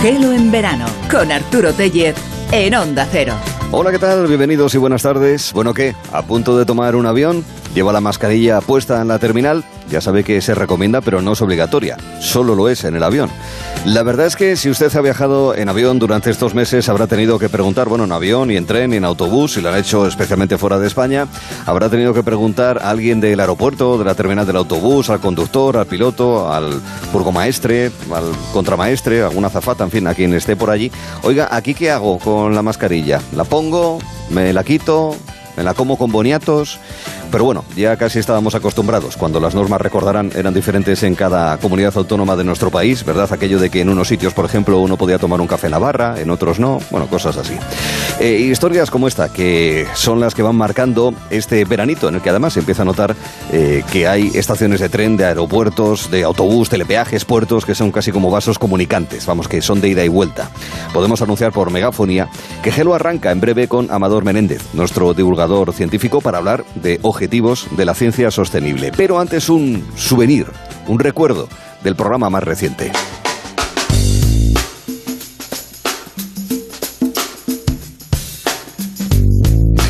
Gelo en verano con Arturo Tellez en Onda Cero. Hola, ¿qué tal? Bienvenidos y buenas tardes. Bueno, ¿qué? ¿A punto de tomar un avión? ¿Lleva la mascarilla puesta en la terminal? Ya sabe que se recomienda, pero no es obligatoria. Solo lo es en el avión. La verdad es que si usted ha viajado en avión durante estos meses, habrá tenido que preguntar, bueno, en avión y en tren y en autobús, si lo han hecho especialmente fuera de España, habrá tenido que preguntar a alguien del aeropuerto, de la terminal del autobús, al conductor, al piloto, al burgomaestre, al contramaestre, alguna azafata, en fin, a quien esté por allí. Oiga, ¿aquí qué hago con la mascarilla? ¿La pongo? ¿Me la quito? ¿Me la como con boniatos? Pero bueno, ya casi estábamos acostumbrados. Cuando las normas, recordarán, eran diferentes en cada comunidad autónoma de nuestro país, ¿verdad? Aquello de que en unos sitios, por ejemplo, uno podía tomar un café en la barra, en otros no. Bueno, cosas así. Eh, historias como esta, que son las que van marcando este veranito, en el que además se empieza a notar eh, que hay estaciones de tren, de aeropuertos, de autobús, telepeajes, puertos, que son casi como vasos comunicantes, vamos, que son de ida y vuelta. Podemos anunciar por megafonía que Gelo arranca en breve con Amador Menéndez, nuestro divulgador científico, para hablar de objetivos de la ciencia sostenible. Pero antes un souvenir, un recuerdo del programa más reciente.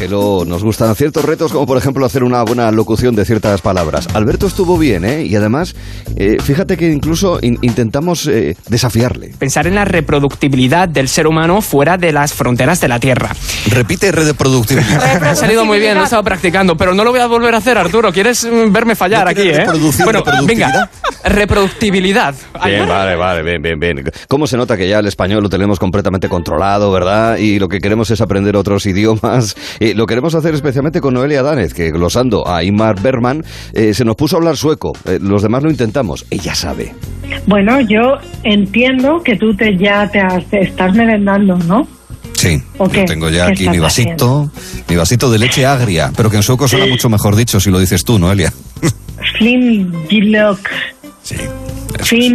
Gelo, nos gustan ciertos retos, como por ejemplo hacer una buena locución de ciertas palabras. Alberto estuvo bien, ¿eh? Y además, eh, fíjate que incluso in- intentamos eh, desafiarle. Pensar en la reproductibilidad del ser humano fuera de las fronteras de la Tierra. Repite reproductibilidad. Ha salido muy bien, lo he estado practicando, pero no lo voy a volver a hacer, Arturo. ¿Quieres mm, verme fallar ¿No aquí, eh? Bueno, venga, reproductibilidad. Bien, vale, vale, bien, bien, bien. ¿Cómo se nota que ya el español lo tenemos completamente controlado, verdad? Y lo que queremos es aprender otros idiomas. Y lo queremos hacer especialmente con Noelia Danez, que glosando a Imar Berman, eh, se nos puso a hablar sueco. Eh, los demás lo intentamos. Ella sabe. Bueno, yo entiendo que tú te ya te, has- te estás merendando, ¿no? Sí, ¿O yo tengo ya ¿Qué aquí mi vasito, mi vasito de leche agria, pero que en sueco suena mucho mejor dicho si lo dices tú, Noelia. Flimjilok, Sí. Así.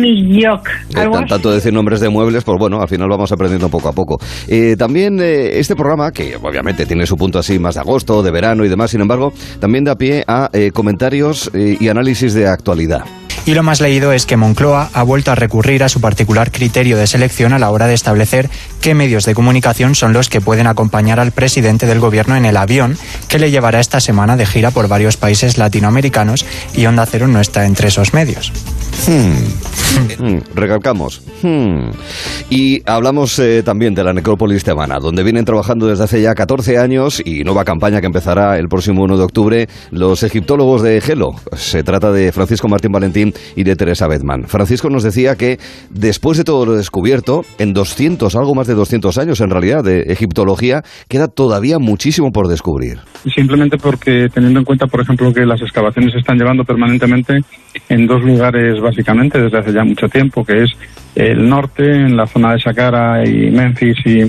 tanto decir nombres de muebles, pues bueno, al final vamos aprendiendo poco a poco. Eh, también eh, este programa, que obviamente tiene su punto así más de agosto, de verano y demás, sin embargo, también da pie a eh, comentarios eh, y análisis de actualidad. Y lo más leído es que Moncloa ha vuelto a recurrir a su particular criterio de selección a la hora de establecer qué medios de comunicación son los que pueden acompañar al presidente del gobierno en el avión que le llevará esta semana de gira por varios países latinoamericanos y Onda Cero no está entre esos medios. Hmm, recalcamos. Hmm. Y hablamos eh, también de la necrópolis tebana, donde vienen trabajando desde hace ya 14 años y nueva campaña que empezará el próximo 1 de octubre los egiptólogos de Gelo. Se trata de Francisco Martín Valentín y de Teresa Bedman. Francisco nos decía que después de todo lo descubierto, en 200, algo más de 200 años en realidad de egiptología, queda todavía muchísimo por descubrir. simplemente porque teniendo en cuenta, por ejemplo, que las excavaciones se están llevando permanentemente en dos lugares básicamente desde hace ya mucho tiempo, que es el norte, en la zona de Saqqara y Memphis y,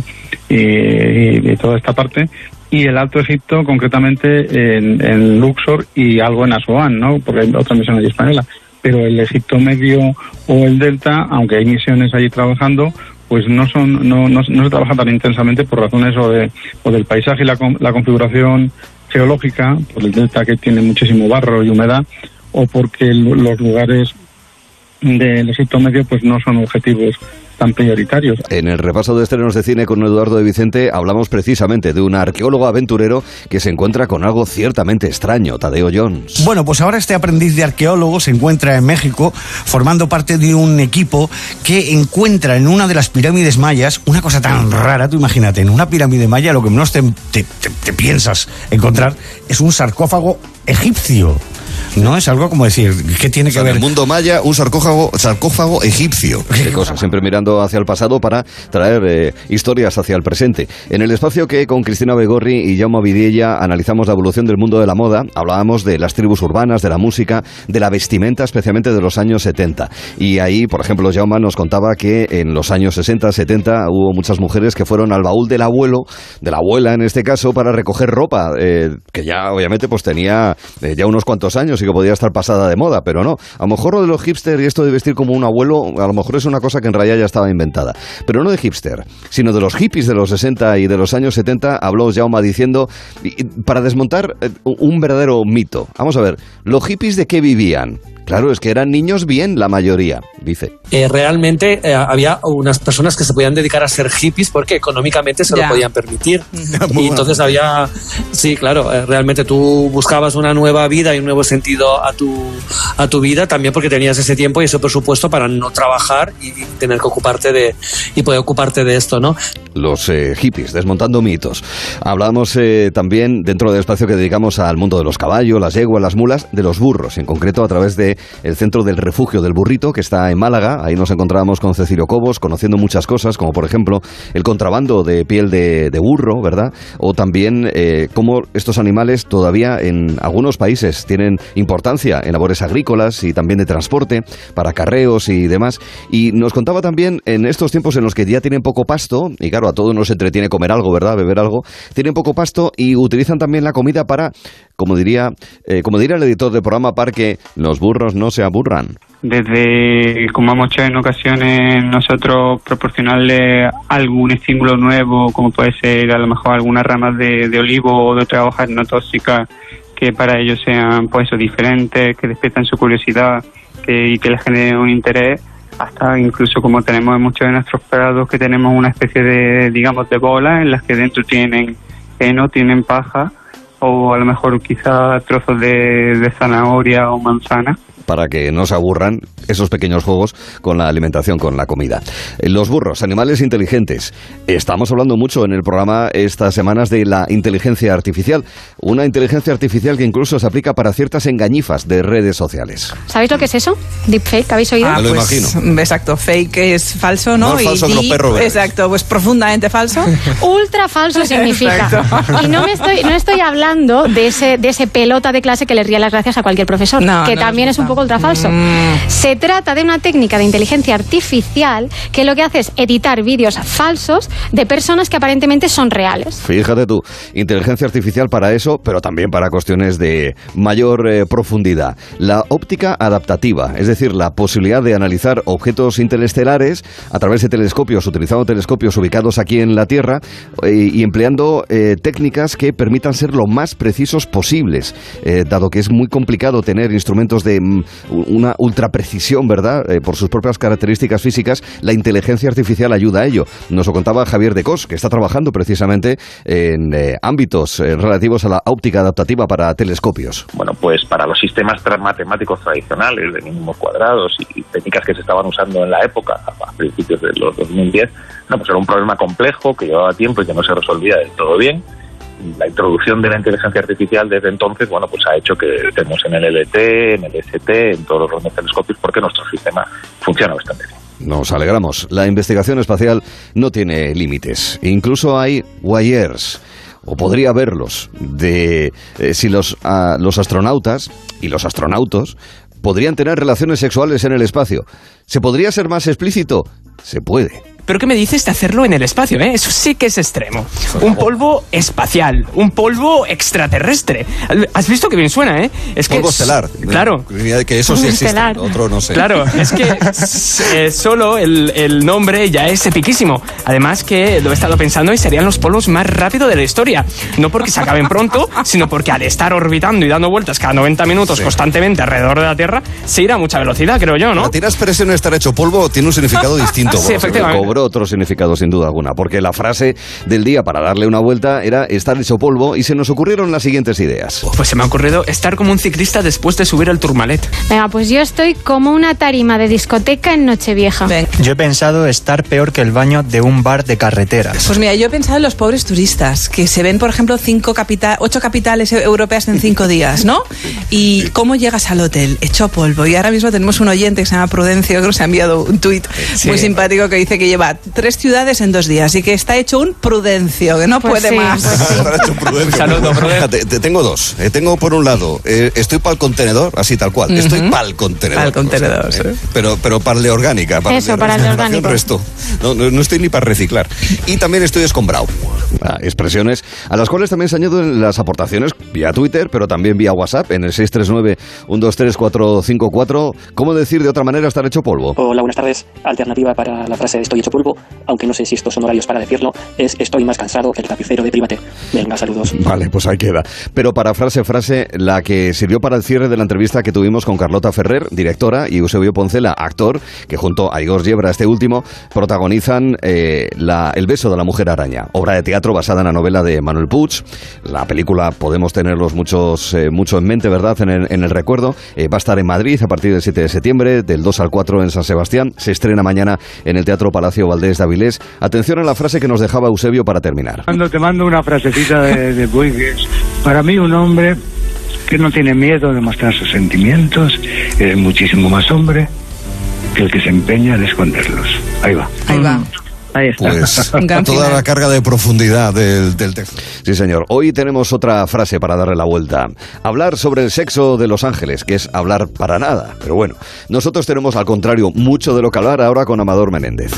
y- toda esta parte, y el Alto Egipto, concretamente en, Luxor y algo en Asuán, ¿no? Porque hay otra misión allí española. Pero el Egipto Medio o el Delta, aunque hay misiones allí trabajando, pues no son no, no, no se trabaja tan intensamente por razones o de o del paisaje y la, la configuración geológica por el delta que tiene muchísimo barro y humedad o porque los lugares del Egipto medio pues no son objetivos tan prioritarios En el repaso de estrenos de cine con Eduardo de Vicente hablamos precisamente de un arqueólogo aventurero que se encuentra con algo ciertamente extraño, Tadeo Jones. Bueno, pues ahora este aprendiz de arqueólogo se encuentra en México formando parte de un equipo que encuentra en una de las pirámides mayas una cosa tan rara, tú imagínate, en una pirámide maya lo que menos te, te- te- te piensas encontrar es un sarcófago egipcio. No es algo como decir, ¿qué tiene O que en ver? el mundo maya, un sarcófago, sarcófago egipcio. Qué cosa, siempre mirando hacia el pasado para traer eh, historias hacia el presente. En el espacio que con Cristina Begorri y Jaume Vidiella analizamos la evolución del mundo de la moda, hablábamos de las tribus urbanas, de la música, de la vestimenta, especialmente de los años 70. Y ahí, por ejemplo, Jaume nos contaba que en los años 60, 70 hubo muchas mujeres que fueron al baúl del abuelo, de la abuela en este caso, para recoger ropa, eh, que ya obviamente pues tenía eh, ya unos cuantos años que podía estar pasada de moda, pero no. A lo mejor lo de los hipster y esto de vestir como un abuelo, a lo mejor es una cosa que en realidad ya estaba inventada. Pero no de hipster, sino de los hippies de los 60 y de los años 70, habló Jaume diciendo, para desmontar eh, un verdadero mito. Vamos a ver, ¿los hippies de qué vivían? Claro, es que eran niños bien la mayoría, dice. Eh, realmente eh, había unas personas que se podían dedicar a ser hippies porque económicamente se Ya. lo podían permitir. Y entonces había, sí, claro, eh, realmente tú buscabas una nueva vida y un nuevo sentido a tu, a tu vida también porque tenías ese tiempo y ese presupuesto para no trabajar y tener que ocuparte de, y poder ocuparte de esto, ¿no? Los eh, hippies, desmontando mitos. Hablamos eh, también, dentro del espacio que dedicamos al mundo de los caballos, las yeguas, las mulas, de los burros, en concreto a través de el centro del refugio del burrito, que está en Málaga. Ahí nos encontrábamos con Cecilio Cobos, conociendo muchas cosas, como por ejemplo el contrabando de piel de, burro, ¿verdad? O también eh, cómo estos animales todavía en algunos países tienen importancia en labores agrícolas y también de transporte, para carreos y demás. Y nos contaba también en estos tiempos en los que ya tienen poco pasto, y claro, a todos nos entretiene comer algo, ¿verdad? Beber algo, tienen poco pasto y utilizan también la comida para, como diría, eh, como diría el editor del programa, para que los burros no se aburran. Desde, como hemos hecho en ocasiones, nosotros proporcionarle algún estímulo nuevo, como puede ser a lo mejor algunas ramas de, olivo o de otras hojas no tóxicas que para ellos sean pues diferentes, que despierten su curiosidad que, y que les genere un interés, hasta incluso como tenemos en muchos de nuestros prados que tenemos una especie de, digamos, de bolas en las que dentro tienen heno, tienen paja o a lo mejor quizá trozos de, de zanahoria o manzana. Para que no se aburran esos pequeños juegos con la alimentación, con la comida. Eh, Los burros, animales inteligentes. Estamos hablando mucho en el programa estas semanas de la inteligencia artificial. Una inteligencia artificial que incluso se aplica para ciertas engañifas de redes sociales. ¿Sabéis lo que es eso? Deepfake, ¿habéis oído? Ah, lo pues, imagino. Exacto, fake es falso, ¿no? Más falso que los deep- perros verdes. Exacto, pues profundamente falso. Ultra falso significa. Exacto. Y no me estoy, no estoy hablando de ese, de ese pelota de clase que le ría las gracias a cualquier profesor, No, que no también es un poco ultra falso. Mm. Se trata de una técnica de inteligencia artificial que lo que hace es editar vídeos falsos de personas que aparentemente son reales. Fíjate tú, inteligencia artificial para eso, pero también para cuestiones de mayor eh, profundidad. La óptica adaptativa, es decir, la posibilidad de analizar objetos interestelares a través de telescopios, utilizando telescopios ubicados aquí en la Tierra eh, y empleando eh, técnicas que permitan ser lo más precisos posibles, dado que es muy complicado tener instrumentos de una ultra precisión, ¿verdad? Eh, por sus propias características físicas, la inteligencia artificial ayuda a ello. Nos lo contaba Javier de Cos, que está trabajando precisamente en eh, ámbitos eh, relativos a la óptica adaptativa para telescopios. Bueno, pues para los sistemas matemáticos tradicionales de mínimos cuadrados y técnicas que se estaban usando en la época, a principios de los 2010, no, pues era un problema complejo que llevaba tiempo y que no se resolvía del todo bien. La introducción de la inteligencia artificial desde entonces, bueno, pues ha hecho que estemos en el LT, en el ST, en todos los grandes telescopios, porque nuestro sistema funciona bastante bien. Nos alegramos. La investigación espacial no tiene límites. Incluso hay wires, o podría haberlos, de eh, si los, ah, los astronautas y los astronautos podrían tener relaciones sexuales en el espacio. ¿Se podría ser más explícito? Se puede. ¿Pero qué me dices de hacerlo en el espacio, eh? Eso sí que es extremo. Un polvo espacial, un polvo extraterrestre. ¿Has visto que bien suena, eh? Es que Polvo es- estelar. Claro. Que eso sí existe, estelar. otro no sé. Claro, es que eh, solo el, el nombre ya es epiquísimo. Además que lo he estado pensando y serían los polvos más rápidos de la historia. No porque se acaben pronto, sino porque al estar orbitando y dando vueltas cada 90 minutos constantemente alrededor de la Tierra, se irá a mucha velocidad, creo yo, ¿no? Para tirar expresión estar hecho polvo tiene un significado distinto. Sí, efectivamente. Cobró otro significado sin duda alguna, porque la frase del día para darle una vuelta era estar hecho polvo y se nos ocurrieron las siguientes ideas. Pues se me ha ocurrido estar como un ciclista después de subir el Tourmalet. Venga, pues yo estoy como una tarima de discoteca en Nochevieja. Ven. Yo he pensado estar peor que el baño de un bar de carretera. Pues mira, yo he pensado en los pobres turistas, que se ven, por ejemplo, cinco capita ocho capitales europeas en cinco días, ¿no? Y cómo llegas al hotel, hecho polvo. Y ahora mismo tenemos un oyente que se llama Prudencio, que nos ha enviado un tuit muy simpático que dice que lleva tres ciudades en dos días y que está hecho un Prudencio, que no Pues puede sí, más. pues sí. Prudencio. Saludo, Prudencio. Te tengo dos. Eh, tengo por un lado, eh, estoy para el contenedor, así tal cual. Estoy para el contenedor. Pa'l contenedor, O sea, sí. eh, Pero, pero para el de orgánica. Para Eso, el para el de orgánico. resto. No, no, no estoy ni para reciclar. Y también estoy escombrado. Ah, expresiones a las cuales también se añaden las aportaciones vía Twitter, pero también vía WhatsApp en el 639-123-454. ¿Cómo decir de otra manera estar hecho polvo? Hola, buenas tardes. Alternativa para la frase estoy hecho polvo, aunque no sé si estos son horarios para decirlo, es estoy más cansado que el tapicero de Private. Venga, saludos. Vale, pues ahí queda. Pero para frase frase, la que sirvió para el cierre de la entrevista que tuvimos con Carlota Ferrer, directora, y Eusebio Poncela, actor, que junto a Igor Yebra, este último, protagonizan eh, la, El beso de la mujer araña, obra de teatro basada en la novela de Manuel Puig. La película podemos tenerlos muchos, eh, mucho en mente, ¿verdad? En el, en el recuerdo. Eh, va a estar en Madrid a partir del 7 de septiembre, del 2 al 4 en San Sebastián. Se estrena mañana en el Teatro Palacio Valdés de Avilés. Atención a la frase que nos dejaba Eusebio para terminar. Cuando te mando una frasecita de, de para mí un hombre que no tiene miedo de mostrar sus sentimientos es muchísimo más hombre que el que se empeña en esconderlos. Ahí va. Ahí va. Ahí está. Pues toda final. la carga de profundidad del, del texto. Sí, señor. Hoy tenemos otra frase para darle la vuelta. Hablar sobre el sexo de los ángeles, que es hablar para nada. Pero bueno, nosotros tenemos al contrario mucho de lo que hablar ahora con Amador Menéndez.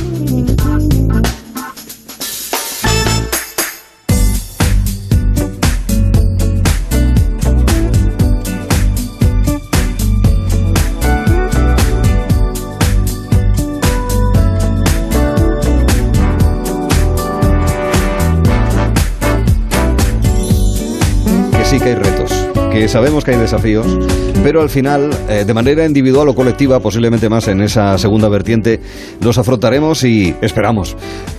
Que hay retos, que sabemos que hay desafíos, pero al final, eh, de manera individual o colectiva, posiblemente más en esa segunda vertiente, los afrontaremos y esperamos,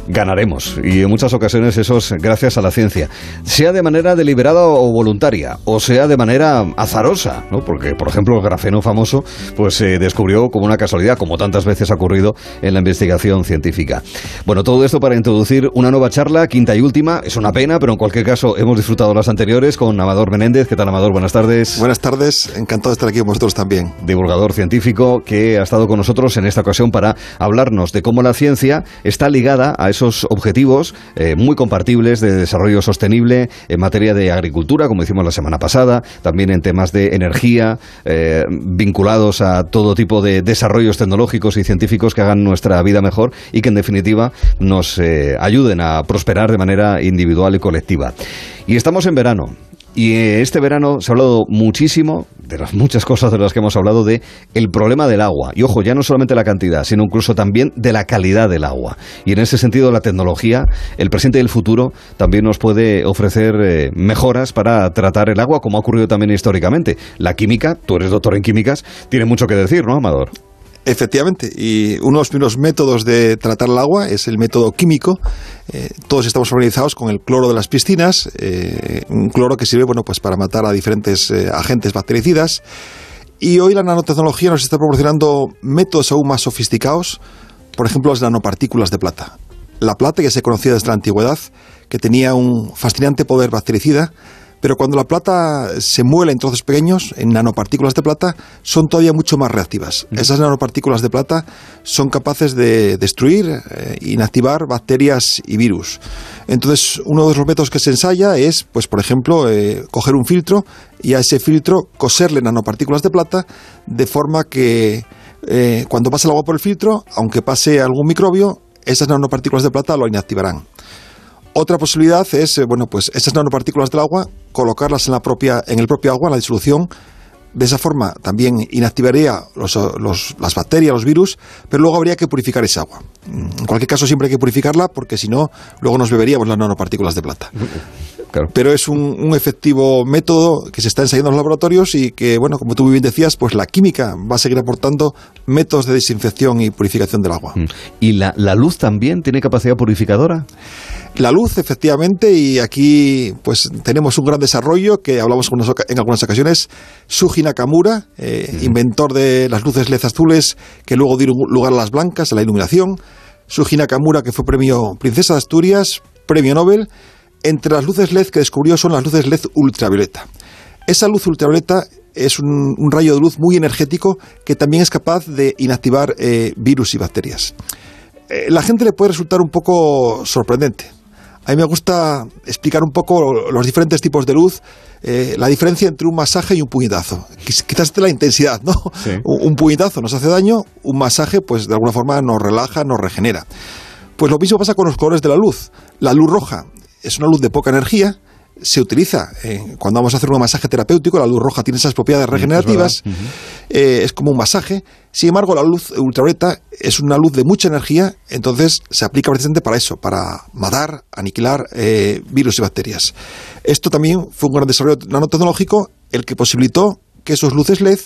ganaremos. Y en muchas ocasiones eso es gracias a la ciencia, sea de manera deliberada o voluntaria, o sea de manera azarosa, ¿no? porque por ejemplo el grafeno famoso pues se descubrió como una casualidad, como tantas veces ha ocurrido en la investigación científica. Bueno, todo esto para introducir una nueva charla, quinta y última, es una pena, pero en cualquier caso hemos disfrutado las anteriores con Amador Menéndez. ¿Qué tal Amador? Buenas tardes. Buenas tardes, encantado de estar aquí con vosotros también. Divulgador científico que ha estado con nosotros en esta ocasión para hablarnos de cómo la ciencia está ligada a esos objetivos eh, muy compartibles de desarrollo sostenible en materia de agricultura, como hicimos la semana pasada, también en temas de energía, eh, vinculados a todo tipo de desarrollos tecnológicos y científicos que hagan nuestra vida mejor y que en definitiva nos eh, ayuden a prosperar de manera individual y colectiva. Y estamos en verano. Y eh, este verano se ha hablado muchísimo, de las muchas cosas de las que hemos hablado, de el problema del agua. Y ojo, ya no solamente la cantidad, sino incluso también de la calidad del agua. Y en ese sentido, la tecnología, el presente y el futuro, también nos puede ofrecer eh, mejoras para tratar el agua, como ha ocurrido también históricamente. La química, tú eres doctor en químicas, tiene mucho que decir, ¿no, Amador? Efectivamente, y uno de los primeros métodos de tratar el agua es el método químico. Eh, todos estamos familiarizados con el cloro de las piscinas, eh, un cloro que sirve bueno, pues para matar a diferentes eh, agentes bactericidas. Y hoy la nanotecnología nos está proporcionando métodos aún más sofisticados, por ejemplo, las nanopartículas de plata. La plata ya se conocía desde la antigüedad, que tenía un fascinante poder bactericida, pero cuando la plata se muele en trozos pequeños, en nanopartículas de plata, son todavía mucho más reactivas. Esas nanopartículas de plata son capaces de destruir, eh, inactivar bacterias y virus. Entonces, uno de los métodos que se ensaya es, pues, por ejemplo, eh, coger un filtro y a ese filtro coserle nanopartículas de plata de forma que eh, cuando pase el agua por el filtro, aunque pase algún microbio, esas nanopartículas de plata lo inactivarán. Otra posibilidad es, eh, bueno, pues esas nanopartículas del agua, colocarlas en, la propia, en el propio agua, en la disolución. De esa forma también inactivaría los, los- las bacterias, los virus, pero luego habría que purificar esa agua. En cualquier caso, siempre hay que purificarla porque si no, luego nos beberíamos las nanopartículas de plata. Pero es un, un efectivo método que se está ensayando en los laboratorios y que, bueno, como tú muy bien decías, pues la química va a seguir aportando métodos de desinfección y purificación del agua. ¿Y la, la luz también tiene capacidad purificadora? La luz, efectivamente, y aquí pues tenemos un gran desarrollo que hablamos en algunas ocasiones. Suji Nakamura, eh, inventor de las luces LED azules que luego dieron lugar a las blancas, a la iluminación. Suji Nakamura, que fue premio Princesa de Asturias, premio Nobel. Entre las luces LED que descubrió son las luces LED ultravioleta. Esa luz ultravioleta es un, un rayo de luz muy energético que también es capaz de inactivar eh, virus y bacterias. Eh, la gente le puede resultar un poco sorprendente. A mí me gusta explicar un poco los diferentes tipos de luz, eh, la diferencia entre un masaje y un puñetazo. Quiz- Quizás de la intensidad, ¿no? Un, un puñetazo nos hace daño, un masaje, pues de alguna forma nos relaja, nos regenera. Pues lo mismo pasa con los colores de la luz. La luz roja es una luz de poca energía, se utiliza eh, cuando vamos a hacer un masaje terapéutico, la luz roja tiene esas propiedades regenerativas, eh, es como un masaje. Sin embargo, la luz ultravioleta es una luz de mucha energía, entonces se aplica precisamente para eso, para matar, aniquilar eh, virus y bacterias. Esto también fue un gran desarrollo nanotecnológico el que posibilitó que esos luces LED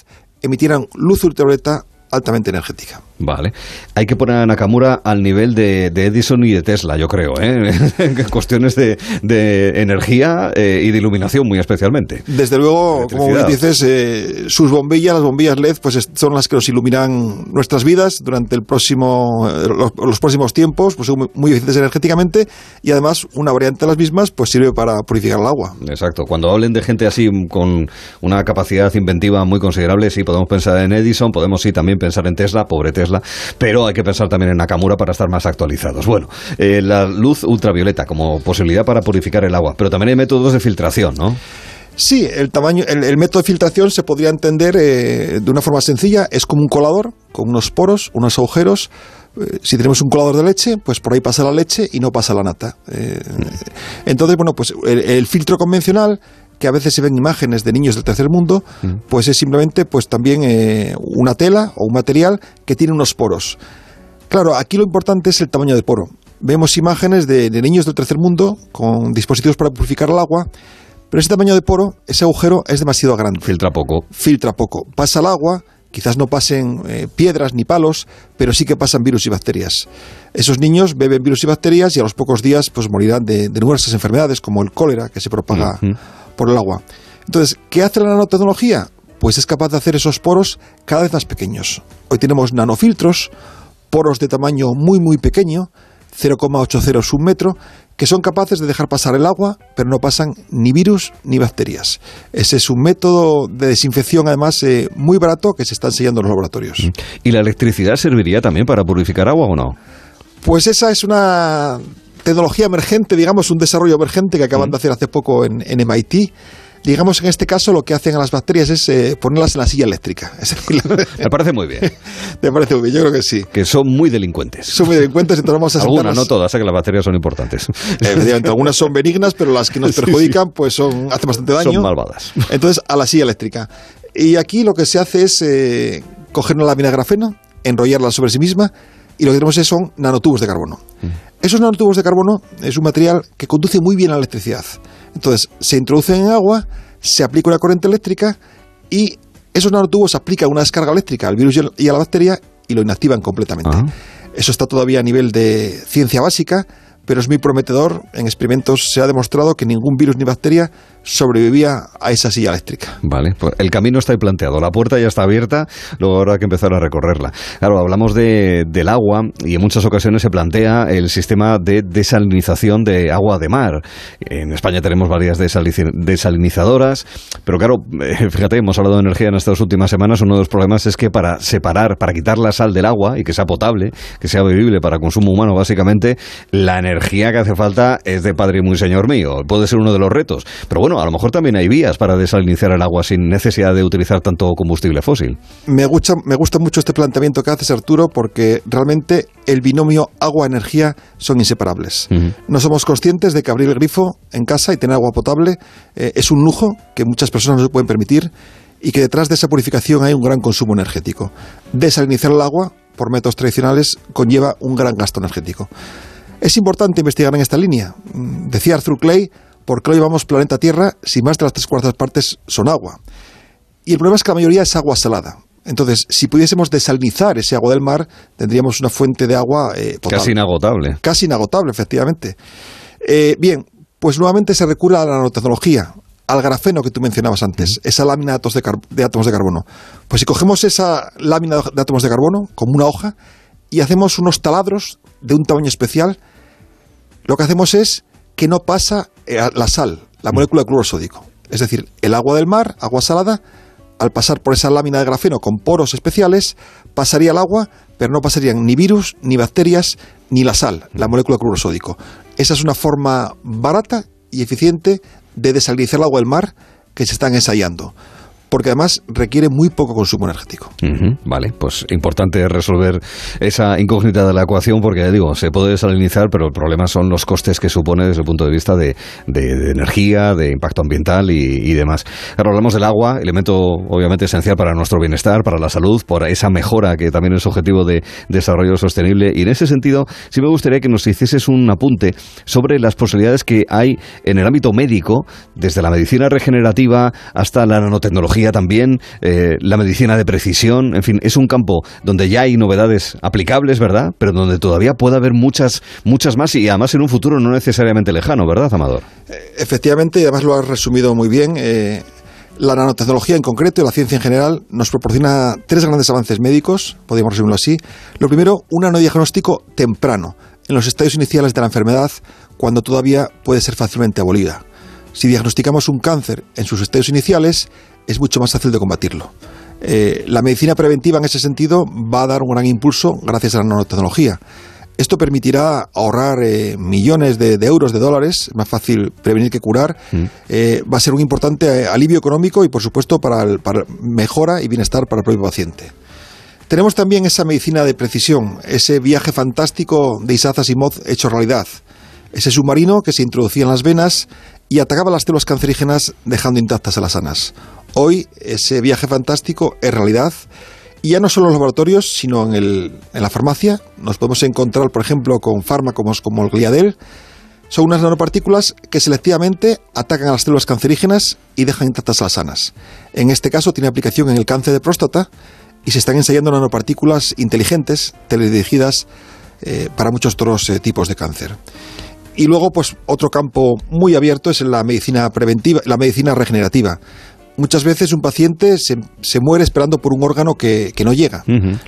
emitieran luz ultravioleta altamente energética. Vale. Hay que poner a Nakamura al nivel de, de Edison y de Tesla, yo creo, ¿eh? Cuestiones de, de energía eh, y de iluminación, muy especialmente. Desde luego, como bien dices, eh, sus bombillas, las bombillas LED, pues es- son las que nos iluminan nuestras vidas durante el próximo, eh, los, los próximos tiempos, pues son muy, muy eficientes energéticamente y además una variante de las mismas pues sirve para purificar el agua. Exacto. Cuando hablen de gente así con una capacidad inventiva muy considerable, sí, podemos pensar en Edison, podemos sí también pensar en Tesla, pobre Tesla, pero hay que pensar también en Nakamura para estar más actualizados. Bueno, eh, la luz ultravioleta como posibilidad para purificar el agua, pero también hay métodos de filtración, ¿no? Sí, el tamaño, el, el método de filtración se podría entender eh, de una forma sencilla. Es como un colador con unos poros, unos agujeros. Eh, si tenemos un colador de leche, pues por ahí pasa la leche y no pasa la nata. Eh, entonces, bueno, pues el, el filtro convencional que a veces se ven imágenes de niños del tercer mundo, pues es simplemente pues también eh, una tela o un material que tiene unos poros. Claro, aquí lo importante es el tamaño de poro. Vemos imágenes de, de niños del tercer mundo con dispositivos para purificar el agua, pero ese tamaño de poro, ese agujero es demasiado grande. Filtra poco. Filtra poco. Pasa el agua, quizás no pasen eh, piedras ni palos, pero sí que pasan virus y bacterias. Esos niños beben virus y bacterias y a los pocos días pues morirán de, de numerosas enfermedades como el cólera que se propaga por el agua. Entonces, ¿qué hace la nanotecnología? Pues es capaz de hacer esos poros cada vez más pequeños. Hoy tenemos nanofiltros, poros de tamaño muy muy pequeño, 0,80 un metro, que son capaces de dejar pasar el agua, pero no pasan ni virus ni bacterias. Ese es un método de desinfección, además, eh, muy barato que se está enseñando en los laboratorios. ¿Y la electricidad serviría también para purificar agua o no? Pues esa es una tecnología emergente, digamos, un desarrollo emergente que acaban de hacer hace poco en, en MIT. Digamos, en este caso lo que hacen a las bacterias es eh, ponerlas en la silla eléctrica. Es decir, Me parece muy bien. Me parece muy bien, yo creo que sí. Que son muy delincuentes. Son muy delincuentes, entonces vamos a Algunas, no todas, sé que las bacterias son importantes. Efectivamente, algunas son benignas, pero las que nos Sí, perjudican pues son hacen bastante daño. Son malvadas. Entonces, a la silla eléctrica. Y aquí lo que se hace es eh, coger una lámina de grafeno, enrollarla sobre sí misma, y lo que tenemos es, son nanotubos de carbono. Esos nanotubos de carbono es un material que conduce muy bien la electricidad. Entonces, se introducen en agua, se aplica una corriente eléctrica y esos nanotubos aplican una descarga eléctrica al virus y a la bacteria y lo inactivan completamente. Eso está todavía a nivel de ciencia básica, pero es muy prometedor. En experimentos se ha demostrado que ningún virus ni bacteria sobrevivía a esa silla eléctrica. Vale, pues el camino está ahí planteado, la puerta ya está abierta, luego habrá que empezar a recorrerla. Claro, hablamos de, del agua y en muchas ocasiones se plantea el sistema de desalinización de agua de mar. En España tenemos varias desalinizadoras, pero claro, eh, fíjate, hemos hablado de energía en estas últimas semanas, uno de los problemas es que para separar, para quitar la sal del agua y que sea potable, que sea bebible para consumo humano básicamente, la energía que hace falta es de padre y muy señor mío, puede ser uno de los retos, pero bueno, a lo mejor también hay vías para desalinizar el agua sin necesidad de utilizar tanto combustible fósil. Me gusta, me gusta mucho este planteamiento que haces, Arturo, porque realmente el binomio agua-energía son inseparables. No somos conscientes de que abrir el grifo en casa y tener agua potable eh, es un lujo que muchas personas no se pueden permitir y que detrás de esa purificación hay un gran consumo energético. Desalinizar el agua por métodos tradicionales conlleva un gran gasto energético. Es importante investigar en esta línea. Mm, Decía Arthur Clay, ¿por qué hoy llevamos planeta Tierra si más de las tres cuartas partes son agua? Y el problema es que la mayoría es agua salada. Entonces, si pudiésemos desalinizar ese agua del mar, tendríamos una fuente de agua eh, potable. Casi inagotable. Casi inagotable, efectivamente. Eh, bien, pues nuevamente se recurre a la nanotecnología, al grafeno que tú mencionabas antes, esa lámina de átomos de, car- de átomos de carbono. Pues si cogemos esa lámina de átomos de carbono como una hoja y hacemos unos taladros de un tamaño especial, lo que hacemos es que no pasa eh, la sal, la molécula de cloruro sódico. Es decir, el agua del mar, agua salada, al pasar por esa lámina de grafeno con poros especiales, pasaría el agua, pero no pasarían ni virus, ni bacterias, ni la sal, la molécula de cloruro sódico. Esa es una forma barata y eficiente de desalinizar el agua del mar que se están ensayando. Porque además requiere muy poco consumo energético. Vale, pues importante resolver esa incógnita de la ecuación porque ya digo, se puede desalinizar, pero el problema son los costes que supone desde el punto de vista de, de- de energía, de impacto ambiental y, y demás. Ahora hablamos del agua, elemento obviamente esencial para nuestro bienestar, para la salud, por esa mejora que también es objetivo de desarrollo sostenible. Y en ese sentido, sí me gustaría que nos hicieses un apunte sobre las posibilidades que hay en el ámbito médico, desde la medicina regenerativa hasta la nanotecnología también, eh, la medicina de precisión, en fin, es un campo donde ya hay novedades aplicables, ¿verdad? Pero donde todavía puede haber muchas, muchas más y además en un futuro no necesariamente lejano, ¿verdad, Amador? Efectivamente, y además lo has resumido muy bien. eh, la nanotecnología en concreto y la ciencia en general nos proporciona tres grandes avances médicos, podríamos resumirlo así. Lo primero, un nanodiagnóstico temprano, en los estadios iniciales de la enfermedad, cuando todavía puede ser fácilmente abolida. Si diagnosticamos un cáncer en sus estadios iniciales, es mucho más fácil de combatirlo. Eh, la medicina preventiva en ese sentido va a dar un gran impulso gracias a la nanotecnología. Esto permitirá ahorrar eh, millones de, de euros, de dólares, es más fácil prevenir que curar. Eh, va a ser un importante alivio económico y, por supuesto, para, el- para mejora y bienestar para el propio paciente. Tenemos también esa medicina de precisión, ese viaje fantástico de Isaac Asimov hecho realidad. Ese submarino que se introducía en las venas y atacaba las células cancerígenas dejando intactas a las sanas. Hoy ese viaje fantástico es realidad y ya no solo en los laboratorios, sino en, la farmacia. Nos podemos encontrar, por ejemplo, con fármacos como el Gliadel. Son unas nanopartículas que selectivamente atacan a las células cancerígenas y dejan intactas a las sanas. En este caso tiene aplicación en el cáncer de próstata y se están ensayando nanopartículas inteligentes, teledirigidas, eh, para muchos otros eh, tipos de cáncer. Y luego, pues otro campo muy abierto es la medicina preventiva, la medicina regenerativa. Muchas veces un paciente se, se muere esperando por un órgano que, que no llega.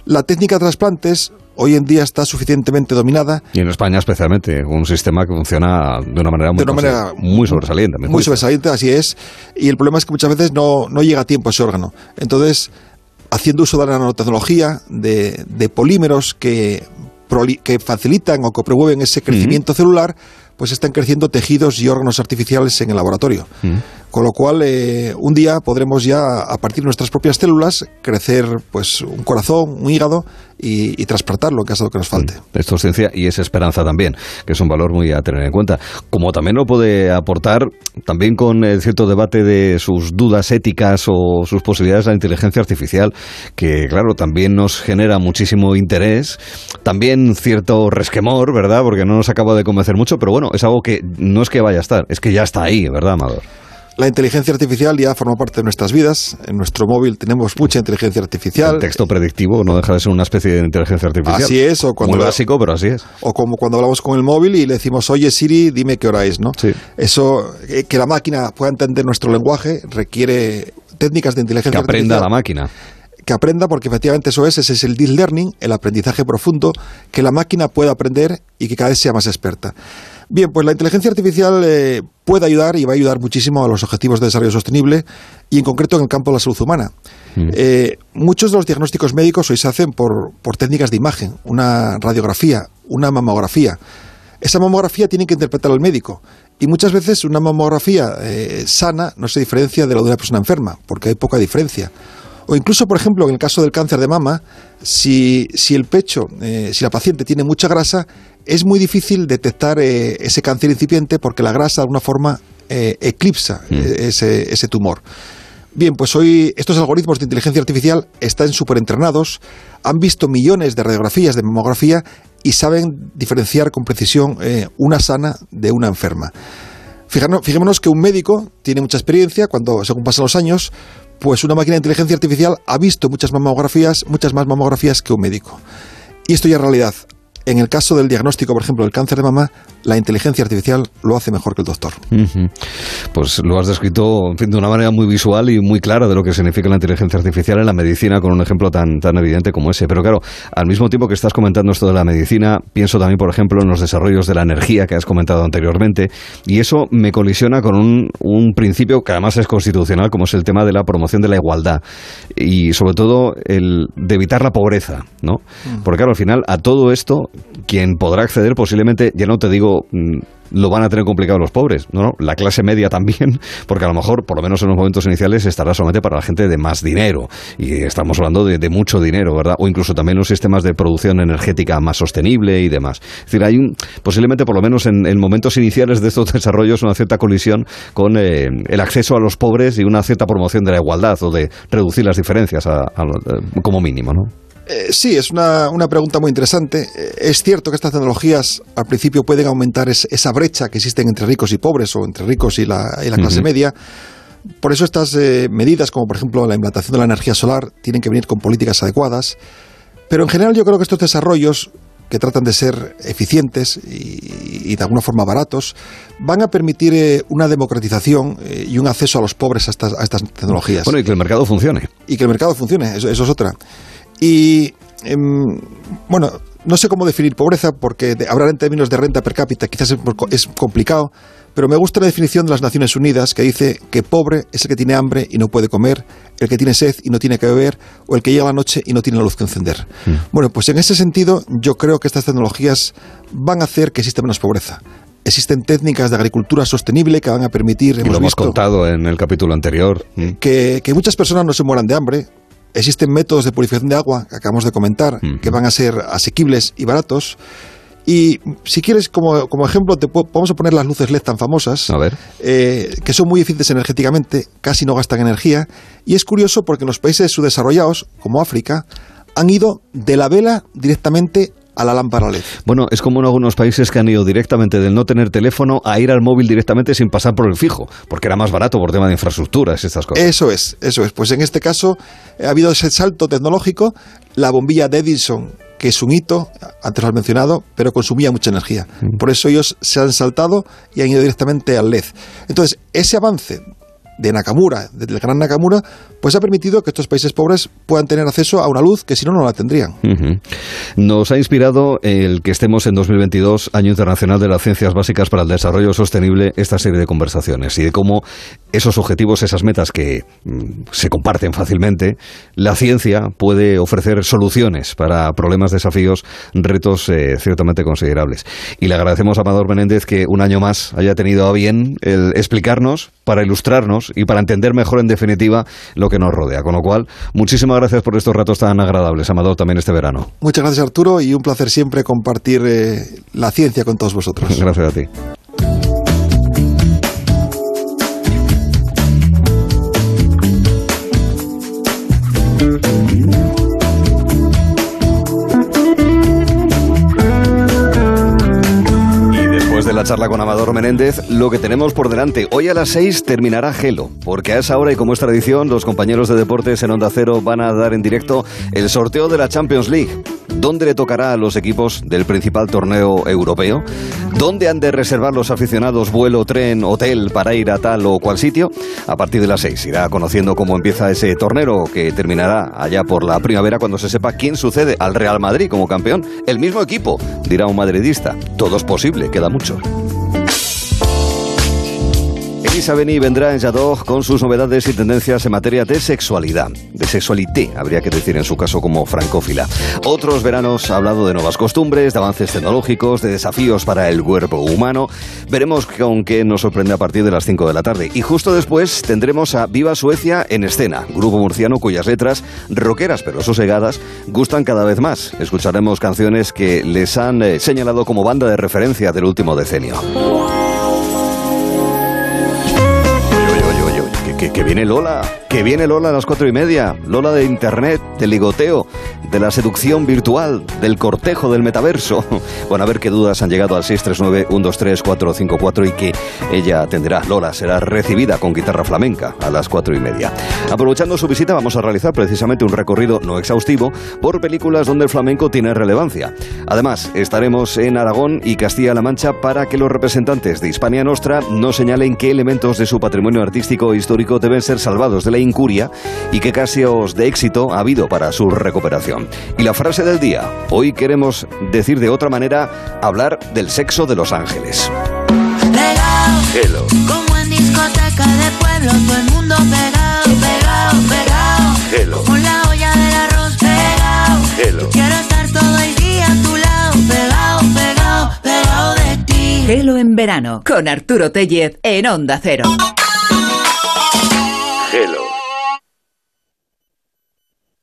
La técnica de trasplantes hoy en día está suficientemente dominada Y en España especialmente, un sistema que funciona de una manera muy, De una manera muy sobresaliente. muy sobresaliente, así es. Y el problema es que muchas veces no, no llega a tiempo ese órgano. Entonces, haciendo uso de la nanotecnología, de, de polímeros que, que facilitan o que promueven ese crecimiento celular, pues están creciendo tejidos y órganos artificiales en el laboratorio. Con lo cual, eh, un día podremos ya, a partir de nuestras propias células, crecer pues un corazón, un hígado y, y trasplantarlo en caso de que nos falte. Esto es ciencia y es esperanza también, que es un valor muy a tener en cuenta. Como también lo puede aportar, también con eh, cierto debate de sus dudas éticas o sus posibilidades la inteligencia artificial, que claro, también nos genera muchísimo interés, también cierto resquemor, ¿verdad? Porque no nos acaba de convencer mucho, pero bueno, es algo que no es que vaya a estar, es que ya está ahí, ¿verdad, Amador? La inteligencia artificial ya forma parte de nuestras vidas. En nuestro móvil tenemos mucha inteligencia artificial. El texto predictivo no deja de ser una especie de inteligencia artificial. Así es, o cuando Muy básico, pero así es. O como cuando hablamos con el móvil y le decimos, oye Siri, dime qué hora es, ¿no? Eso, eh, que la máquina pueda entender nuestro lenguaje, requiere técnicas de inteligencia Que aprenda artificial. la máquina. Que aprenda, porque efectivamente eso es, ese es el deep learning, el aprendizaje profundo, que la máquina pueda aprender y que cada vez sea más experta. Bien, pues la inteligencia artificial eh, puede ayudar y va a ayudar muchísimo a los objetivos de desarrollo sostenible y en concreto en el campo de la salud humana. Eh, muchos de los diagnósticos médicos hoy se hacen por, por técnicas de imagen, una radiografía, una mamografía. Esa mamografía tiene que interpretar el médico y muchas veces una mamografía eh, sana no se diferencia de la de una persona enferma porque hay poca diferencia. O incluso, por ejemplo, en el caso del cáncer de mama, si, si el pecho, eh, si la paciente tiene mucha grasa, es muy difícil detectar eh, ese cáncer incipiente porque la grasa de alguna forma eh, eclipsa eh, ese, ese tumor. Bien, pues hoy estos algoritmos de inteligencia artificial están súper entrenados, han visto millones de radiografías de mamografía y saben diferenciar con precisión eh, una sana de una enferma. Fijémonos que un médico tiene mucha experiencia cuando, según pasan los años, pues una máquina de inteligencia artificial ha visto muchas mamografías, muchas más mamografías que un médico. Y esto ya es realidad. En el caso del diagnóstico, por ejemplo, del cáncer de mama, la inteligencia artificial lo hace mejor que el doctor. Pues lo has descrito en fin, de una manera muy visual y muy clara de lo que significa la inteligencia artificial en la medicina con un ejemplo tan, tan evidente como ese. Pero claro, al mismo tiempo que estás comentando esto de la medicina, pienso también, por ejemplo, en los desarrollos de la energía que has comentado anteriormente y eso me colisiona con un, un principio que además es constitucional como es el tema de la promoción de la igualdad y sobre todo el de evitar la pobreza, ¿no? Porque claro, al final a todo esto quien podrá acceder posiblemente, ya no te digo mm, lo van a tener complicado los pobres, ¿no? La clase media también, porque a lo mejor, por lo menos en los momentos iniciales, estará solamente para la gente de más dinero. Y estamos hablando de, mucho dinero, ¿verdad? O incluso también los sistemas de producción energética más sostenible y demás. Es decir, hay un, posiblemente, por lo menos en, en momentos iniciales de estos desarrollos, una cierta colisión con eh, el acceso a los pobres y una cierta promoción de la igualdad o de reducir las diferencias a- a eh, como mínimo, ¿no? Eh, sí, es una, una pregunta muy interesante. Eh, es cierto que estas tecnologías al principio pueden aumentar es- esa brecha que existe entre ricos y pobres o entre ricos y la, y la clase media. Por eso estas eh, medidas, como por ejemplo la implantación de la energía solar, tienen que venir con políticas adecuadas. Pero en general yo creo que estos desarrollos que tratan de ser eficientes y, y de alguna forma baratos, van a permitir eh, una democratización y un acceso a los pobres a estas, a estas tecnologías Bueno, y que el mercado funcione. y que el mercado funcione, eso, eso es otra. Y em, bueno, no sé cómo definir pobreza, porque de- hablar en términos de renta per cápita quizás es, complicado, pero me gusta la definición de las Naciones Unidas que dice que pobre es el que tiene hambre y no puede comer, el que tiene sed y no tiene que beber, o el que llega a la noche y no tiene la luz que encender. Bueno, pues en ese sentido yo creo que estas tecnologías van a hacer que exista menos pobreza. Existen técnicas de agricultura sostenible que van a permitir, Y hemos lo hemos visto, contado en el capítulo anterior. Mm. que, que muchas personas no se mueran de hambre. Existen métodos de purificación de agua que acabamos de comentar, que van a ser asequibles y baratos. Y si quieres, como, como ejemplo, te vamos a poner las luces LED tan famosas, eh, que son muy eficientes energéticamente, casi no gastan energía. Y es curioso porque en los países subdesarrollados, como África, han ido de la vela directamente a la lámpara LED. Bueno, es como en algunos países que han ido directamente del no tener teléfono a ir al móvil directamente sin pasar por el fijo, porque era más barato por tema de infraestructuras y estas cosas. Eso es, eso es. Pues en este caso ha habido ese salto tecnológico, la bombilla de Edison, que es un hito, antes lo has mencionado, pero consumía mucha energía. Por eso ellos se han saltado y han ido directamente al LED. Entonces, ese avance de Nakamura, del gran Nakamura, pues ha permitido que estos países pobres puedan tener acceso a una luz que si no, no la tendrían. Nos ha inspirado el que estemos en 2022, Año Internacional de las Ciencias Básicas para el Desarrollo Sostenible, esta serie de conversaciones y de cómo esos objetivos, esas metas que mm, se comparten fácilmente, la ciencia puede ofrecer soluciones para problemas, desafíos, retos eh, ciertamente considerables. Y le agradecemos a Amador Menéndez que un año más haya tenido a bien el explicarnos, para ilustrarnos y para entender mejor en definitiva lo que nos rodea. Con lo cual, muchísimas gracias por estos ratos tan agradables, Amador, también este verano. Muchas gracias Arturo y un placer siempre compartir eh, la ciencia con todos vosotros. Gracias a ti. La charla con Amador Menéndez, lo que tenemos por delante. Hoy a las 6 terminará Gelo, porque a esa hora y como es tradición, los compañeros de deportes en Onda Cero van a dar en directo el sorteo de la Champions League. ¿Dónde le tocará a los equipos del principal torneo europeo? ¿Dónde han de reservar los aficionados vuelo, tren, hotel para ir a tal o cual sitio? A partir de las 6 irá conociendo cómo empieza ese torneo que terminará allá por la primavera cuando se sepa quién sucede al Real Madrid como campeón. El mismo equipo, dirá un madridista. Todo es posible, queda mucho. Bye. Elisa Beni vendrá en Jadot con sus novedades y tendencias en materia de sexualidad. De sexualité, habría que decir en su caso como francófila. Otros veranos ha hablado de nuevas costumbres, de avances tecnológicos, de desafíos para el cuerpo humano. Veremos con qué nos sorprende a partir de las 5 de la tarde. Y justo después tendremos a Viva Suecia en escena, grupo murciano cuyas letras, rockeras pero sosegadas, gustan cada vez más. Escucharemos canciones que les han eh, señalado como banda de referencia del último decenio. Que, viene Lola, que viene Lola a las cuatro y media. Lola de internet, del ligoteo, de la seducción virtual, del cortejo del metaverso. Bueno, a ver qué dudas han llegado al 639-123-454 y que ella atenderá. Lola será recibida con guitarra flamenca a las cuatro y media. Aprovechando su visita, vamos a realizar precisamente un recorrido no exhaustivo por películas donde el flamenco tiene relevancia. Además, estaremos en Aragón y Castilla-La Mancha para que los representantes de Hispania Nostra nos señalen qué elementos de su patrimonio artístico e histórico deben ser salvados de la incuria y qué casos de éxito ha habido para su recuperación. Y la frase del día, hoy queremos decir de otra manera, hablar del sexo de los ángeles. Pegado, Hello. como en discoteca de pueblo, todo el mundo pegado, pegado, pegado. Hello. Con la olla del arroz pegado. Hello. Quiero estar todo el día a tu lado, pegado. en verano con Arturo Tellez en Onda Cero.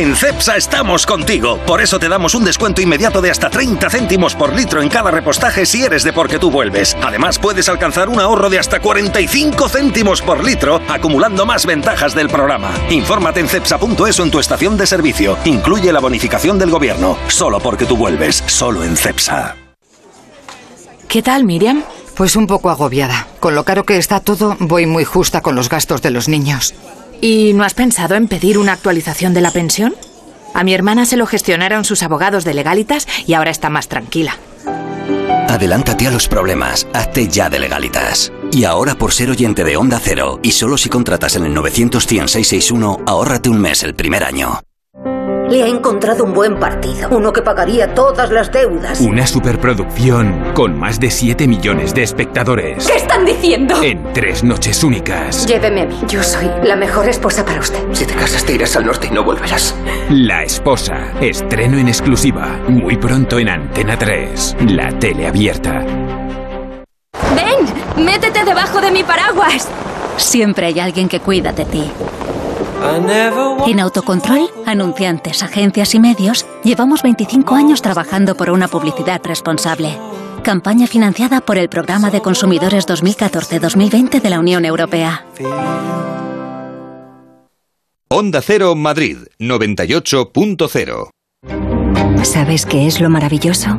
En CEPSA estamos contigo. Por eso te damos un descuento inmediato de hasta 30 céntimos por litro en cada repostaje si eres de porque tú vuelves. Además, puedes alcanzar un ahorro de hasta 45 céntimos por litro, acumulando más ventajas del programa. Infórmate en cepsa.es o en tu estación de servicio. Incluye la bonificación del gobierno. Solo porque tú vuelves. Solo en CEPSA. ¿Qué tal, Miriam? Pues un poco agobiada. Con lo caro que está todo, voy muy justa con los gastos de los niños. ¿Y no has pensado en pedir una actualización de la pensión? A mi hermana se lo gestionaron sus abogados de legalitas y ahora está más tranquila. Adelántate a los problemas, hazte ya de legalitas. Y ahora por ser oyente de Onda Cero, y solo si contratas en el 900 661 ahórrate un mes el primer año. Le ha encontrado un buen partido, uno que pagaría todas las deudas. Una superproducción con más de 7 millones de espectadores. ¿Qué están diciendo? En tres noches únicas. Lléveme a mí, yo soy la mejor esposa para usted. Si te casas te irás al norte y no volverás. La esposa. Estreno en exclusiva. Muy pronto en Antena 3. La tele abierta. ¡Ven! ¡Métete debajo de mi paraguas! Siempre hay alguien que cuida de ti. En Autocontrol, anunciantes, agencias y medios, llevamos 25 años trabajando por una publicidad responsable. Campaña financiada por el Programa de Consumidores 2014-2020 de la Unión Europea. Onda Cero Madrid 98.0 ¿Sabes qué es lo maravilloso?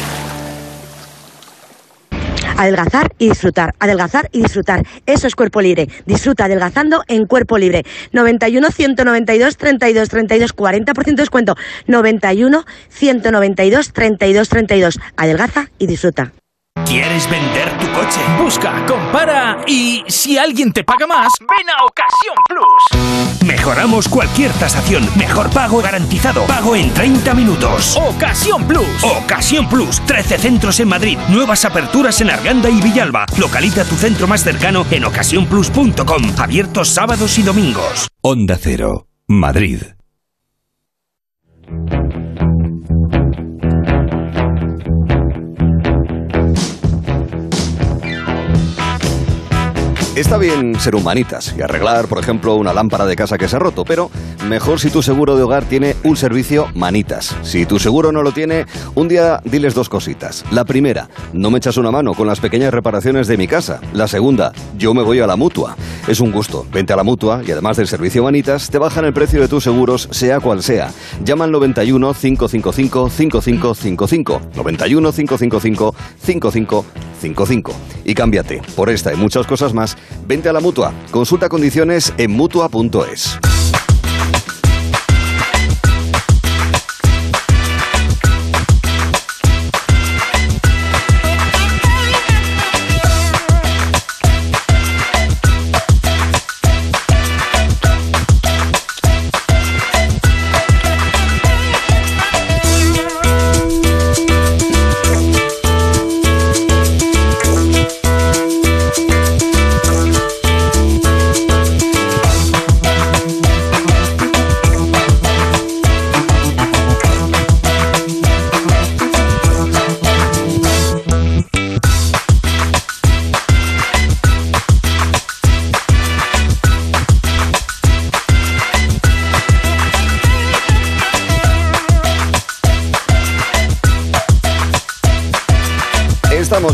Adelgazar y disfrutar, adelgazar y disfrutar. Eso es cuerpo libre. Disfruta adelgazando en cuerpo libre. 91 192 32 32 40% de descuento. 91 192 32 32. Adelgaza y disfruta. ¿Quieres vender tu coche? Busca, compara y si alguien te paga más, ven a Ocasión Plus. Mejoramos cualquier tasación. Mejor pago garantizado. Pago en 30 minutos. Ocasión Plus. Ocasión Plus. 13 centros en Madrid. Nuevas aperturas en Arganda y Villalba. Localiza tu centro más cercano en ocasiónplus.com. Abiertos sábados y domingos. Onda Cero, Madrid. Está bien ser humanitas y arreglar, por ejemplo, una lámpara de casa que se ha roto, pero mejor si tu seguro de hogar tiene un servicio manitas. Si tu seguro no lo tiene, un día diles dos cositas. La primera, no me echas una mano con las pequeñas reparaciones de mi casa. La segunda, yo me voy a la mutua. Es un gusto. Vente a la mutua y además del servicio manitas, te bajan el precio de tus seguros, sea cual sea. Llama al 91 555 5555. 91 555 5555. Y cámbiate. Por esta y muchas cosas más, vente a la mutua. Consulta condiciones en mutua.es.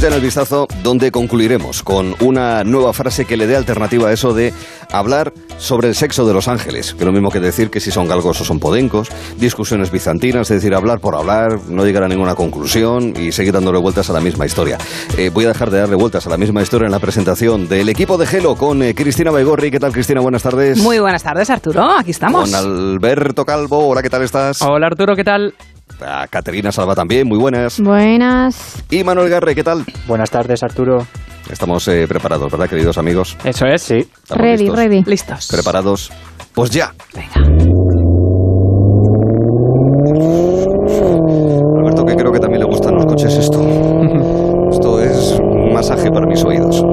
en el vistazo donde concluiremos con una nueva frase que le dé alternativa a eso de hablar sobre el sexo de los ángeles, que es lo mismo que decir que si son galgos o son podencos, discusiones bizantinas, es decir, hablar por hablar, no llegar a ninguna conclusión y seguir dándole vueltas a la misma historia. Eh, voy a dejar de darle vueltas a la misma historia en la presentación del equipo de Gelo con eh, Cristina Baigorri. ¿Qué tal, Cristina? Buenas tardes. Muy buenas tardes, Arturo. Aquí estamos. Con Alberto Calvo. Hola, ¿qué tal estás? Hola, Arturo, ¿qué tal? A Caterina Salva también, muy buenas. Buenas. Y Manuel Garre, ¿qué tal? Buenas tardes, Arturo. Estamos eh, preparados, ¿verdad, queridos amigos? Eso es, sí. Ready, listos? ready. Listos. ¿Preparados? Pues ya. Alberto, que creo que también le gustan los coches esto. Esto es un masaje para mis oídos.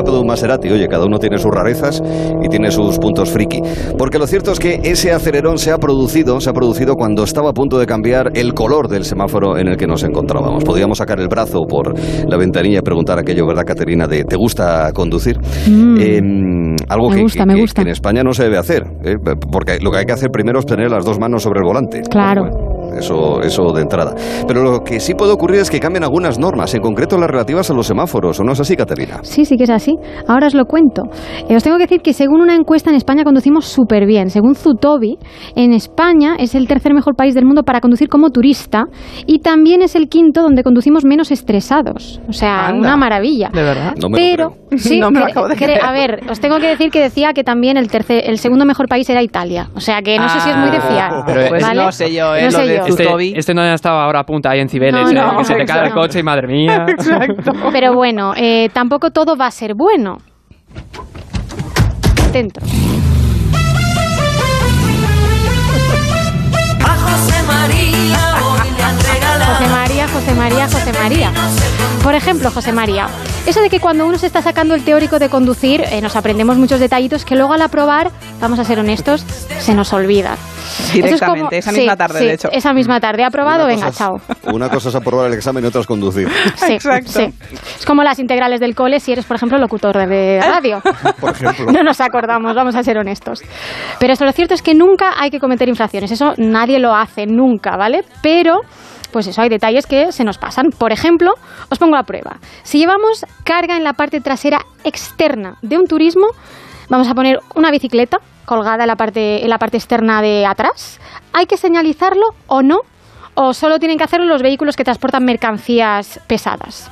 Escape de un Maserati. Oye, cada uno tiene sus rarezas y tiene sus puntos friki. Porque lo cierto es que ese acelerón se ha producido, se ha producido cuando estaba a punto de cambiar el color del semáforo en el que nos encontrábamos. Podíamos sacar el brazo por la ventanilla y preguntar aquello, ¿verdad, Caterina? De ¿te gusta conducir? Mm. Eh, algo Me que, gusta, que- me gusta. que en España no se debe hacer, ¿eh? porque lo que hay que hacer primero es tener las dos manos sobre el volante. Claro. Eso, eso de entrada. Pero lo que sí puede ocurrir es que cambien algunas normas, en concreto las relativas a los semáforos, ¿o no es así, Caterina? Sí, sí que es así. Ahora os lo cuento. Eh, os tengo que decir que según una encuesta en España conducimos súper bien. Según Zutobi, en España es el tercer mejor país del mundo para conducir como turista y también es el quinto donde conducimos menos estresados. O sea, Anda. una maravilla. ¿De verdad? No me lo Pero, sí, No me lo acabo de cre- creer. a ver, os tengo que decir que decía que también el tercer, el segundo mejor país era Italia. O sea, que no sé si es muy de fiar. Ah, Pero ¿vale? no sé yo, ¿eh? No sé de yo. Este, Zutobi. este no estaba ahora a punta ahí en Cibeles, No, eh, no, que se te cae el exacto. coche y madre mía. Pero bueno, eh, tampoco todo va a ser bueno. Dentro. José María, José María, José María. Por ejemplo, José María, eso de que cuando uno se está sacando el teórico de conducir, eh, nos aprendemos muchos detallitos que luego al aprobar, vamos a ser honestos, se nos olvida. Directamente, esa misma tarde, de hecho. Esa misma tarde. ¿Aprobado? Venga, cosa chao. es- Una cosa es aprobar el examen y otra es conducir. Sí, sí. Es como las integrales del cole si eres, por ejemplo, locutor de radio. Por ejemplo. No nos acordamos, vamos a ser honestos. Pero esto lo cierto es que nunca hay que cometer infracciones. Eso nadie lo hace nunca, ¿vale? Pero, pues eso, hay detalles que se nos pasan. Por ejemplo, os pongo a prueba. Si llevamos carga en la parte trasera externa de un turismo, vamos a poner una bicicleta colgada en la parte, en la parte externa de atrás. ¿Hay que señalizarlo o no? ¿O solo tienen que hacerlo los vehículos que transportan mercancías pesadas?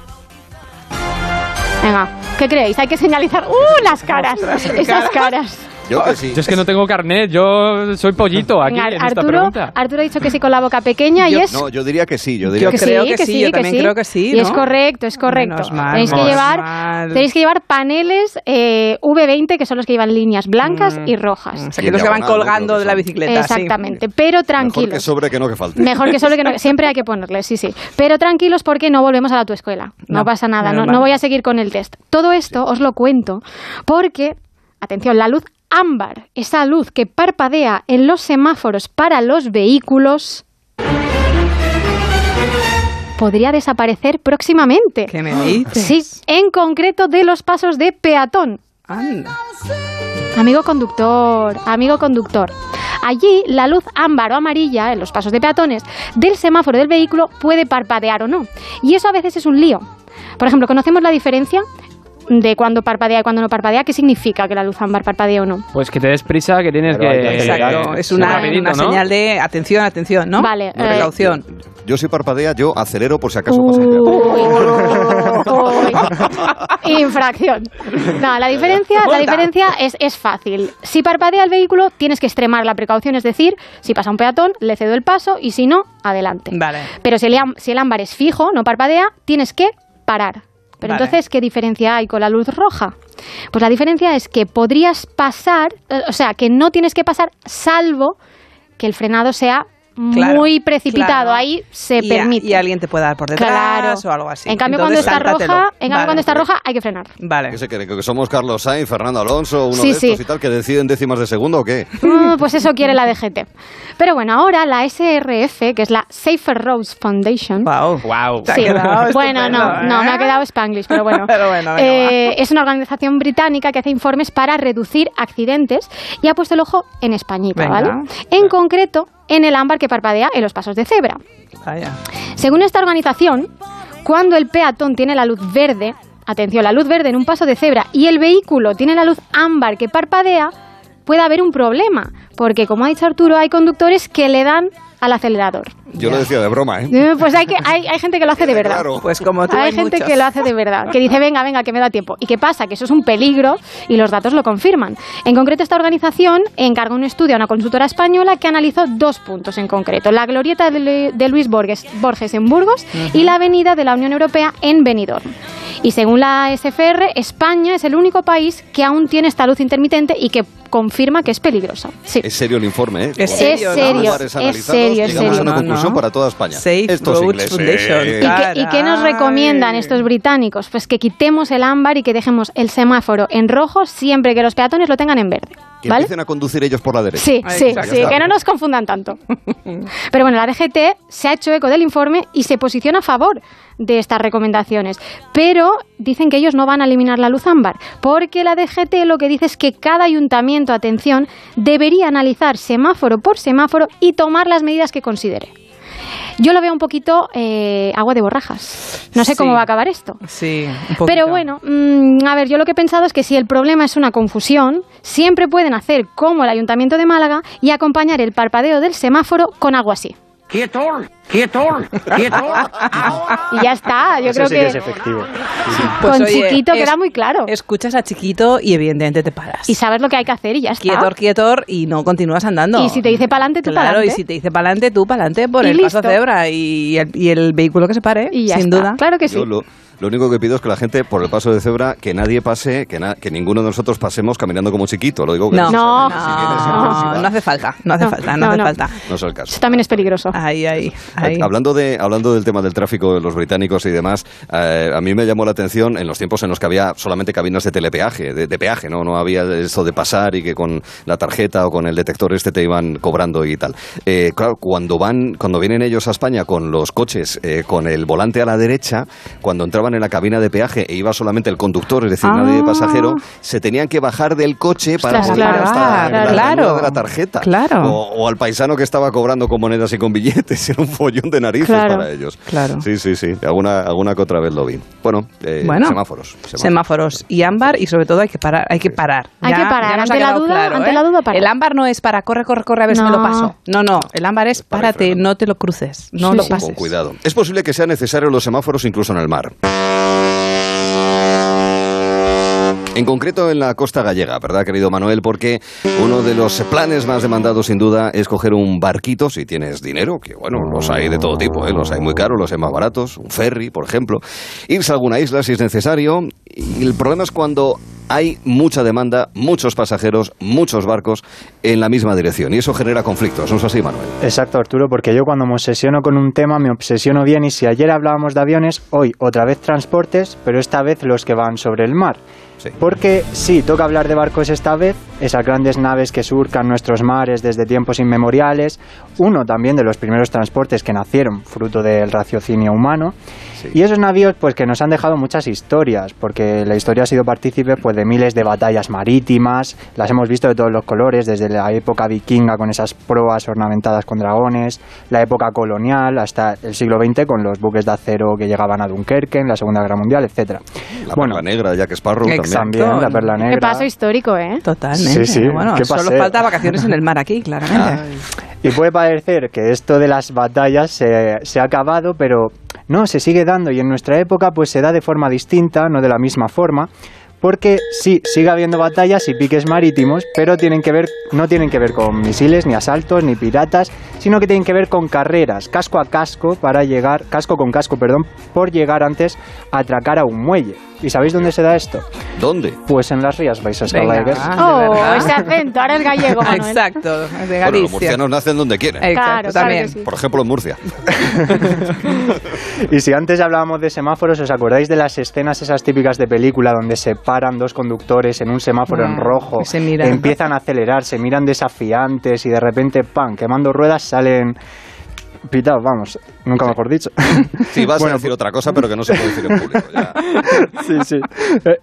Venga, ¿qué creéis? Hay que señalizar. ¡Uh, las caras! Esas caras. Yo que sí. Yo es que no tengo carnet, yo soy pollito aquí Venga, en esta Arturo, pregunta. Arturo ha dicho que sí con la boca pequeña y es... No, yo diría que sí, yo diría Yo que sí. creo que sí, yo también creo que sí, Y es ¿no? correcto, es correcto. Mal, tenéis, que llevar, mal. tenéis que llevar paneles eh, V20, que son los que llevan líneas blancas y rojas. O sea, que los que van ¿no? colgando que de la bicicleta. sí. Exactamente, pero Mejor que tranquilos. sobre que no que falte. Mejor que solo que no, siempre hay que ponerle, sí, sí. Pero tranquilos porque no volvemos a la autoescuela. No, No, pasa nada, no, no voy a seguir con el test. Todo esto os lo cuento porque, atención, la luz ámbar, esa luz que parpadea en los semáforos para los vehículos, podría desaparecer próximamente. ¿Qué me dices? Sí, en concreto de los pasos de peatón. Anda. Amigo conductor, amigo conductor. Allí la luz ámbar o amarilla en los pasos de peatones del semáforo del vehículo puede parpadear o no. Y eso a veces es un lío. Por ejemplo, ¿conocemos la diferencia de cuando parpadea y cuando no parpadea? ¿Qué significa que la luz ámbar parpadea o no? Pues que te des prisa, que tienes hay que... es una, rapidito, una ¿no? señal de atención, atención, ¿no? Vale, De eh, precaución. Yo si parpadea, yo acelero por si acaso pasa Uy, peatón. uy. Infracción. No, la diferencia, la diferencia es, es fácil. Si parpadea el vehículo, tienes que extremar la precaución, es decir, si pasa un peatón, le cedo el paso y si no, adelante. Vale. Pero si el, am- si el ámbar es fijo, no parpadea, tienes que parar. Pero Vale. entonces, ¿qué diferencia hay con la luz roja? Pues la diferencia es que podrías pasar, eh, o sea, que no tienes que pasar salvo que el frenado sea Claro, muy precipitado. claro. Ahí se Y a- permite. Y alguien te puede dar por detrás Claro. o algo así. En cambio, Entonces, cuando está roja, en cambio, Vale. cuando está roja, hay que frenar. Vale. ¿Qué se cree? ¿Que somos Carlos Sainz, Fernando Alonso, uno Sí, de estos sí. y tal, que deciden décimas de segundo o qué? Mm, pues eso quiere la DGT. Pero bueno, ahora la SRF, que es la Safer Roads Foundation. Wow. Wow. Sí. Bueno, no, estupendo, no, ¿eh? me ha quedado Spanglish, pero bueno. Pero bueno, venga, Eh, es una organización británica que hace informes para reducir accidentes y ha puesto el ojo en Españita, Venga. ¿vale? En concreto, en el ámbar que parpadea en los pasos de cebra. Vaya. Según esta organización, cuando el peatón tiene la luz verde, atención, la luz verde en un paso de cebra y el vehículo tiene la luz ámbar que parpadea, puede haber un problema, porque como ha dicho Arturo, hay conductores que le dan al acelerador. Yo lo decía de broma, ¿eh? Pues hay, que, hay, hay gente que lo hace de verdad. Pues como tú Hay hay gente que lo hace de verdad, que dice, venga, venga, que me da tiempo. ¿Y qué pasa? Que eso es un peligro y los datos lo confirman. En concreto, esta organización encargó un estudio a una consultora española que analizó dos puntos en concreto. La glorieta de, de Luis Borges, Borges en Burgos y la avenida de la Unión Europea en Benidorm. Y según la SFR, España es el único país que aún tiene esta luz intermitente y que confirma que es peligrosa. Sí. Es serio el informe, ¿eh? Es serio, Es analizados, serio, a una conclusión no. para toda España. Safe Estos Roads ingleses. Foundation. ¿Y qué, y qué nos recomiendan estos británicos? Pues que quitemos el ámbar y que dejemos el semáforo en rojo siempre que los peatones lo tengan en verde. Que ¿Vale? empiecen a conducir ellos por la derecha. Sí, sí, sí, que no nos confundan tanto. Pero bueno, la DGT se ha hecho eco del informe y se posiciona a favor de estas recomendaciones. Pero dicen que ellos no van a eliminar la luz ámbar, porque la DGT lo que dice es que cada ayuntamiento, atención, debería analizar semáforo por semáforo y tomar las medidas que considere. Yo lo veo un poquito eh, agua de borrajas. No sé Sí. cómo va a acabar esto. Sí, un poquito. Pero bueno, mm, a ver, yo lo que he pensado es que si el problema es una confusión, siempre pueden hacer como el Ayuntamiento de Málaga y acompañar el parpadeo del semáforo con algo así. ¡Quieto! ¡Quieto! ¡Quieto! Y ya está, yo Eso creo sí que, que es efectivo. con oye, chiquito es- queda muy claro. Escuchas a chiquito y evidentemente te paras. Y sabes lo que hay que hacer y ya está. Quietor, quietor y no continúas andando. Y si te dice pa'lante, tú Claro, pa'lante. y si te dice para adelante, tú para adelante por Y el paso listo. cebra y el, y el vehículo que se pare, Y ya sin está. duda. Claro que sí. Yo lo, único que pido es que la gente, por el paso de cebra, que nadie pase, que, na- que ninguno de nosotros pasemos caminando como chiquito. Lo digo que No, No. no, no hace falta, no hace No, falta, no, no, hace no. falta. No es el caso. Eso también es peligroso. Ahí, ahí, ahí. Hablando, de, hablando del tema del tráfico de los británicos y demás, eh, a mí me llamó la atención en los tiempos en los que había solamente cabinas de telepeaje, de, de peaje, ¿no? No había eso de pasar y que con la tarjeta o con el detector este te iban cobrando y tal. Eh, claro, cuando van, cuando vienen ellos a España con los coches, eh, con el volante a la derecha, cuando entraban en la cabina de peaje e iba solamente el conductor, es decir, nadie de Ah. pasajero, se tenían que bajar del coche para Ostras, poder claro, gastar claro, la claro. ranura de la tarjeta. Claro. O, o al paisano que estaba cobrando con monedas y con billetes. Era un follón de narices Claro. para ellos. Claro. Sí, sí, sí. Alguna, alguna que otra vez lo vi. Bueno, eh, Bueno. semáforos, semáforos. Semáforos y ámbar y sobre todo hay que parar, hay que parar. Hay que parar, ante la quedado duda- claro, ante ¿eh? la duda. El ámbar no es para corre, corre, corre a ver si me lo paso. No, no, el ámbar es párate, no te lo cruces, no Sí, lo sí. pases. Con cuidado. Es posible que sean necesarios los semáforos incluso en el mar. En concreto en la costa gallega, ¿verdad, querido Manuel? Porque uno de los planes más demandados, sin duda, es coger un barquito, si tienes dinero, que bueno, los hay de todo tipo, ¿eh? los hay muy caros, los hay más baratos, un ferry, por ejemplo, irse a alguna isla si es necesario. Y el problema es cuando hay mucha demanda, muchos pasajeros, muchos barcos en la misma dirección. Y eso genera conflictos, ¿no es así, Manuel? Exacto, Arturo, porque yo cuando me obsesiono con un tema me obsesiono bien y si ayer hablábamos de aviones, hoy otra vez transportes, pero esta vez los que van sobre el mar. Sí. Porque sí, toca hablar de barcos esta vez, esas grandes naves que surcan nuestros mares desde tiempos inmemoriales, uno también de los primeros transportes que nacieron fruto del raciocinio humano, Sí. y esos navíos pues que nos han dejado muchas historias, porque la historia ha sido partícipe pues de miles de batallas marítimas, las hemos visto de todos los colores, desde la época vikinga con esas proas ornamentadas con dragones, la época colonial hasta el siglo XX con los buques de acero que llegaban a Dunkerque en la Segunda Guerra Mundial, etcétera. La Bueno, Negra, Jack Sparrow también. también la perla negra. Qué paso histórico, ¿eh? Totalmente. Sí, sí, Bueno, qué solo falta vacaciones en el mar aquí, claramente. Y puede parecer que esto de las batallas se, se ha acabado, pero no, se sigue dando y en nuestra época pues se da de forma distinta, no de la misma forma, porque sí, sigue habiendo batallas y piques marítimos, pero tienen que ver, no tienen que ver con misiles, ni asaltos, ni piratas, sino que tienen que ver con carreras, casco a casco, para llegar, casco con casco, perdón, por llegar antes a atracar a un muelle. ¿Y sabéis dónde se da esto? ¿Dónde? Pues en las Rías Venga, Galegas. de Oh, ese acento, ahora es gallego, Manuel. Exacto, es de Bueno, los murcianos nacen donde quieren. Exacto, Claro, también. sí. Por ejemplo, en Murcia. Y si antes hablábamos de semáforos, ¿os acordáis de las escenas esas típicas de película donde se paran dos conductores en un semáforo en Mm, rojo, se miran. empiezan a acelerar, se miran desafiantes y de repente, ¡pam!, quemando ruedas salen Pitado, vamos, nunca mejor dicho. Sí, vas Bueno, a decir otra cosa, pero que no se puede decir en público. ya. sí, sí.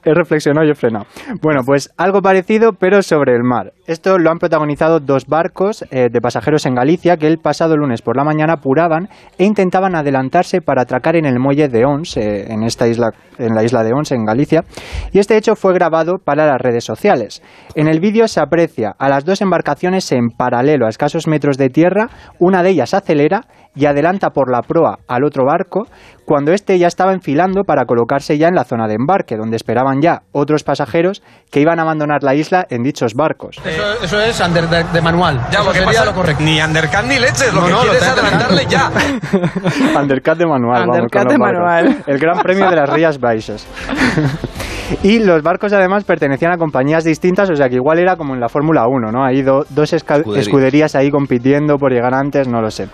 He reflexionado y he frenado. Bueno, pues algo parecido, pero sobre el mar. Esto lo han protagonizado dos barcos eh, de pasajeros en Galicia que el pasado lunes por la mañana apuraban e intentaban adelantarse para atracar en el muelle de Ons, eh, en esta isla, en la isla de Ons, en Galicia. Y este hecho fue grabado para las redes sociales. En el vídeo se aprecia a las dos embarcaciones en paralelo a escasos metros de tierra. Una de ellas acelera y adelanta por la proa al otro barco cuando éste ya estaba enfilando para colocarse ya en la zona de embarque, donde esperaban ya otros pasajeros que iban a abandonar la isla en dichos barcos. Eso, eso es under de, de manual. Ya, Eso lo que sería pasa- lo correcto. Ni undercut ni leches, lo No, que no, quieres lo adelantarle ya. Undercut de manual. vamos, con de manual. El gran premio de las Rías Baixas. y los barcos además pertenecían a compañías distintas, o sea que igual era como en la Fórmula 1, ¿no? Hay do- dos Escuderías. escuderías ahí compitiendo por llegar antes, no lo sé.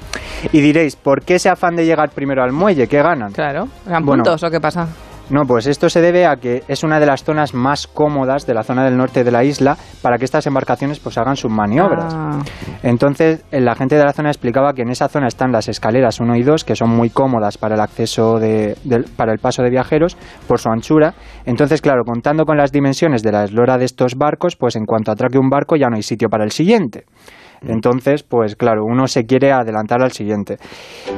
Y diréis, ¿por qué ese afán de llegar primero al muelle? ¿Qué ganan? Claro. ¿Ganan Bueno. puntos o qué pasa? No, pues esto se debe a que es una de las zonas más cómodas de la zona del norte de la isla para que estas embarcaciones pues hagan sus maniobras. Ah. Entonces, eh, la gente de la zona explicaba que en esa zona están las escaleras 1 y 2, que son muy cómodas para el acceso de, del- para el paso de viajeros por su anchura. Entonces, claro, contando con las dimensiones de la eslora de estos barcos, pues en cuanto atraque un barco ya no hay sitio para el siguiente. Entonces, pues claro, uno se quiere adelantar al siguiente.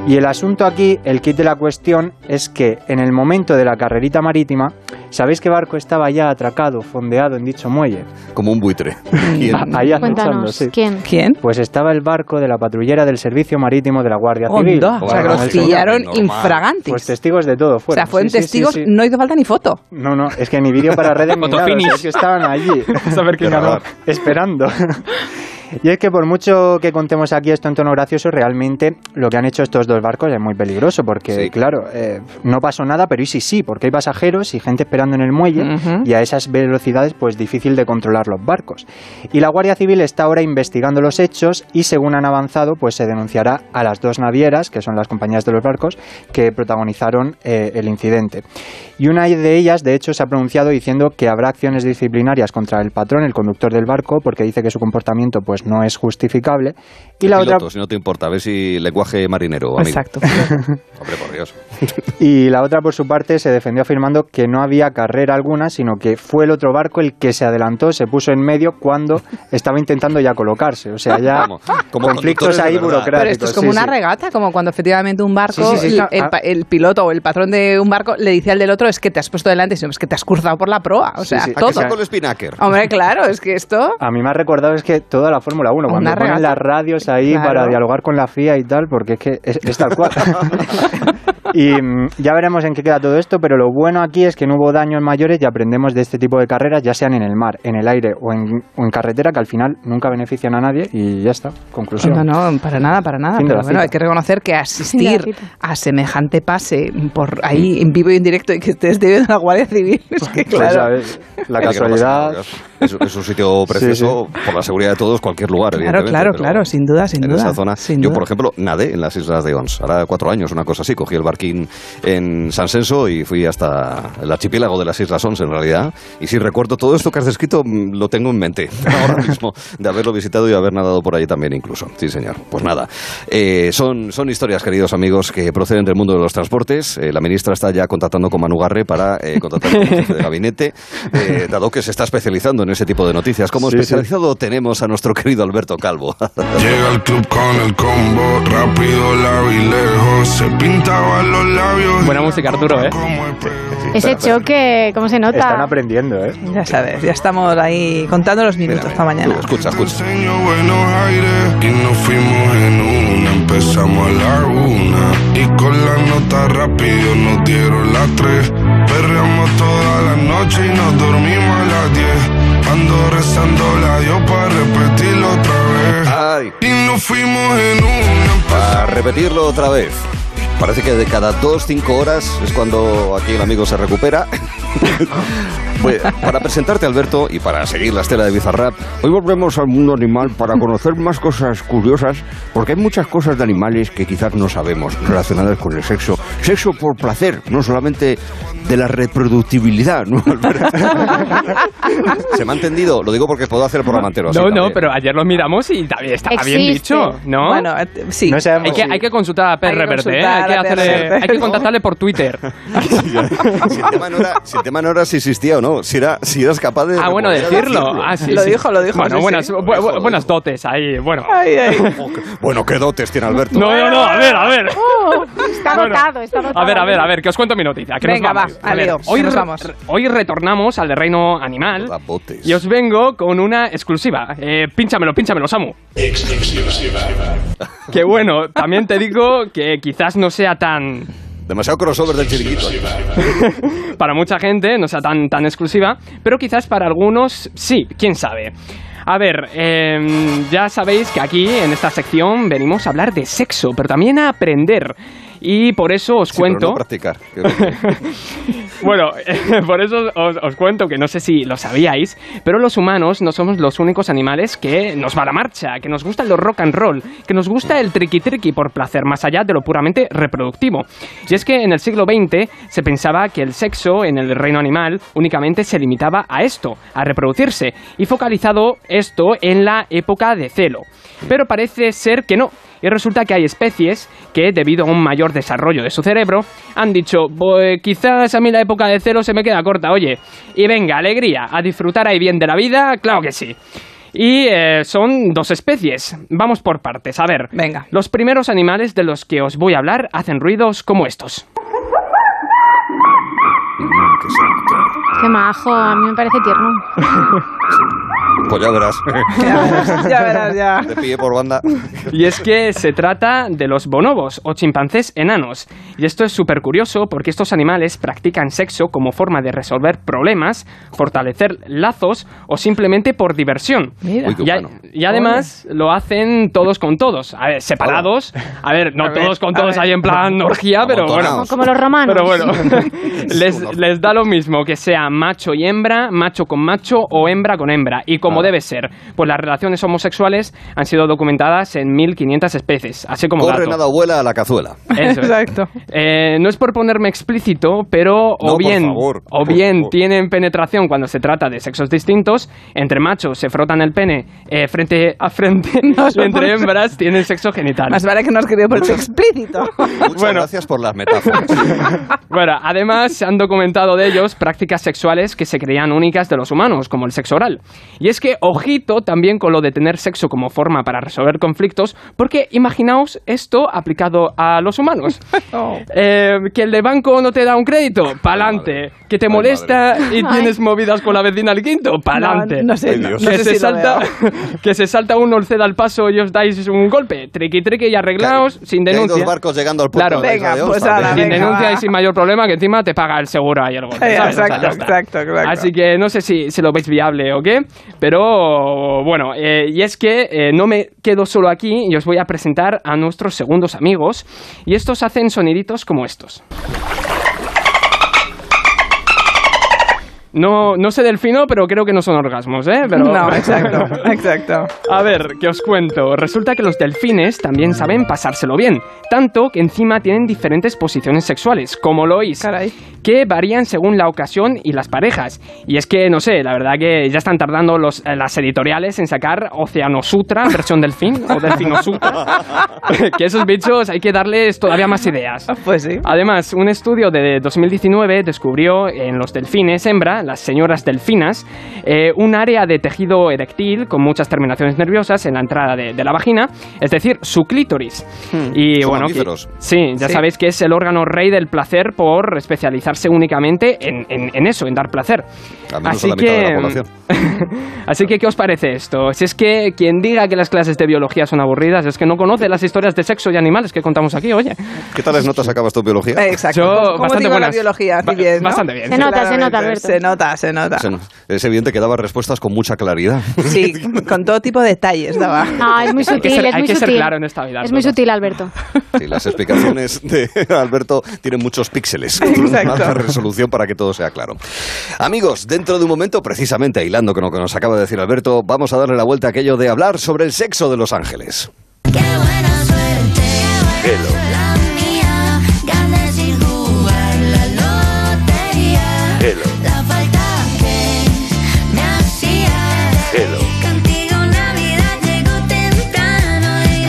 Y el asunto aquí, el kit de la cuestión, es que en el momento de la carrerita marítima, ¿sabéis qué barco estaba ya atracado, fondeado en dicho muelle? Como un buitre. ¿Quién? Ahí acechando, Cuéntanos, sí. ¿quién? ¿Quién? Pues estaba el barco de la patrullera del Servicio Marítimo de la Guardia Civil. Onda. O sea, que los pillaron infragantis. Pues testigos de todo o fueron. sea, fueron Sí, sí, sí, testigos, sí. no hizo falta ni foto. No, no, es que ni vídeo para redes ni nada, o es que estaban allí. Saber Qué esperando. Y es que por mucho que contemos aquí esto en tono gracioso, realmente lo que han hecho estos dos barcos es muy peligroso, porque Sí. claro, eh, no pasó nada, pero y sí sí, porque hay pasajeros y gente esperando en el muelle y a esas velocidades pues difícil de controlar los barcos. Y la Guardia Civil está ahora investigando los hechos y según han avanzado pues se denunciará a las dos navieras, que son las compañías de los barcos, que protagonizaron eh, el incidente. Y una de ellas, de hecho, se ha pronunciado diciendo que habrá acciones disciplinarias contra el patrón, el conductor del barco, porque dice que su comportamiento pues no es justificable. Y la piloto, otra si no te importa, a ver si lenguaje marinero, amigo. Exacto. Hombre, por Dios. y la otra por su parte se defendió afirmando que no había carrera alguna, sino que fue el otro barco el que se adelantó, se puso en medio cuando estaba intentando ya colocarse, o sea, ya Como- como conflictos ahí burocráticos. Pero esto es como sí, una sí. regata, como cuando efectivamente un barco, Sí, sí, sí, el, el piloto o el patrón de un barco le dice al del otro es que te has puesto delante, sino es que te has cruzado por la proa. O sea, sí. ¿A todo. saco el spinnaker? Hombre, claro, es que esto... A mí me ha recordado es que toda la Fórmula 1, cuando ponen regata. las radios ahí Claro. para dialogar con la FIA y tal, porque es que es, es tal cual. y mm, ya veremos en qué queda todo esto, pero lo bueno aquí es que no hubo daños mayores y aprendemos de este tipo de carreras, ya sean en el mar, en el aire o en, o en carretera, que al final nunca benefician a nadie y ya está, conclusión. No, no, para nada, para nada. Pero bueno, cita. hay que reconocer que asistir a semejante pase por ahí en vivo y en directo y que estés debiendo a la Guardia Civil, es que Pues claro. ya ves, la casualidad... Es, es un sitio precioso por la seguridad de todos, cualquier lugar, Claro, evidentemente. claro, claro, sin duda, sin en duda. esa zona. sin Yo, duda. por ejemplo, nadé en las Islas de Ons. Ahora cuatro años, una cosa así. Cogí el barquín en San Senso y fui hasta el archipiélago de las Islas Ons, en realidad. Y si recuerdo todo esto que has descrito, mm, lo tengo en mente ahora mismo, de haberlo visitado y haber nadado por allí también incluso. Sí, señor. Pues nada, eh, son, son historias, queridos amigos, que proceden del mundo de los transportes. Eh, la ministra está ya contactando con Manu Garre para eh, contratar con jefe de gabinete, eh, dado que se está especializando en ese tipo de noticias. Como Sí, sí. especializado tenemos a nuestro querido Alberto Calvo. Llega al club con el combo, rápido, lejos. Se pintaban los labios. Buena música, Arturo, ¿eh? Ese choque, ¿cómo se nota? Están aprendiendo, ¿eh? Ya sabes, ya estamos ahí contando los minutos para mañana. escucha, escucha. Aires y nos fuimos en una. Empezamos a la una y con la nota rápido nos dieron las tres. Perreamos toda la noche y nos dormimos a las diez. Ando rezando la Dios para vez. Ay. Y nos fuimos en una. Para repetirlo otra vez. Parece que de cada dos, cinco horas es cuando aquí el amigo se recupera. Pues, para presentarte, Alberto, y para seguir la estela de Bizarrap, hoy volvemos al mundo animal para conocer más cosas curiosas, porque hay muchas cosas de animales que quizás no sabemos relacionadas con el sexo. Sexo por placer, no solamente de la reproductibilidad, ¿no, Alberto? ¿Se me ha entendido? Lo digo porque puedo hacer el programa entero así No, no, también. pero ayer lo miramos y también estaba bien dicho, ¿no? Bueno, eh, sí. No sabemos hay, que, si- hay que consultar a Hay que PR Verde, ¿eh? hay, que hacerle- hay que contactarle por Twitter. Si el tema no era, si, el tema no era si existía o no, si, era, si eras capaz de... Ah, bueno, decirlo. Ah, sí, Lo sí. dijo, lo dijo, Bueno, sí, buenas, sí. bu- bu- buenas dotes ahí, bueno. Ay, ay. Bueno, qué dotes tiene Alberto. No, no, no, a ver, a ver. Oh, está Bueno, dotado, está dotado. A ver, a ver, a ver, que os cuento mi noticia. que nos Venga, vamos. va, A ver, al lío, hoy, que nos re- vamos. re- hoy retornamos al de reino animal y os vengo con una exclusiva. Eh, pínchamelo, pínchamelo, Samu. Que bueno, también te digo que quizás no sea tan Demasiado crossover del chiringuito. para mucha gente no sea tan, tan exclusiva, pero quizás para algunos sí, quién sabe. A ver, em, ya sabéis que aquí en esta sección venimos a hablar de sexo, pero también a aprender. Y por eso os Sí, pero cuento... no practicar. Bueno, por eso os, os cuento que no sé si lo sabíais, pero los humanos no somos los únicos animales que nos va a la marcha, que nos gusta el rock and roll, que nos gusta el triqui triqui por placer, más allá de lo puramente reproductivo. Y es que en el siglo XX se pensaba que el sexo en el reino animal únicamente se limitaba a esto, a reproducirse, y focalizado esto en la época de celo. Pero parece ser que no. Y resulta que hay especies que, debido a un mayor desarrollo de su cerebro, han dicho, pues quizás a mí la época de celo se me queda corta, oye. Y venga, alegría, a disfrutar ahí bien de la vida, claro que sí. Y eh, son dos especies. Vamos por partes. A ver, Venga. los primeros animales de los que os voy a hablar hacen ruidos como estos. Qué majo, a mí me parece tierno. Pues ya verás. Ya verás, ya verás, ya. De pie por banda. Y es que se trata de los bonobos o chimpancés enanos. Y esto es súper curioso porque estos animales practican sexo como forma de resolver problemas, fortalecer lazos o simplemente por diversión. Mira. Uy, qué Y, a- bueno. y además lo hacen todos con todos. A ver, separados. A ver, no A ver, todos con todos ahí en plan orgía, pero bueno. Como los romanos. Pero bueno, les, les da lo mismo que sea macho y hembra, macho con macho o hembra con hembra. Y como debe ser, pues las relaciones homosexuales han sido documentadas en 1500 especies, así como Corre dato. nada vuela a la cazuela. Eso es. Exacto. Eh, no es por ponerme explícito, pero o No, por bien, favor, o bien tienen penetración cuando se trata de sexos distintos, entre machos se frotan el pene eh, frente a frente No, entre hembras tienen sexo genital. Más vale que no has querido por explícito. Muchas Bueno. gracias por las metáforas. Bueno, además se han documentado de ellos prácticas sexuales que se creían únicas de los humanos, como el sexo oral. Y es que, ojito también con lo de tener sexo como forma para resolver conflictos, porque imaginaos esto aplicado a los humanos. Oh. Eh, que el de banco no te da un crédito, pa'lante. Que te Ay, molesta y Ay. tienes movidas con la vecina al quinto, pa'lante. No, no sé, no, no que, sé se si salta, que se salta uno, os ceda el paso y os dais un golpe. Triqui, triqui y arreglaos sin Que hay denuncia. dos barcos llegando al puerto Claro. Venga, de pues sin venga, denuncia va. y sin mayor problema, que encima te paga el seguro ahí el golpe. ¿sabes? O sea, exacto, exacto, exacto. Así que no sé si, si lo veis viable o qué, pero bueno, eh, y es que eh, no me quedo solo aquí y os voy a presentar a nuestros segundos amigos, y estos hacen soniditos como estos. No, no sé del fino, pero creo que no son orgasmos, ¿eh? Pero... No, exacto, exacto. A ver, que os cuento. Resulta que los delfines también saben pasárselo bien, tanto que encima tienen diferentes posiciones sexuales, como lo oís, Caray. que varían según la ocasión y las parejas. Y es que, no sé, la verdad que ya están tardando los, eh, las editoriales en sacar Océano Sutra, versión delfín, o Delfino Sutra, que esos bichos hay que darles todavía más ideas. Pues sí. Además, un estudio de 2019 descubrió en los delfines hembra, las señoras delfinas, eh, un área de tejido eréctil con muchas terminaciones nerviosas en la entrada de, de la vagina, es decir, su clítoris. Y Son bueno, que- sí, ya Sí. sabéis que es el órgano rey del placer por especializarse únicamente en, en- en eso, en dar placer. Así la la que- población. Así que, ¿qué os parece esto? Si es que quien diga que las clases de biología son aburridas es que no conoce las historias de sexo y animales que contamos aquí, oye. ¿Qué tales notas acabas tú en biología? Exacto. Yo, ¿Cómo bastante digo la buenas. biología? Ba- Así bien, ¿no? bastante bien. Se nota, se nota, Alberto. Se nota, nota, se nota. Se no- Es evidente que daba respuestas con mucha claridad. Sí, con todo tipo de detalles daba. No, es muy Hay que sutil, ser- es hay muy que ser sutil. claro en esta vida, Es muy sutil, Alberto. Sí, las explicaciones de Alberto tienen muchos píxeles. con Exacto. Una resolución para que todo sea claro. Amigos, dentro de un momento, precisamente hilando con lo que nos acaba de decir Alberto, vamos a darle la vuelta a aquello de hablar sobre el sexo de los ángeles. Hello. Hello. Hello.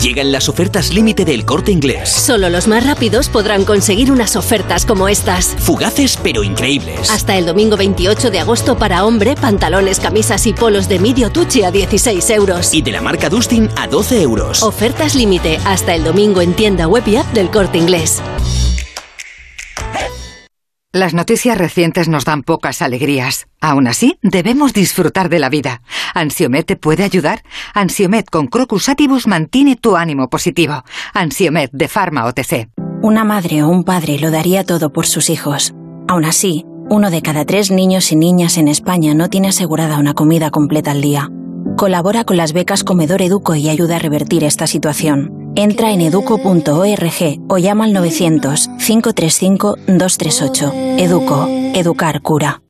Llegan las ofertas límite del corte inglés. Solo los más rápidos podrán conseguir unas ofertas como estas. Fugaces pero increíbles. Hasta el domingo 28 de agosto para hombre, pantalones, camisas y polos de medio tuchi a 16 euros. Y de la marca Dustin a 12 euros. Ofertas límite hasta el domingo en tienda web y app del corte inglés. Las noticias recientes nos dan pocas alegrías. Aún así, debemos disfrutar de la vida. ¿Ansiomet te puede ayudar? Ansiomet con Crocus Atibus mantiene tu ánimo positivo. Ansiomet de Pharma OTC. Una madre o un padre lo daría todo por sus hijos. Aún así, uno de cada tres niños y niñas en España no tiene asegurada una comida completa al día. Colabora con las becas Comedor Educo y ayuda a revertir esta situación. Entra en educo.org o llama al 900-535-238. Educo. Educar cura.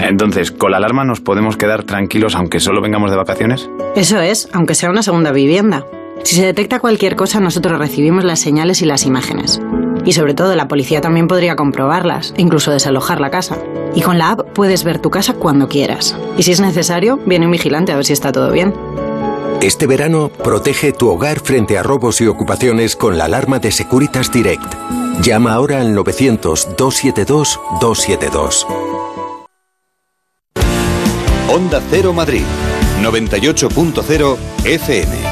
Entonces, ¿con la alarma nos podemos quedar tranquilos aunque solo vengamos de vacaciones? Eso es, aunque sea una segunda vivienda. Si se detecta cualquier cosa, nosotros recibimos las señales y las imágenes. Y sobre todo, la policía también podría comprobarlas, e incluso desalojar la casa. Y con la app puedes ver tu casa cuando quieras. Y si es necesario, viene un vigilante a ver si está todo bien. Este verano, protege tu hogar frente a robos y ocupaciones con la alarma de Securitas Direct. Llama ahora al 900-272-272. Onda Cero Madrid, 98.0 FM.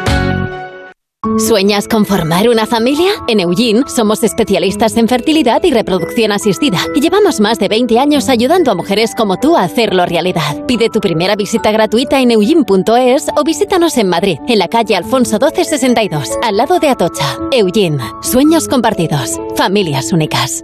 ¿Sueñas con formar una familia? En Eugene somos especialistas en fertilidad y reproducción asistida y llevamos más de 20 años ayudando a mujeres como tú a hacerlo realidad. Pide tu primera visita gratuita en eugene.es o visítanos en Madrid, en la calle Alfonso 1262, al lado de Atocha. Eugene, sueños compartidos, familias únicas.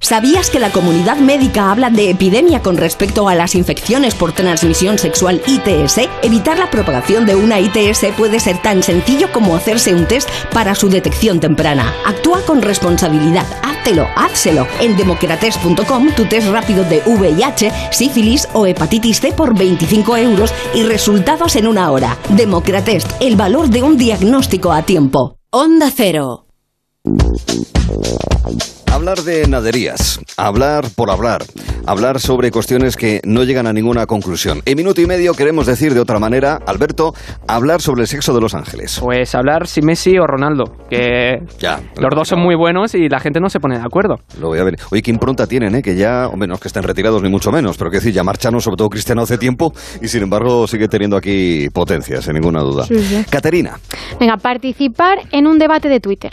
¿Sabías que la comunidad médica habla de epidemia con respecto a las infecciones por transmisión sexual ITS? Evitar la propagación de una ITS puede ser tan sencillo como hacerse un test para su detección temprana. Actúa con responsabilidad, háztelo, házselo. En democrates.com tu test rápido de VIH, sífilis o hepatitis C por 25 euros y resultados en una hora. Democratest, el valor de un diagnóstico a tiempo. Onda Cero. Hablar de naderías, hablar por hablar, hablar sobre cuestiones que no llegan a ninguna conclusión. En minuto y medio queremos decir de otra manera, Alberto, hablar sobre el sexo de los ángeles. Pues hablar si Messi o Ronaldo, que Ya. los dos son muy buenos y la gente no se pone de acuerdo. Lo voy a ver. Oye, qué impronta tienen, ¿eh? Que ya, hombre, no es que estén retirados ni mucho menos, pero que decir, ya marcharon, sobre todo Cristiano hace tiempo, y sin embargo sigue teniendo aquí potencia, sin ninguna duda. Sí, sí. Caterina, Venga, participar en un debate de Twitter.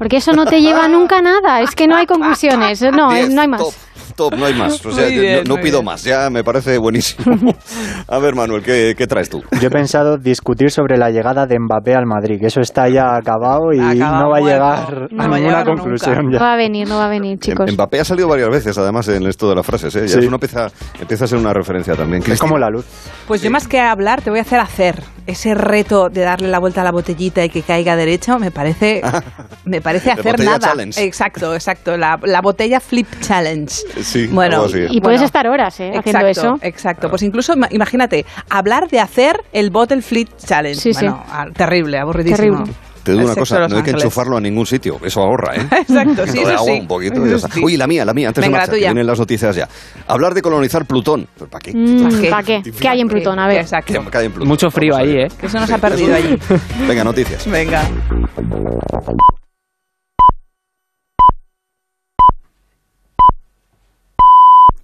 Porque eso no te lleva nunca a nada. Es que no hay conclusiones. No, no hay más. top, top, no hay más. O sea, bien, no, no pido bien. más, ya me parece buenísimo. A ver, Manuel, ¿qué, qué traes tú? Yo he pensado discutir sobre la llegada de Mbappé al Madrid, que eso está ya acabado y Acabado, no va a llegar No a ninguna llegar conclusión No ya. va a venir, no va a venir, chicos. Mbappé ha salido varias veces, además, en esto de las frases. ¿eh? Ya Sí. es una empieza, empieza a ser una referencia también. Es como la luz. Pues yo más que hablar te voy a hacer hacer. Ese reto de darle la vuelta a la botellita y que caiga derecho me parece me parece hacer botella nada. challenge. Exacto, exacto. La, la botella flip challenge. Sí, Bueno, algo así. Y puedes estar horas ¿eh? haciendo Exacto, eso. exacto. Pues incluso ima- imagínate, hablar de hacer el bottle flip challenge. Sí, sí. bueno, ah, terrible, aburridísimo. Terrible. Te digo una cosa, no hay que enchufarlo a ningún sitio, eso ahorra, ¿eh? Exacto, sí, eso agua sí. un poquito Eso sí. Uy, la mía, la mía, antes Venga, de que tuya. vienen las noticias ya. Hablar de colonizar Plutón. ¿Pero ¿Para qué? Mm, qué? ¿Para qué? ¿Qué hay en Plutón? A ver. Exacto. Que cae en Plutón. Mucho frío ahí. ¿eh? Que eso nos ha perdido allí. Venga, noticias. Venga.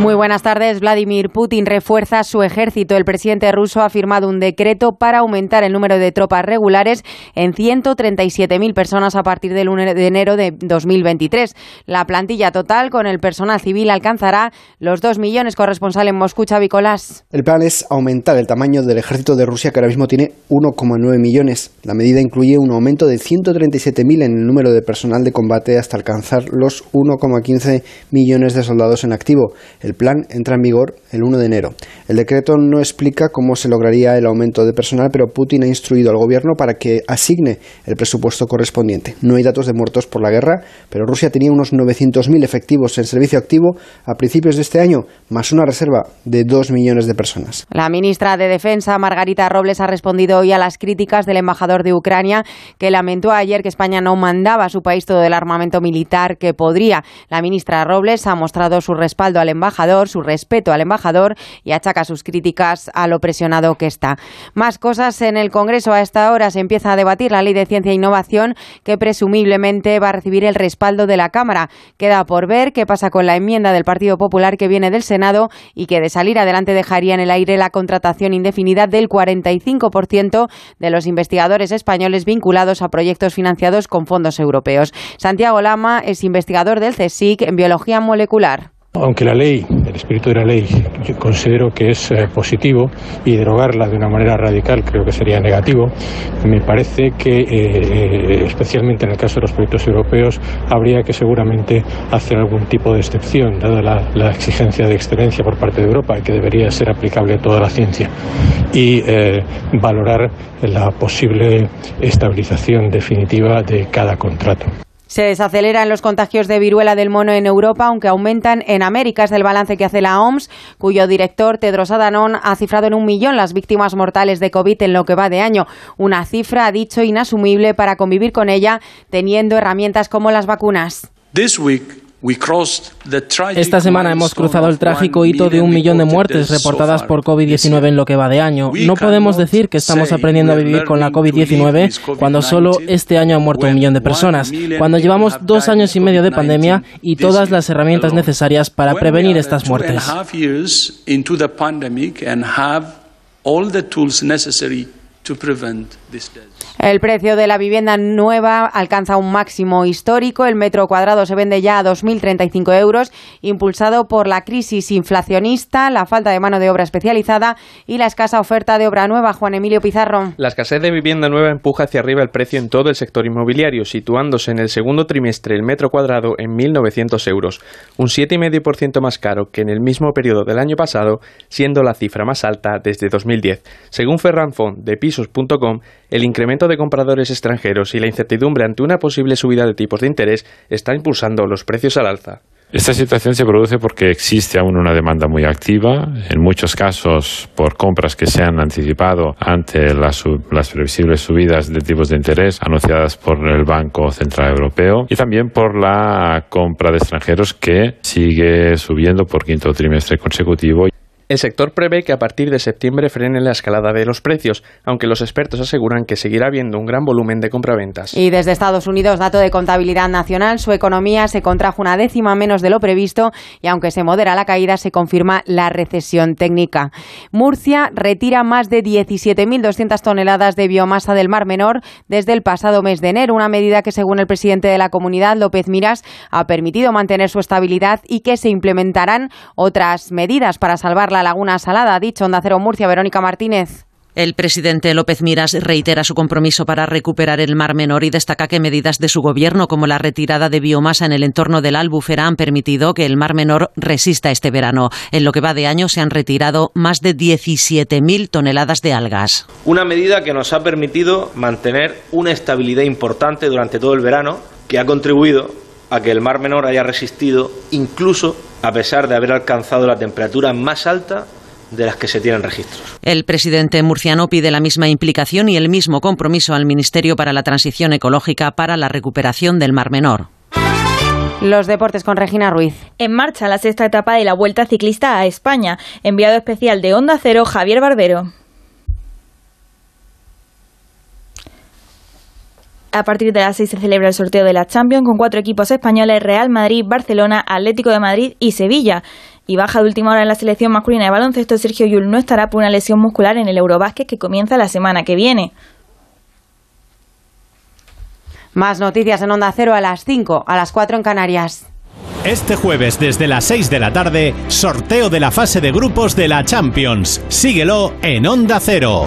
Muy buenas tardes. Vladimir Putin refuerza su ejército. El presidente ruso ha firmado un decreto para aumentar el número de tropas regulares en 137.000 personas a partir del 1 de enero de 2023. La plantilla total con el personal civil alcanzará los 2 millones. Corresponsal en Moscú, Xavi. El plan es aumentar el tamaño del ejército de Rusia, que ahora mismo tiene 1,9 millones. La medida incluye un aumento de 137.000 en el número de personal de combate hasta alcanzar los 1,15 millones de soldados en activo. El plan entra en vigor el 1 de enero. El decreto no explica cómo se lograría el aumento de personal, pero Putin ha instruido al gobierno para que asigne el presupuesto correspondiente. No hay datos de muertos por la guerra, pero Rusia tenía unos 900.000 efectivos en servicio activo a principios de este año, más una reserva de 2 millones de personas. La ministra de Defensa, Margarita Robles, ha respondido hoy a las críticas del embajador de Ucrania, que lamentó ayer que España no mandaba a su país todo el armamento militar que podría. La ministra Robles ha mostrado su respaldo al su respeto al embajador y achaca sus críticas a lo presionado que está. Más cosas en el Congreso. A esta hora se empieza a debatir la Ley de Ciencia e Innovación, que presumiblemente va a recibir el respaldo de la Cámara. Queda por ver qué pasa con la enmienda del Partido Popular que viene del Senado y que de salir adelante dejaría en el aire la contratación indefinida del 45% de los investigadores españoles vinculados a proyectos financiados con fondos europeos. Santiago Lama es investigador del CSIC en biología molecular. Aunque la ley, el espíritu de la ley, yo considero que es eh, positivo y derogarla de una manera radical creo que sería negativo, me parece que, eh, eh, especialmente en el caso de los proyectos europeos, habría que seguramente hacer algún tipo de excepción, dada la, exigencia de excelencia por parte de Europa, que debería ser aplicable a toda la ciencia, y valorar la posible estabilización definitiva de cada contrato. Se desaceleran los contagios de viruela del mono en Europa, aunque aumentan en América. Es el balance que hace la OMS, cuyo director Tedros Adhanom ha cifrado en un millón las víctimas mortales de COVID en lo que va de año. Una cifra, ha dicho, inasumible para convivir con ella, teniendo herramientas como las vacunas. Esta semana hemos cruzado el trágico hito de un millón de muertes reportadas por COVID-19 en lo que va de año. No podemos decir que estamos aprendiendo a vivir con la COVID-19 cuando solo este año han muerto un millón de personas, cuando llevamos dos años y medio de pandemia y todas las herramientas necesarias para prevenir estas muertes. El precio de la vivienda nueva alcanza un máximo histórico. El metro cuadrado se vende ya a 2.035 euros, impulsado por la crisis inflacionista, la falta de mano de obra especializada y la escasa oferta de obra nueva. Juan Emilio Pizarro. La escasez de vivienda nueva empuja hacia arriba el precio en todo el sector inmobiliario, situándose en el segundo trimestre el metro cuadrado en 1.900 euros, un 7,5% más caro que en el mismo periodo del año pasado, siendo la cifra más alta desde 2010. Según Ferran Font de Pisos.com, el incremento de compradores extranjeros y la incertidumbre ante una posible subida de tipos de interés está impulsando los precios al alza. Esta situación se produce porque existe aún una demanda muy activa, en muchos casos por compras que se han anticipado ante las, las, previsibles subidas de tipos de interés anunciadas por el Banco Central Europeo y también por la compra de extranjeros que sigue subiendo por quinto trimestre consecutivo. El sector prevé que a partir de septiembre frene la escalada de los precios, aunque los expertos aseguran que seguirá habiendo un gran volumen de compraventas. Y desde Estados Unidos, dato de contabilidad nacional, su economía se contrajo una décima menos de lo previsto y aunque se modera la caída, se confirma la recesión técnica. Murcia retira más de 17.200 toneladas de biomasa del Mar Menor desde el pasado mes de enero, una medida que según el presidente de la comunidad, López Miras, ha permitido mantener su estabilidad y que se implementarán otras medidas para salvar la laguna salada, ha dicho Onda Cero Murcia, Verónica Martínez. El presidente López Miras reitera su compromiso para recuperar el Mar Menor y destaca que medidas de su gobierno, como la retirada de biomasa en el entorno de la Albufera, han permitido que el Mar Menor resista este verano. En lo que va de año se han retirado más de 17.000 toneladas de algas. Una medida que nos ha permitido mantener una estabilidad importante durante todo el verano, que ha contribuido a que el Mar Menor haya resistido incluso a pesar de haber alcanzado la temperatura más alta de las que se tienen registros. El presidente murciano pide la misma implicación y el mismo compromiso al Ministerio para la Transición Ecológica para la recuperación del Mar Menor. Los deportes con Regina Ruiz. En marcha la sexta etapa de la Vuelta Ciclista a España. Enviado especial de Onda Cero, Javier Barbero. A partir de las 6 se celebra el sorteo de la Champions con cuatro equipos españoles, Real Madrid, Barcelona, Atlético de Madrid y Sevilla. Y baja de última hora en la selección masculina de baloncesto, Sergio Yul no estará por una lesión muscular en el Eurobásquet que comienza la semana que viene. Más noticias en Onda Cero a las 5, a las 4 en Canarias. Este jueves desde las 6 de la tarde, sorteo de la fase de grupos de la Champions. Síguelo en Onda Cero.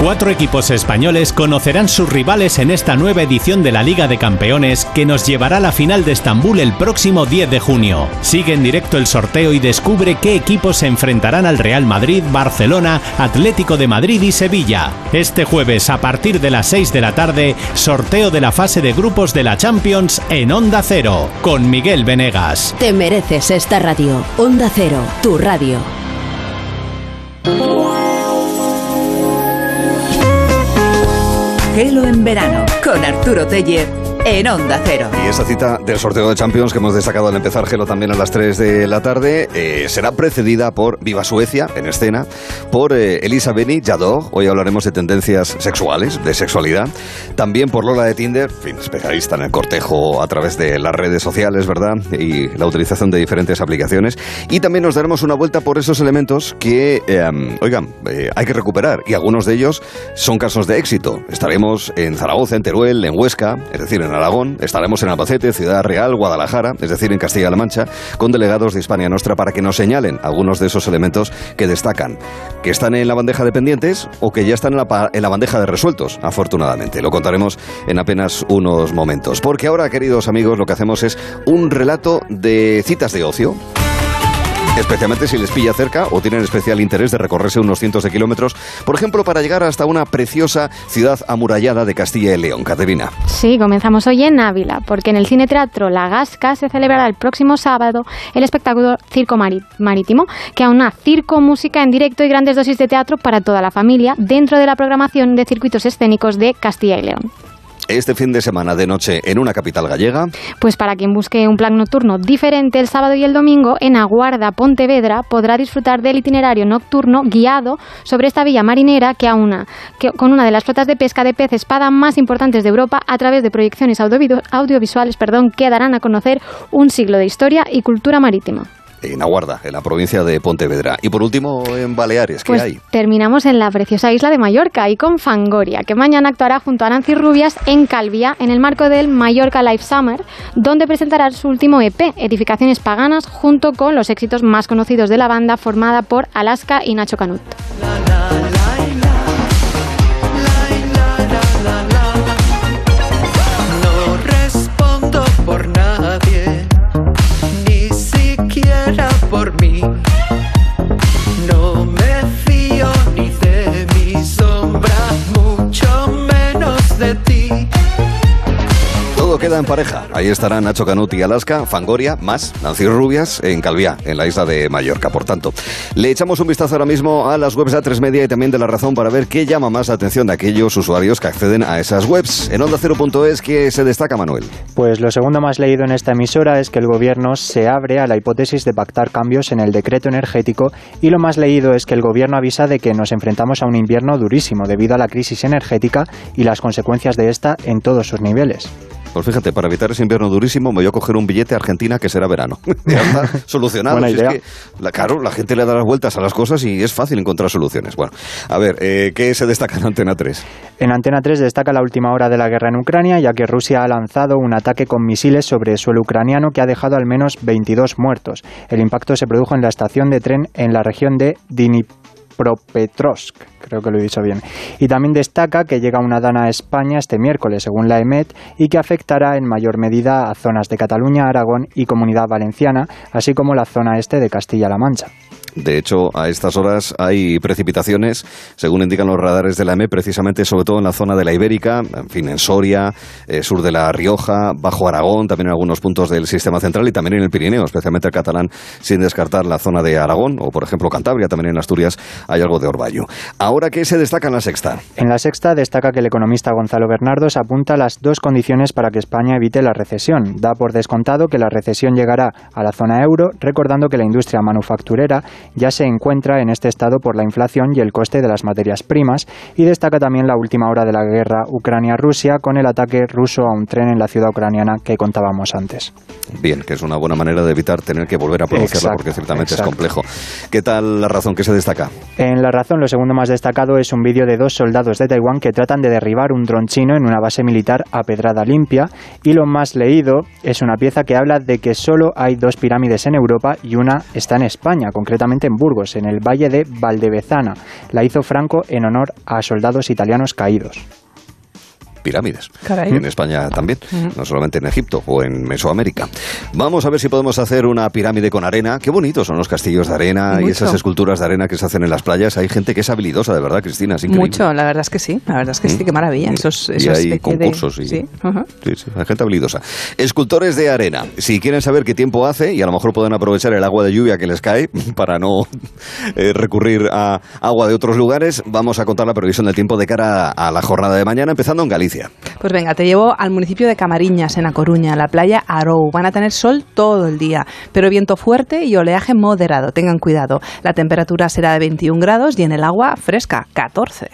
Cuatro equipos españoles conocerán sus rivales en esta nueva edición de la Liga de Campeones que nos llevará a la final de Estambul el próximo 10 de junio. Sigue en directo el sorteo y descubre qué equipos se enfrentarán al Real Madrid, Barcelona, Atlético de Madrid y Sevilla. Este jueves a partir de las 6 de la tarde, sorteo de la fase de grupos de la Champions en Onda Cero, con Miguel Venegas. Te mereces esta radio. Onda Cero, tu radio. Gelo en verano con Arturo Tellez en Onda Cero. Y esa cita del sorteo de Champions que hemos destacado al empezar Gelo también a las 3 de la tarde eh, será precedida por Viva Suecia en escena, por eh, Elisa Beni Jadot, hoy hablaremos de tendencias sexuales, de sexualidad, también por Lola de Tinder, fin, especialista en el cortejo a través de las redes sociales, ¿verdad? Y la utilización de diferentes aplicaciones. Y también nos daremos una vuelta por esos elementos que, eh, oigan, hay que recuperar y algunos de ellos son casos de éxito. Estaremos en Zaragoza, en Teruel, en Huesca, es decir, en Aragón, estaremos en Albacete, Ciudad Real, Guadalajara, es decir, en Castilla-La Mancha, con delegados de Hispania Nostra para que nos señalen algunos de esos elementos que destacan, que están en la bandeja de pendientes o que ya están en la, en la bandeja de resueltos, afortunadamente. Lo contaremos en apenas unos momentos. Porque ahora, queridos amigos, lo que hacemos es un relato de citas de ocio especialmente si les pilla cerca o tienen especial interés de recorrerse unos cientos de kilómetros, por ejemplo, para llegar hasta una preciosa ciudad amurallada de Castilla y León. Caterina. Sí, comenzamos hoy en Ávila, porque en el Cine Teatro La Gasca se celebrará el próximo sábado el espectáculo Circo Marítimo, que aúna circo, música en directo y grandes dosis de teatro para toda la familia dentro de la programación de circuitos escénicos de Castilla y León este fin de semana de noche en una capital gallega? Pues para quien busque un plan nocturno diferente el sábado y el domingo, en Aguarda, Pontevedra, podrá disfrutar del itinerario nocturno guiado sobre esta villa marinera que aúna que, con una de las flotas de pesca de pez espada más importantes de Europa a través de proyecciones audiovisuales perdón, que darán a conocer un siglo de historia y cultura marítima en Aguarda, en la provincia de Pontevedra. Y por último, en Baleares, ¿qué pues hay? Terminamos en la preciosa isla de Mallorca y con Fangoria, que mañana actuará junto a Nancy Rubias en Calvia, en el marco del Mallorca Life Summer, donde presentará su último EP, Edificaciones Paganas, junto con los éxitos más conocidos de la banda formada por Alaska y Nacho Canut. Queda en pareja. Ahí estarán Nacho Canuti, Alaska, Fangoria, más Nancy Rubias en Calviá, en la isla de Mallorca. Por tanto, le echamos un vistazo ahora mismo a las webs de A3 Media y también de La Razón para ver qué llama más la atención de aquellos usuarios que acceden a esas webs. En Onda Cero.es, ¿qué se destaca, Manuel? Pues lo segundo más leído en esta emisora es que el gobierno se abre a la hipótesis de pactar cambios en el decreto energético y lo más leído es que el gobierno avisa de que nos enfrentamos a un invierno durísimo debido a la crisis energética y las consecuencias de esta en todos sus niveles. Pues fíjate, para evitar ese invierno durísimo me voy a coger un billete a Argentina que será verano. ya está solucionado. Buena Si es idea. que, la, claro, la gente le da las vueltas a las cosas y es fácil encontrar soluciones. Bueno, a ver, eh, ¿qué se destaca en Antena 3? En Antena 3 destaca la última hora de la guerra en Ucrania, ya que Rusia ha lanzado un ataque con misiles sobre suelo ucraniano que ha dejado al menos 22 muertos. El impacto se produjo en la estación de tren en la región de Dnipropetrovsk, creo que lo he dicho bien. Y también destaca que llega una dana a España este miércoles, según la EMET, y que afectará en mayor medida a zonas de Cataluña, Aragón y Comunidad Valenciana, así como la zona este de Castilla-La Mancha. De hecho, a estas horas hay precipitaciones, según indican los radares de la EME, precisamente sobre todo en la zona de la Ibérica, en fin, en Soria, eh, sur de La Rioja, Bajo Aragón, también en algunos puntos del sistema central y también en el Pirineo, especialmente el catalán, sin descartar la zona de Aragón o, por ejemplo, Cantabria, también en Asturias hay algo de Orvallo. Ahora, ¿qué se destaca en la sexta? En la sexta destaca que el economista Gonzalo Bernardos apunta las dos condiciones para que España evite la recesión. Da por descontado que la recesión llegará a la zona euro, recordando que la industria manufacturera ya se encuentra en este estado por la inflación y el coste de las materias primas, y destaca también la última hora de la guerra Ucrania-Rusia con el ataque ruso a un tren en la ciudad ucraniana que contábamos antes. Bien, que es una buena manera de evitar tener que volver a pronunciarla porque ciertamente exacto. es complejo. ¿Qué tal la razón que se destaca? En La Razón, lo segundo más destacado es un vídeo de dos soldados de Taiwán que tratan de derribar un dron chino en una base militar a pedrada limpia. Y lo más leído es una pieza que habla de que solo hay dos pirámides en Europa y una está en España, concretamente en Burgos, en el valle de Valdevezana. La hizo Franco en honor a soldados italianos caídos. Pirámides. Caray. En España también, no solamente en Egipto o en Mesoamérica. Vamos a ver si podemos hacer una pirámide con arena. Qué bonitos son los castillos de arena y esas esculturas de arena que se hacen en las playas. Hay gente que es habilidosa, de verdad, Cristina, es increíble. Mucho, la verdad es que sí, la verdad es que sí, qué maravilla. Esos, Y esos hay especie de- concursos y- Sí. Sí, sí, hay gente habilidosa. Escultores de arena. Si quieren saber qué tiempo hace, y a lo mejor pueden aprovechar el agua de lluvia que les cae para no eh, recurrir a agua de otros lugares, vamos a contar la previsión del tiempo de cara a la jornada de mañana, empezando en Galicia. Pues venga, te llevo al municipio de Camariñas, en A Coruña, la playa Arou. Van a tener sol todo el día, pero viento fuerte y oleaje moderado. Tengan cuidado. La temperatura será de 21 grados y en el agua fresca, 14.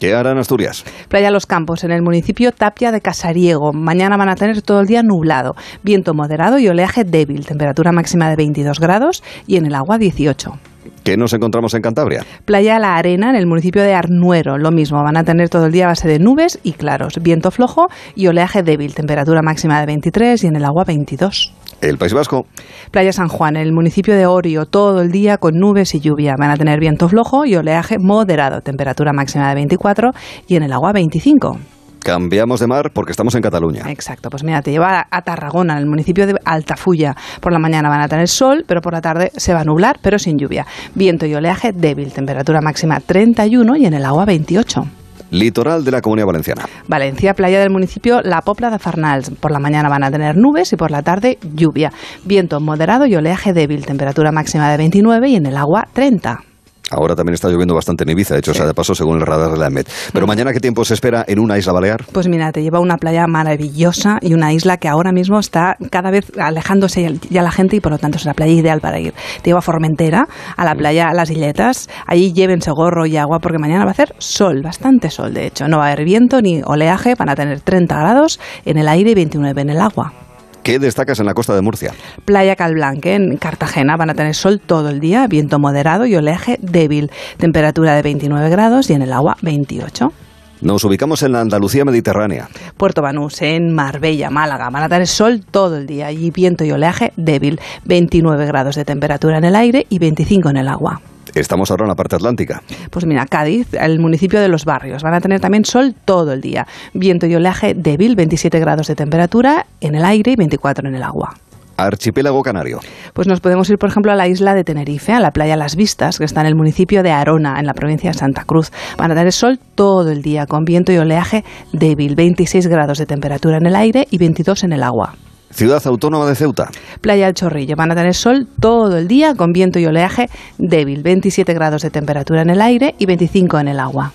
¿Qué harán Asturias? Playa Los Campos, en el municipio Tapia de Casariego. Mañana van a tener todo el día nublado, viento moderado y oleaje débil. Temperatura máxima de 22 grados y en el agua 18. ¿Qué nos encontramos en Cantabria? Playa La Arena, en el municipio de Arnuero, lo mismo, van a tener todo el día base de nubes y claros, viento flojo y oleaje débil, temperatura máxima de 23 y en el agua 22. El País Vasco. Playa San Juan, en el municipio de Orio, todo el día con nubes y lluvia, van a tener viento flojo y oleaje moderado, temperatura máxima de 24 y en el agua 25. Cambiamos de mar porque estamos en Cataluña. Exacto, pues mira, te lleva a- a Tarragona, en el municipio de Altafulla. Por la mañana van a tener sol, pero por la tarde se va a nublar, pero sin lluvia. Viento y oleaje débil, temperatura máxima 31 y en el agua 28. Litoral de la Comunidad Valenciana. Valencia, playa del municipio La Popla de Farnals. Por la mañana van a tener nubes y por la tarde lluvia. Viento moderado y oleaje débil, temperatura máxima de 29 y en el agua 30. Ahora también está lloviendo bastante en Ibiza, de hecho, o sea de paso, según el radar de la EMET. Pero mañana, ¿qué tiempo se espera en una isla balear? Pues mira, te lleva a una playa maravillosa y una isla que ahora mismo está cada vez alejándose ya- la gente y por lo tanto es la playa ideal para ir. Te lleva a Formentera, a la playa Las Illetas. Allí llévense gorro y agua porque mañana va a hacer sol, bastante sol de hecho. No va a haber viento ni oleaje, van a tener 30 grados en el aire y 29 en el agua. ¿Qué destacas en la costa de Murcia? Playa Calblanque en Cartagena van a tener sol todo el día, viento moderado y oleaje débil. Temperatura de 29 grados y en el agua 28. Nos ubicamos en la Andalucía mediterránea. Puerto Banús, en Marbella, Málaga. Van a tener sol todo el día y viento y oleaje débil. 29 grados de temperatura en el aire y 25 en el agua. Estamos ahora en la parte atlántica. Pues mira, Cádiz, el municipio de Los Barrios, van a tener también sol todo el día. Viento y oleaje débil, 27 grados de temperatura en el aire y 24 en el agua. Archipiélago Canario. Pues nos podemos ir, por ejemplo, a la isla de Tenerife, a la playa Las Vistas, que está en el municipio de Arona, en la provincia de Santa Cruz. Van a dar el sol todo el día, con viento y oleaje débil, 26 grados de temperatura en el aire y 22 en el agua. Ciudad Autónoma de Ceuta. Playa del Chorrillo. Van a tener sol todo el día con viento y oleaje débil. 27 grados de temperatura en el aire y 25 en el agua.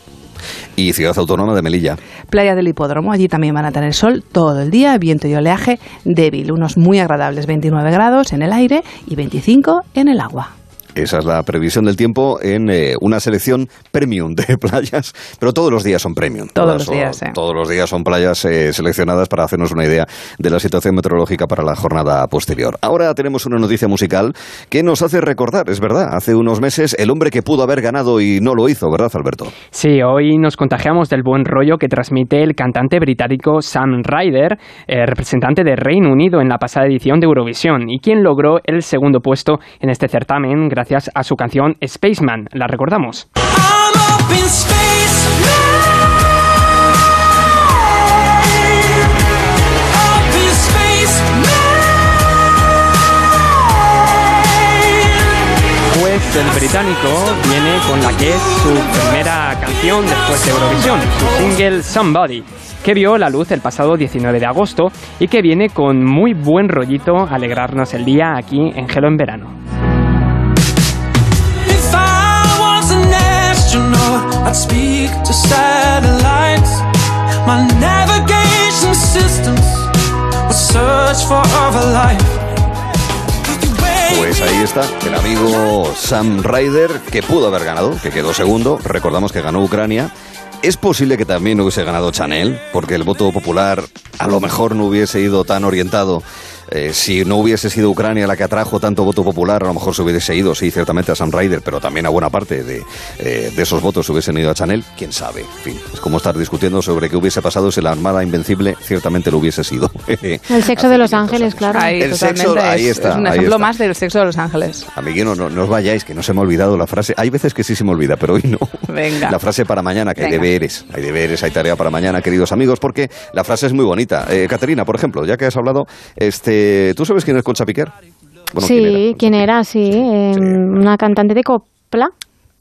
Y Ciudad Autónoma de Melilla. Playa del Hipódromo. Allí también van a tener sol todo el día, viento y oleaje débil. Unos muy agradables 29 grados en el aire y 25 en el agua. Esa es la previsión del tiempo en eh, una selección premium de playas, pero todos los días son premium. Todos los son- días, eh. Todos los días son playas eh, seleccionadas para hacernos una idea de la situación meteorológica para la jornada posterior. Ahora tenemos una noticia musical que nos hace recordar, es verdad, hace unos meses el hombre que pudo haber ganado y no lo hizo, ¿verdad, Alberto? Sí, hoy nos contagiamos del buen rollo que transmite el cantante británico Sam Ryder, eh, representante de Reino Unido en la pasada edición de Eurovisión, y quien logró el segundo puesto en este certamen gracias a su canción Spaceman. ¿La recordamos? El británico viene con la que es su primera canción después de Eurovisión, su single Somebody, que vio la luz el pasado 19 de agosto y que viene con muy buen rollito a alegrarnos el día aquí en Gelo en Verano. Pues ahí está, el amigo Sam Ryder, que pudo haber ganado, que quedó segundo. Recordamos que ganó Ucrania. Es posible que también hubiese ganado Chanel, porque el voto popular a lo mejor no hubiese ido tan orientado. Eh, si no hubiese sido Ucrania la que atrajo tanto voto popular, a lo mejor se hubiese ido, sí, ciertamente a Sam Ryder, pero también a buena parte de, eh, de esos votos se hubiesen ido a Chanel, quién sabe. En fin, es como estar discutiendo sobre qué hubiese pasado si la Armada Invencible ciertamente lo hubiese sido. El sexo de Los Ángeles, claro. Ahí, El sexo, totalmente, ahí es- está, Es un ahí ejemplo está. más del sexo de Los Ángeles. Amiguinos, no, no os vayáis, que no se me ha olvidado la frase. Hay veces que sí se me olvida, pero hoy no. Venga. La frase para mañana, que hay Venga. deberes. Hay deberes, hay tarea para mañana, queridos amigos, porque la frase es muy bonita. Eh, Caterina, por ejemplo, ya que has hablado, este, ¿tú sabes quién es Concha Piquer? Bueno, ¿quién era? sí, ¿quién era? Sí, eh, una cantante de copla.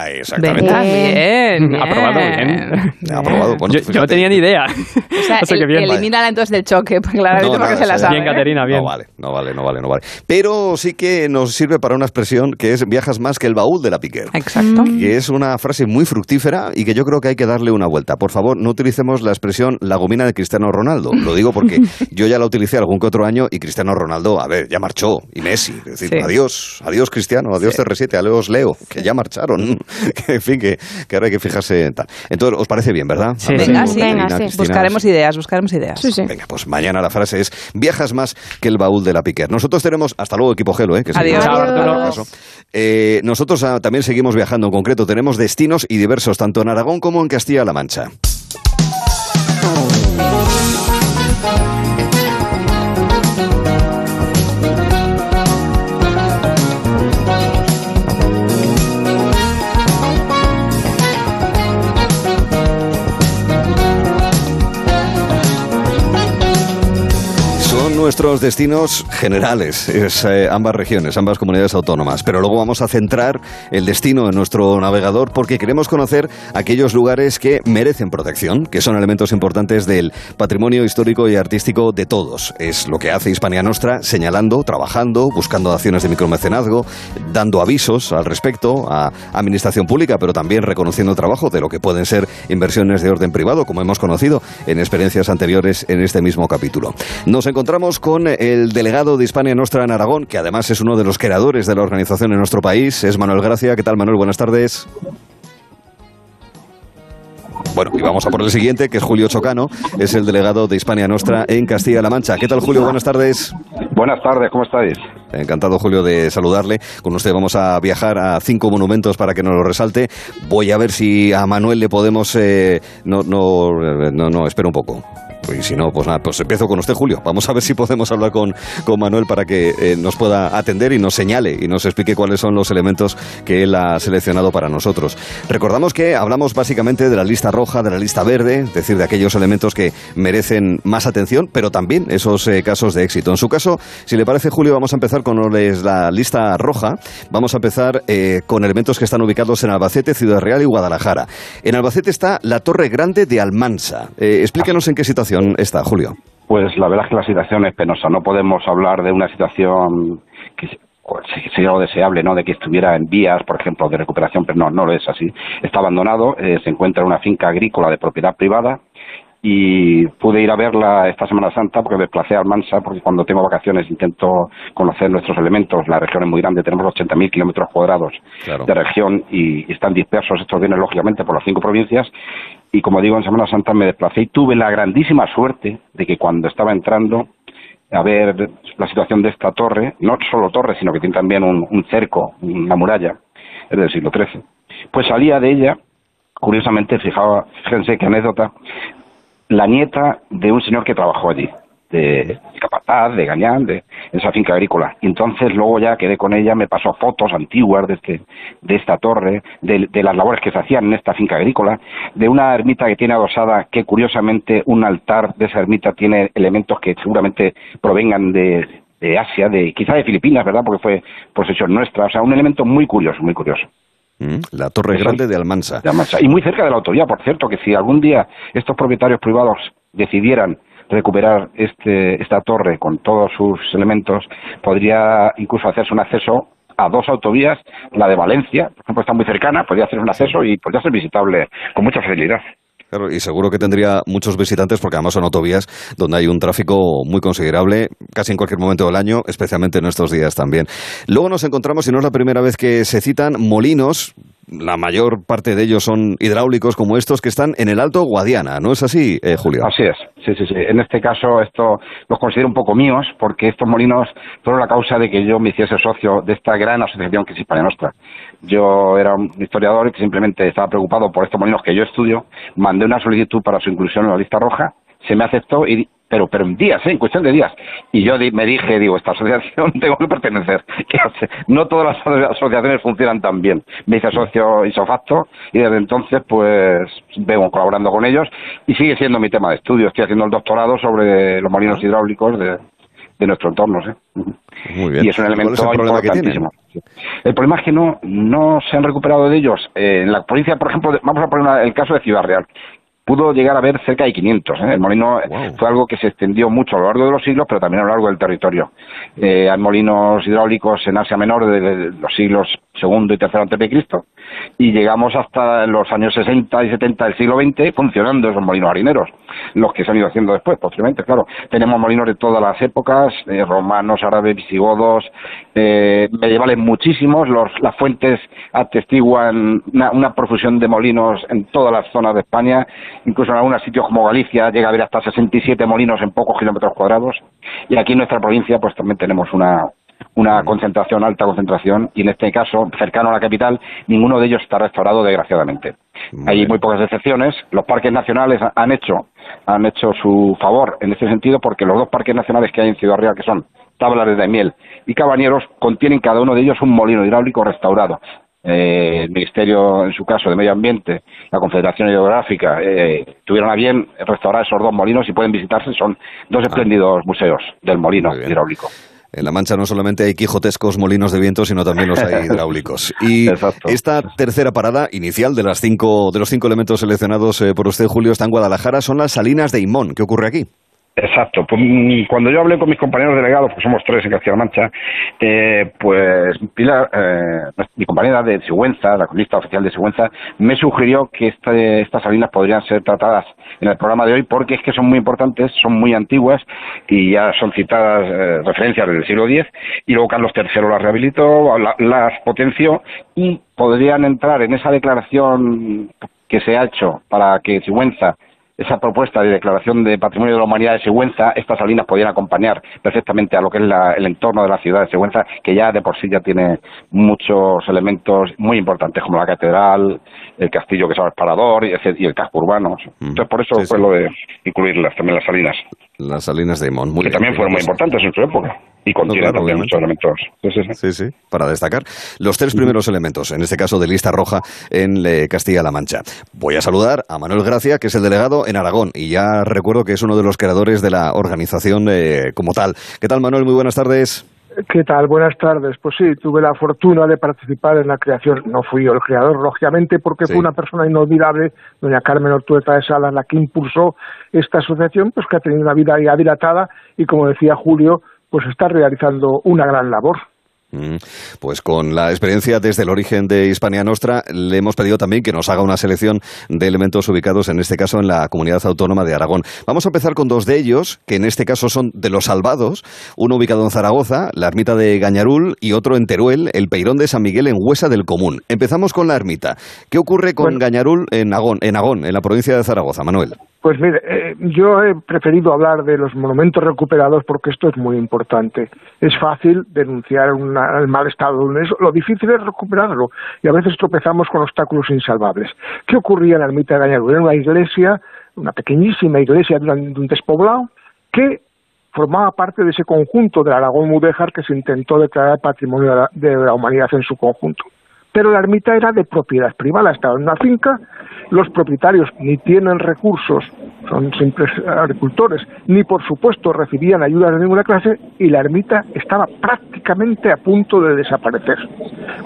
Ah, exactamente. Bien, bien. Aprobado bien. Aprobado. Bueno, yo, no tenía ni idea. O sea, O sea que el- bien, vale. elimínala entonces del choque, pues claramente No, porque nada, se la sí. sabe. Bien. Caterina, bien. No vale, no vale, no vale, no vale. Pero sí que nos sirve para una expresión que es viajas más que el baúl de la Piquer. Exacto. que es una frase muy fructífera y que yo creo que hay que darle una vuelta. Por favor, no utilicemos la expresión la gomina de Cristiano Ronaldo. Lo digo porque yo ya la utilicé algún que otro año y Cristiano Ronaldo, a ver, ya marchó. Y Messi. Es decir, Sí. adiós, adiós Cristiano, adiós CR7, adiós Leo, que ya marcharon. Que, en fin, que, que ahora hay que fijarse en tal. Entonces, ¿os parece bien, verdad? Sí. Venga, sí. Venga, sí. Cristina, Buscaremos ideas, buscaremos ideas. Sí, sí. Venga, pues mañana la frase es viajas más que el baúl de la Piquer. Nosotros tenemos, hasta luego equipo Gelo, ¿eh? que Adiós. Eh, nosotros ah, también seguimos viajando, en concreto tenemos destinos y diversos, tanto en Aragón como en Castilla-La Mancha. Nuestros destinos generales, es, eh, ambas regiones, ambas comunidades autónomas. Pero luego vamos a centrar el destino en nuestro navegador porque queremos conocer aquellos lugares que merecen protección, que son elementos importantes del patrimonio histórico y artístico de todos. Es lo que hace Hispania Nostra, señalando, trabajando, buscando acciones de micromecenazgo, dando avisos al respecto a administración pública, pero también reconociendo el trabajo de lo que pueden ser inversiones de orden privado, como hemos conocido en experiencias anteriores en este mismo capítulo. Nos encontramos con el delegado de Hispania Nostra en Aragón, que además es uno de los creadores de la organización en nuestro país, es Manuel Gracia. ¿Qué tal, Manuel? Buenas tardes. Bueno, y vamos a por el siguiente, que es Julio Chocano, es el delegado de Hispania Nostra en Castilla-La Mancha. ¿Qué tal, Julio? Buenas tardes. Buenas tardes, ¿cómo estáis? Encantado, Julio, de saludarle. Con usted vamos a viajar a cinco monumentos para que nos lo resalte. Voy a ver si a Manuel le podemos... eh, no, no, no, no, espera un poco. Y si no, pues nada, pues empiezo con usted, Julio. Vamos a ver si podemos hablar con, con Manuel para que eh, nos pueda atender y nos señale y nos explique cuáles son los elementos que él ha seleccionado para nosotros. Recordamos que hablamos básicamente de la lista roja, de la lista verde, es decir, de aquellos elementos que merecen más atención, pero también esos eh, casos de éxito. En su caso, si le parece, Julio, vamos a empezar con la lista roja. Vamos a empezar eh, con elementos que están ubicados en Albacete, Ciudad Real y Guadalajara. En Albacete está la Torre Grande de Almansa. explíquenos en qué situación está, Julio. Pues la verdad es que la situación es penosa. No podemos hablar de una situación que sería lo deseable, ¿no? De que estuviera en vías, por ejemplo, de recuperación, pero no, no lo es así. Está abandonado, eh, se encuentra en una finca agrícola de propiedad privada y pude ir a verla esta Semana Santa porque me desplacé a Almansa porque cuando tengo vacaciones intento conocer nuestros elementos. La región es muy grande, tenemos 80.000 kilómetros cuadrados de región y, están dispersos. Estos bienes lógicamente por las cinco provincias. Y como digo en Semana Santa me desplacé y tuve la grandísima suerte de que cuando estaba entrando a ver la situación de esta torre, no solo torre, sino que tiene también un, un cerco, una muralla, es del siglo XIII, pues salía de ella curiosamente, fijaba, fíjense qué anécdota, la nieta de un señor que trabajó allí, de, Capataz, de Gañán, de, esa finca agrícola. Y entonces luego ya quedé con ella, me pasó fotos antiguas de, este, de esta torre, de, las labores que se hacían en esta finca agrícola, de una ermita que tiene adosada, que curiosamente un altar de esa ermita tiene elementos que seguramente provengan de, de Asia, de quizá de Filipinas, ¿verdad? Porque fue posesión nuestra. O sea, un elemento muy curioso, muy curioso. Mm, la Torre Grande de Almansa. Y muy cerca de la autoridad, por cierto, que si algún día estos propietarios privados decidieran recuperar este, esta torre con todos sus elementos, podría incluso hacerse un acceso a dos autovías, la de Valencia, por ejemplo, está muy cercana, podría hacer un acceso y podría ser visitable con mucha facilidad. Claro, y seguro que tendría muchos visitantes porque además son autovías donde hay un tráfico muy considerable casi en cualquier momento del año, especialmente en estos días también. Luego nos encontramos, y no es la primera vez que se citan, molinos la mayor parte de ellos son hidráulicos como estos que están en el Alto Guadiana, ¿no es así, eh, Julio? Así es, sí, sí, sí. En este caso esto los considero un poco míos porque estos molinos fueron la causa de que yo me hiciese socio de esta gran asociación que es Hispania Nostra. Yo era un historiador que simplemente estaba preocupado por estos molinos que yo estudio, mandé una solicitud para su inclusión en la lista roja, se me aceptó y pero pero en días, ¿eh? en cuestión de días. Y yo me dije, digo, esta asociación tengo que pertenecer. No todas las asociaciones funcionan tan bien. Me hice socio isofacto y desde entonces pues vengo colaborando con ellos y sigue siendo mi tema de estudio. Estoy haciendo el doctorado sobre los molinos hidráulicos de, de nuestro entorno. ¿eh? Muy bien. Y es un elemento importantísimo. El problema es que no, no se han recuperado de ellos. Eh, en la provincia, por ejemplo, vamos a poner el caso de Ciudad Real pudo llegar a haber cerca de 500. ¿eh? El molino fue algo que se extendió mucho a lo largo de los siglos, pero también a lo largo del territorio. Eh, hay molinos hidráulicos en Asia Menor de los siglos segundo y tercero antes de Cristo y llegamos hasta los años 60 y 70 del siglo XX funcionando esos molinos harineros, los que se han ido haciendo después, posteriormente, claro. Tenemos molinos de todas las épocas, eh, romanos, árabes, visigodos, eh, medievales muchísimos, los, las fuentes atestiguan una, una, profusión de molinos en todas las zonas de España, incluso en algunos sitios como Galicia llega a haber hasta 67 molinos en pocos kilómetros cuadrados, y aquí en nuestra provincia pues también tenemos una, una concentración, alta concentración, y en este caso, cercano a la capital, ninguno de ellos está restaurado, desgraciadamente. Hay muy pocas excepciones. Los parques nacionales han hecho, han hecho su favor en este sentido, porque los dos parques nacionales que hay en Ciudad Real, que son Tablares de Miel y Cabañeros, contienen cada uno de ellos un molino hidráulico restaurado. Eh, el Ministerio, en su caso, de Medio Ambiente, la Confederación Hidrográfica, eh, tuvieron a bien restaurar esos dos molinos y pueden visitarse. Son dos ah. espléndidos museos del molino hidráulico. En La Mancha no solamente hay quijotescos molinos de viento, sino también los hay hidráulicos. Y esta tercera parada inicial de, las cinco, de los cinco elementos seleccionados eh, por usted, Julio, está en Guadalajara, son las Salinas de Imón. ¿Qué ocurre aquí? Exacto. Pues, mm, cuando yo hablé con mis compañeros delegados, que somos tres en Castilla-La Mancha, eh, pues Pilar, eh, mi compañera de Sigüenza, la cronista oficial de Sigüenza, me sugirió que este, estas salinas podrían ser tratadas en el programa de hoy porque es que son muy importantes, son muy antiguas y ya son citadas eh, referencias del siglo X y luego Carlos III las rehabilitó, las potenció y podrían entrar en esa declaración que se ha hecho para que Sigüenza esa propuesta de declaración de patrimonio de la humanidad de Sigüenza, estas salinas podían acompañar perfectamente a lo que es la- el entorno de la ciudad de Sigüenza, que ya de por sí ya tiene muchos elementos muy importantes, como la catedral, el castillo que es ahora parador y, el casco urbano. Entonces, por eso fue lo de incluirlas también las salinas. Las salinas de Mon, muy que bien, también fueron muy importantes en su época. Y contienen claro, también muchos elementos. Sí, sí, para destacar los tres primeros elementos, en este caso de lista roja en eh, Castilla-La Mancha. Voy a saludar a Manuel Gracia, que es el delegado en Aragón, y ya recuerdo que es uno de los creadores de la organización eh, como tal. ¿Qué tal, Manuel? Muy buenas tardes. ¿Qué tal? Buenas tardes. Pues sí, tuve la fortuna de participar en la creación. No fui yo el creador, lógicamente, porque Sí. fue una persona inolvidable, doña Carmen Ortueta de Salas, la que impulsó esta asociación, pues que ha tenido una vida ya dilatada y, como decía Julio, pues está realizando una gran labor. Mm, Pues con la experiencia desde el origen de Hispania Nostra, le hemos pedido también que nos haga una selección de elementos ubicados, en este caso, en la comunidad autónoma de Aragón. Vamos a empezar con dos de ellos, que en este caso son de los salvados, uno ubicado en Zaragoza, la ermita de Gañarul, y otro en Teruel, el Peirón de San Miguel en Huesa del Común. Empezamos con la ermita. ¿Qué ocurre con Gañarul en Agón, en Agón, en la provincia de Zaragoza, Manuel? Pues mire, eh, yo he preferido hablar de los monumentos recuperados porque esto es muy importante. Es fácil denunciar una- el mal estado de un eso, lo difícil es recuperarlo y a veces tropezamos con obstáculos insalvables. ¿Qué ocurría en la ermita de Gañarul? Era una iglesia, una pequeñísima iglesia de un de un despoblado que formaba parte de ese conjunto del Aragón Mudéjar que se intentó declarar patrimonio de la humanidad en su conjunto. Pero la ermita era de propiedad privada, estaba en una finca, los propietarios ni tienen recursos, son simples agricultores, ni por supuesto recibían ayuda de ninguna clase y la ermita estaba prácticamente a punto de desaparecer.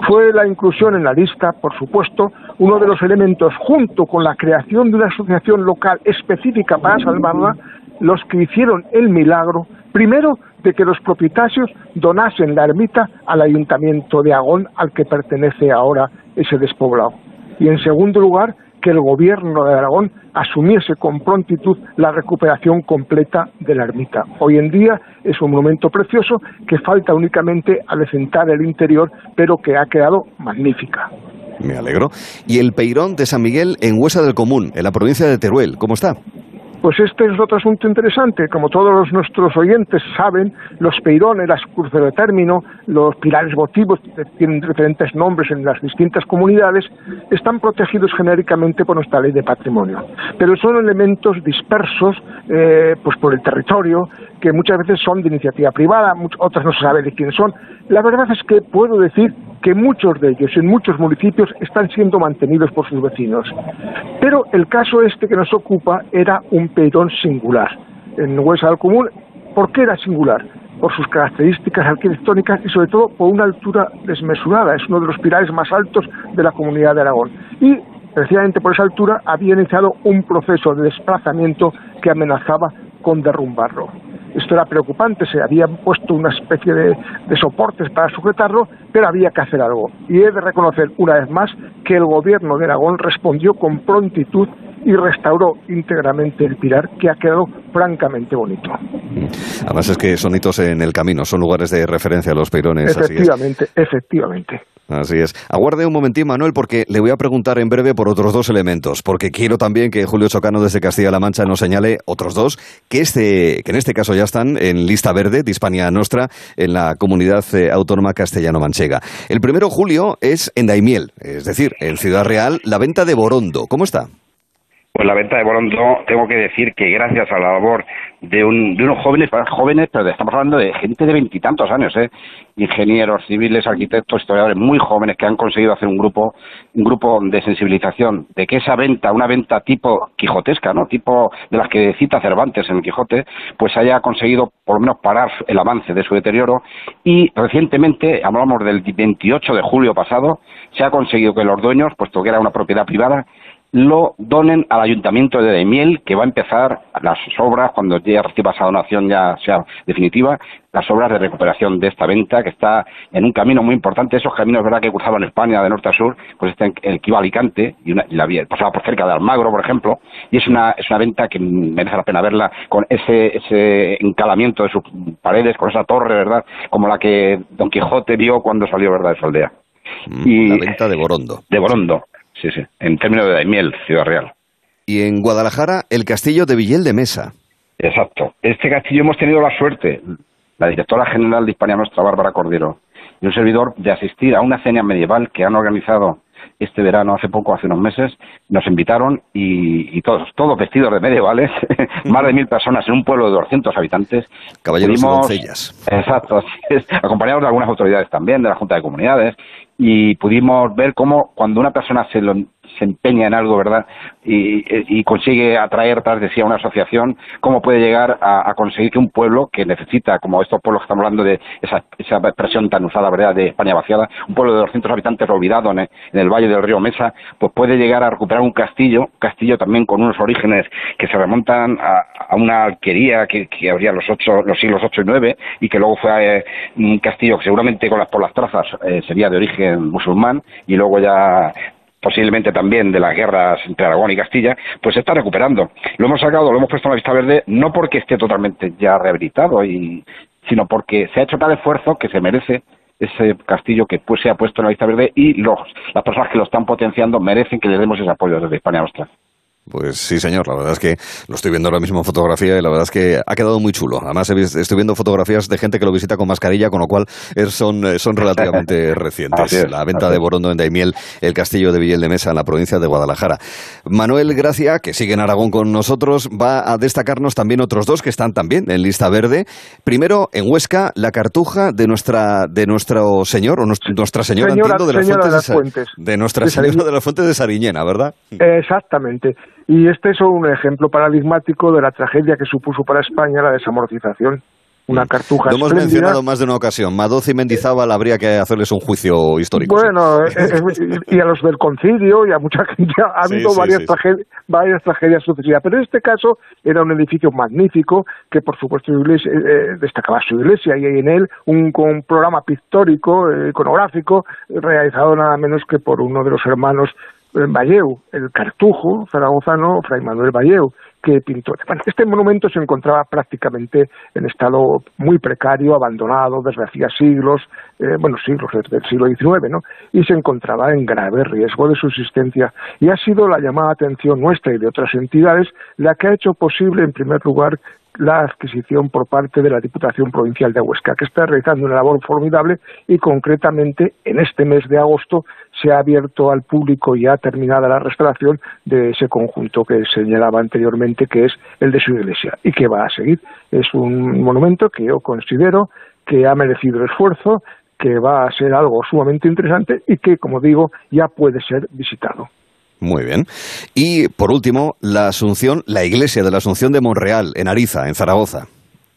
Fue la inclusión en la lista, por supuesto, uno de los elementos, junto con la creación de una asociación local específica para salvarla, los que hicieron el milagro, primero, de que los propietarios donasen la ermita al ayuntamiento de Agón, al que pertenece ahora ese despoblado. Y en segundo lugar, que el gobierno de Aragón asumiese con prontitud la recuperación completa de la ermita. Hoy en día es un monumento precioso que falta únicamente adecentar el interior, pero que ha quedado magnífica. Me alegro. Y el Peirón de San Miguel en Huesa del Común, en la provincia de Teruel, ¿cómo está? Pues este es otro asunto interesante. Como todos nuestros oyentes saben, los peirones, las cruces de término, los pilares votivos, que tienen diferentes nombres en las distintas comunidades, están protegidos genéricamente por nuestra ley de patrimonio. Pero son elementos dispersos eh, pues por el territorio, que muchas veces son de iniciativa privada, otras no se sabe de quién son. La verdad es que puedo decir que muchos de ellos en muchos municipios están siendo mantenidos por sus vecinos. Pero el caso este que nos ocupa era un peirón singular. En Huesa del Común, ¿por qué era singular? Por sus características arquitectónicas y sobre todo por una altura desmesurada. Es uno de los pilares más altos de la comunidad de Aragón. Y precisamente por esa altura había iniciado un proceso de desplazamiento que amenazaba con derrumbarlo. Esto era preocupante, se habían puesto una especie de, soportes para sujetarlo, pero había que hacer algo. Y he de reconocer una vez más que el gobierno de Aragón respondió con prontitud y restauró íntegramente el pilar, que ha quedado francamente bonito. Además es que son hitos en el camino, son lugares de referencia los Peirones. así es. Efectivamente, efectivamente. Así es. Aguarde un momentín, Manuel, porque le voy a preguntar en breve por otros dos elementos, porque quiero también que Julio Chocano desde Castilla-La Mancha nos señale otros dos, que, este, que en este caso ya están en lista verde de Hispania Nostra en la comunidad eh, autónoma castellano-manchega. El primero, Julio, es en Daimiel, es decir, en Ciudad Real, la venta de Borondo. ¿Cómo está? Pues la venta de Borondo, tengo que decir que gracias a la labor de, un, de unos jóvenes, jóvenes, pero estamos hablando de gente de veintitantos años, ¿eh? ingenieros, civiles, arquitectos, historiadores muy jóvenes que han conseguido hacer un grupo, un grupo de sensibilización de que esa venta, una venta tipo quijotesca, ¿no? tipo de las que cita Cervantes en el Quijote, pues haya conseguido por lo menos parar el avance de su deterioro y recientemente, hablamos del 28 de julio pasado, se ha conseguido que los dueños, puesto que era una propiedad privada, lo donen al ayuntamiento de Daimiel, que va a empezar las obras, cuando ya reciba esa donación ya sea definitiva, las obras de recuperación de esta venta, que está en un camino muy importante. Esos caminos, ¿verdad?, que cruzaban España de norte a sur, pues está en el que iba a Alicante, y, una, y la vía, pasaba por cerca de Almagro, por ejemplo, y es una, es una venta que merece la pena verla, con ese, ese encalamiento de sus paredes, con esa torre, ¿verdad?, como la que Don Quijote vio cuando salió, ¿verdad?, de su aldea. y la venta de Borondo. De Borondo, sí, sí, en términos de Daimiel, Ciudad Real. Y en Guadalajara, el castillo de Villel de Mesa. Exacto. Este castillo hemos tenido la suerte, la directora general de Hispania Nuestra, Bárbara Cordero, y un servidor, de asistir a una cena medieval que han organizado este verano, hace poco, hace unos meses, nos invitaron y, y todos, todos vestidos de medievales, más de mil personas en un pueblo de 200 habitantes. Caballeros y doncellas. Exacto, acompañados de algunas autoridades también, de la Junta de Comunidades, y pudimos ver cómo cuando una persona se, lo- se empeña en algo, ¿verdad? Y, consigue atraer tras de sí a una asociación, cómo puede llegar a, conseguir que un pueblo que necesita, como estos pueblos que estamos hablando de esa, esa expresión tan usada, ¿verdad?, de España vaciada, un pueblo de 200 habitantes olvidado en el, valle del río Mesa, pues puede llegar a recuperar un castillo, castillo también con unos orígenes que se remontan a, a una alquería que, que habría los, ocho, los siglos 8 y 9 y que luego fue eh, un castillo que seguramente con las, por las trazas eh, sería de origen musulmán y luego ya posiblemente también de las guerras entre Aragón y Castilla, pues se está recuperando. Lo hemos sacado, lo hemos puesto en la vista verde, no porque esté totalmente ya rehabilitado, y, sino porque se ha hecho tal esfuerzo que se merece ese castillo que pues se ha puesto en la vista verde y los, las personas que lo están potenciando merecen que les demos ese apoyo desde España Nuestra. Pues sí, señor. La verdad es que lo estoy viendo ahora mismo en fotografía y la verdad es que ha quedado muy chulo. Además, estoy viendo fotografías de gente que lo visita con mascarilla, con lo cual son, eh, son relativamente recientes. es, La venta de. Borondo en Daimiel, el castillo de Villel de Mesa en la provincia de Guadalajara. Manuel Gracia, que sigue en Aragón con nosotros, va a destacarnos también otros dos que están también en lista verde. Primero, en Huesca, la cartuja de nuestra de nuestro señor, o nuestra, señora, Señora- entiendo, de las señora de las Fuentes. De Nuestra De Señora de las Fuentes de Sariñena, ¿verdad? Exactamente. Y este es un ejemplo paradigmático de la tragedia que supuso para España la desamortización. Una cartuja Lo hemos espléndida. mencionado más de una ocasión. Madoz y Mendizábal habría que hacerles un juicio histórico. Bueno, eh, eh, y a los del concilio y a mucha gente ha habido sí, varias, sí, sí. tragedias, varias tragedias sucesivas. Pero en este caso era un edificio magnífico que, por supuesto, iglesia- eh, eh, destacaba su iglesia y hay en él un, un programa pictórico, eh, iconográfico, eh, realizado nada menos que por uno de los hermanos eh, Valleu, el cartujo zaragozano Fray Manuel Valleu, que pintó. Este monumento se encontraba prácticamente en estado muy precario, abandonado desde hacía siglos, eh, bueno, siglos, desde el siglo XIX, ¿no? Y se encontraba en grave riesgo de subsistencia. Y ha sido la llamada atención nuestra y de otras entidades la que ha hecho posible, en primer lugar, la adquisición por parte de la Diputación Provincial de Huesca, que está realizando una labor formidable y concretamente en este mes de agosto se ha abierto al público ya terminada la restauración de ese conjunto que señalaba anteriormente, que es el de su iglesia y que va a seguir. Es un monumento que yo considero que ha merecido esfuerzo, que va a ser algo sumamente interesante y que, como digo, ya puede ser visitado. Muy bien. Y por último, la Asunción, la iglesia de la Asunción de Monreal, en Ariza, en Zaragoza.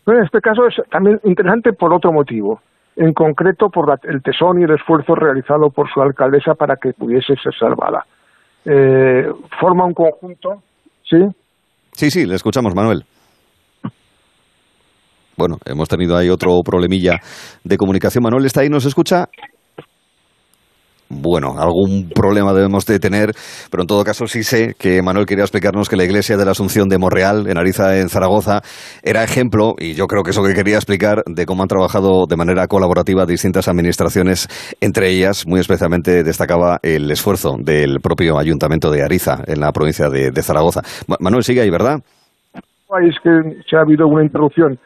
Bueno, en este caso es también interesante por otro motivo, en concreto por la- el tesón y el esfuerzo realizado por su alcaldesa para que pudiese ser salvada. Eh, forma un conjunto, ¿sí? Sí, sí, le escuchamos, Manuel. Bueno, hemos tenido ahí otro problemilla de comunicación. Manuel, ¿está ahí? ¿Nos escucha? Bueno, algún problema debemos de tener, pero en todo caso sí sé que Manuel quería explicarnos que la iglesia de la Asunción de Monreal, en Ariza, en Zaragoza, era ejemplo, y yo creo que eso que quería explicar, de cómo han trabajado de manera colaborativa distintas administraciones, entre ellas, muy especialmente, destacaba el esfuerzo del propio ayuntamiento de Ariza, en la provincia de, de Zaragoza. Ma- Manuel, sigue ahí, ¿verdad? Es que se ha habido una interrupción.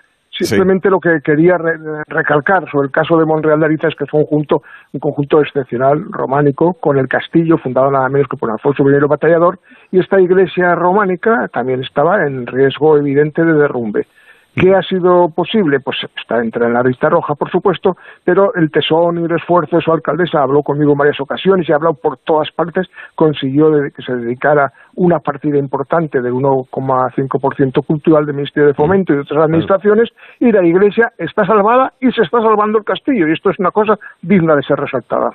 Simplemente lo que quería re- recalcar sobre el caso de Monreal de Ariza es que fue un conjunto, un conjunto excepcional, románico, con el castillo, fundado nada menos que por Alfonso I Batallador, y esta iglesia románica también estaba en riesgo evidente de derrumbe. ¿Qué ha sido posible? Pues está entra en la lista roja, por supuesto, pero el tesón y el esfuerzo de su alcaldesa habló conmigo en varias ocasiones y ha hablado por todas partes, consiguió que se dedicara una partida importante del 1,5% cultural del Ministerio de Fomento y de otras administraciones y la iglesia está salvada y se está salvando el castillo y esto es una cosa digna de ser resaltada.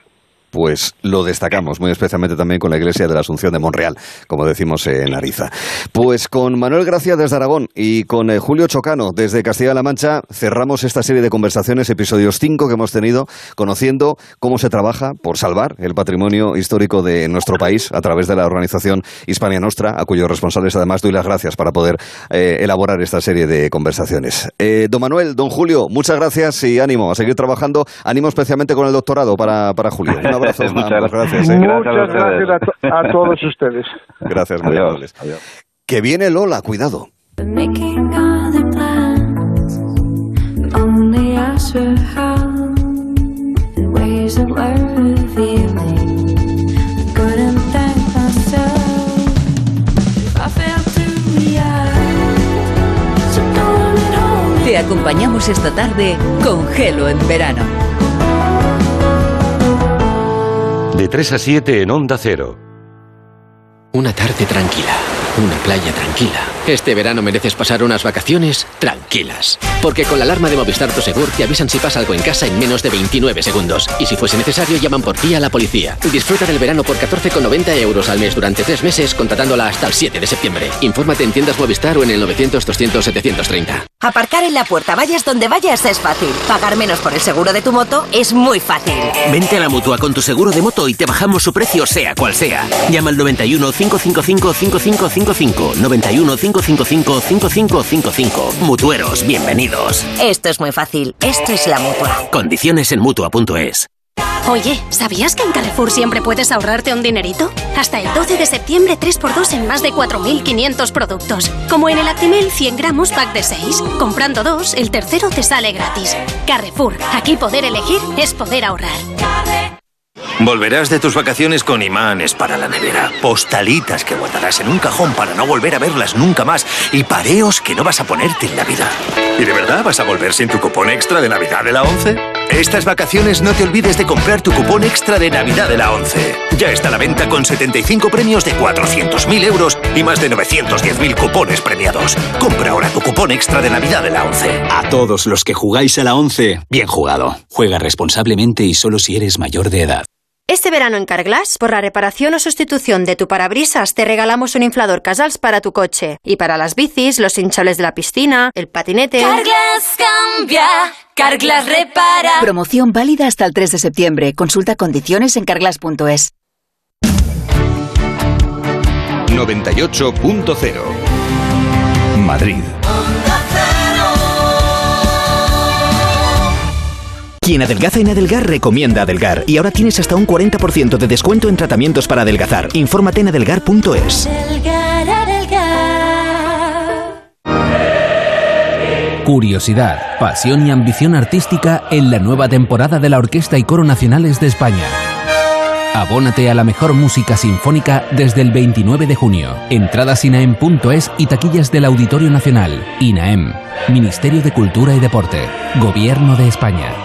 Pues lo destacamos, muy especialmente también con la Iglesia de la Asunción de Monreal, como decimos en Ariza. Pues con Manuel Gracia desde Aragón y con eh, Julio Chocano desde Castilla-La Mancha cerramos esta serie de conversaciones, episodios 5 que hemos tenido, conociendo cómo se trabaja por salvar el patrimonio histórico de nuestro país a través de la organización Hispania Nostra, a cuyos responsables además doy las gracias para poder eh, elaborar esta serie de conversaciones. Eh, don Manuel, don Julio, muchas gracias y ánimo a seguir trabajando, ánimo especialmente con el doctorado para, para Julio. Abrazo. Muchas gracias. ¿eh? Muchas gracias a, to- a todos ustedes. Gracias, muy Adiós. amables. Que viene Lola, cuidado. Te acompañamos esta tarde con Gelo en verano. De 3 a 7 en Onda Cero. Una tarde tranquila, una playa tranquila. Este verano mereces pasar unas vacaciones tranquilas. Porque con la alarma de Movistar Prosegur te avisan si pasa algo en casa en menos de 29 segundos. Y si fuese necesario, llaman por ti a la policía. Disfruta del verano por 14,90 euros al mes durante tres meses, contratándola hasta el 7 de septiembre. Infórmate en tiendas Movistar o en el 900-200-730. Aparcar en la puerta, vayas donde vayas, es fácil. Pagar menos por el seguro de tu moto es muy fácil. Vente a la mutua con tu seguro de moto y te bajamos su precio, sea cual sea. Llama al 91 555 5555. 91 555 5555. Mutueros, bienvenidos. Esto es muy fácil. Esto es la mutua. Condiciones en mutua.es. Oye, ¿sabías que en Carrefour siempre puedes ahorrarte un dinerito? Hasta el 12 de septiembre 3x2 en más de 4.500 productos. Como en el Actimel 100 gramos pack de 6. Comprando dos, el tercero te sale gratis. Carrefour, aquí poder elegir es poder ahorrar. Volverás de tus vacaciones con imanes para la nevera, postalitas que guardarás en un cajón para no volver a verlas nunca más y pareos que no vas a ponerte en la vida. ¿Y de verdad vas a volver sin tu cupón extra de Navidad de la 11? Estas vacaciones no te olvides de comprar tu cupón extra de Navidad de la 11. Ya está a la venta con 75 premios de 400.000 euros y más de 910.000 cupones premiados. Compra ahora tu cupón extra de Navidad de la 11. A todos los que jugáis a la 11, bien jugado. Juega responsablemente y solo si eres mayor de edad. Este verano en Carglass, por la reparación o sustitución de tu parabrisas, te regalamos un inflador Casals para tu coche. Y para las bicis, los hinchables de la piscina, el patinete. Carglass cambia, Carglass repara. Promoción válida hasta el 3 de septiembre. Consulta condiciones en carglass.es. 98.0 Madrid. Quien adelgaza en Adelgar recomienda Adelgar y ahora tienes hasta un 40% de descuento en tratamientos para adelgazar. Infórmate en adelgar.es. Adelgar, adelgar. Curiosidad, pasión y ambición artística en la nueva temporada de la Orquesta y Coro Nacionales de España. Abónate a la mejor música sinfónica desde el 29 de junio. Entradas inaem.es y taquillas del Auditorio Nacional. INAEM, Ministerio de Cultura y Deporte, Gobierno de España.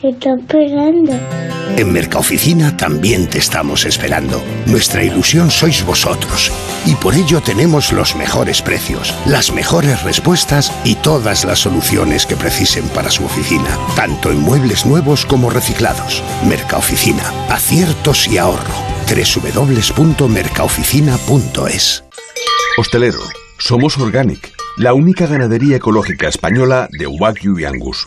¿Qué está esperando? En Mercaoficina también te estamos esperando. Nuestra ilusión sois vosotros. Y por ello tenemos los mejores precios, las mejores respuestas y todas las soluciones que precisen para su oficina, tanto en muebles nuevos como reciclados. Mercaoficina, aciertos y ahorro. www.mercaoficina.es Hostelero, somos Organic, la única ganadería ecológica española de Wagyu y Angus,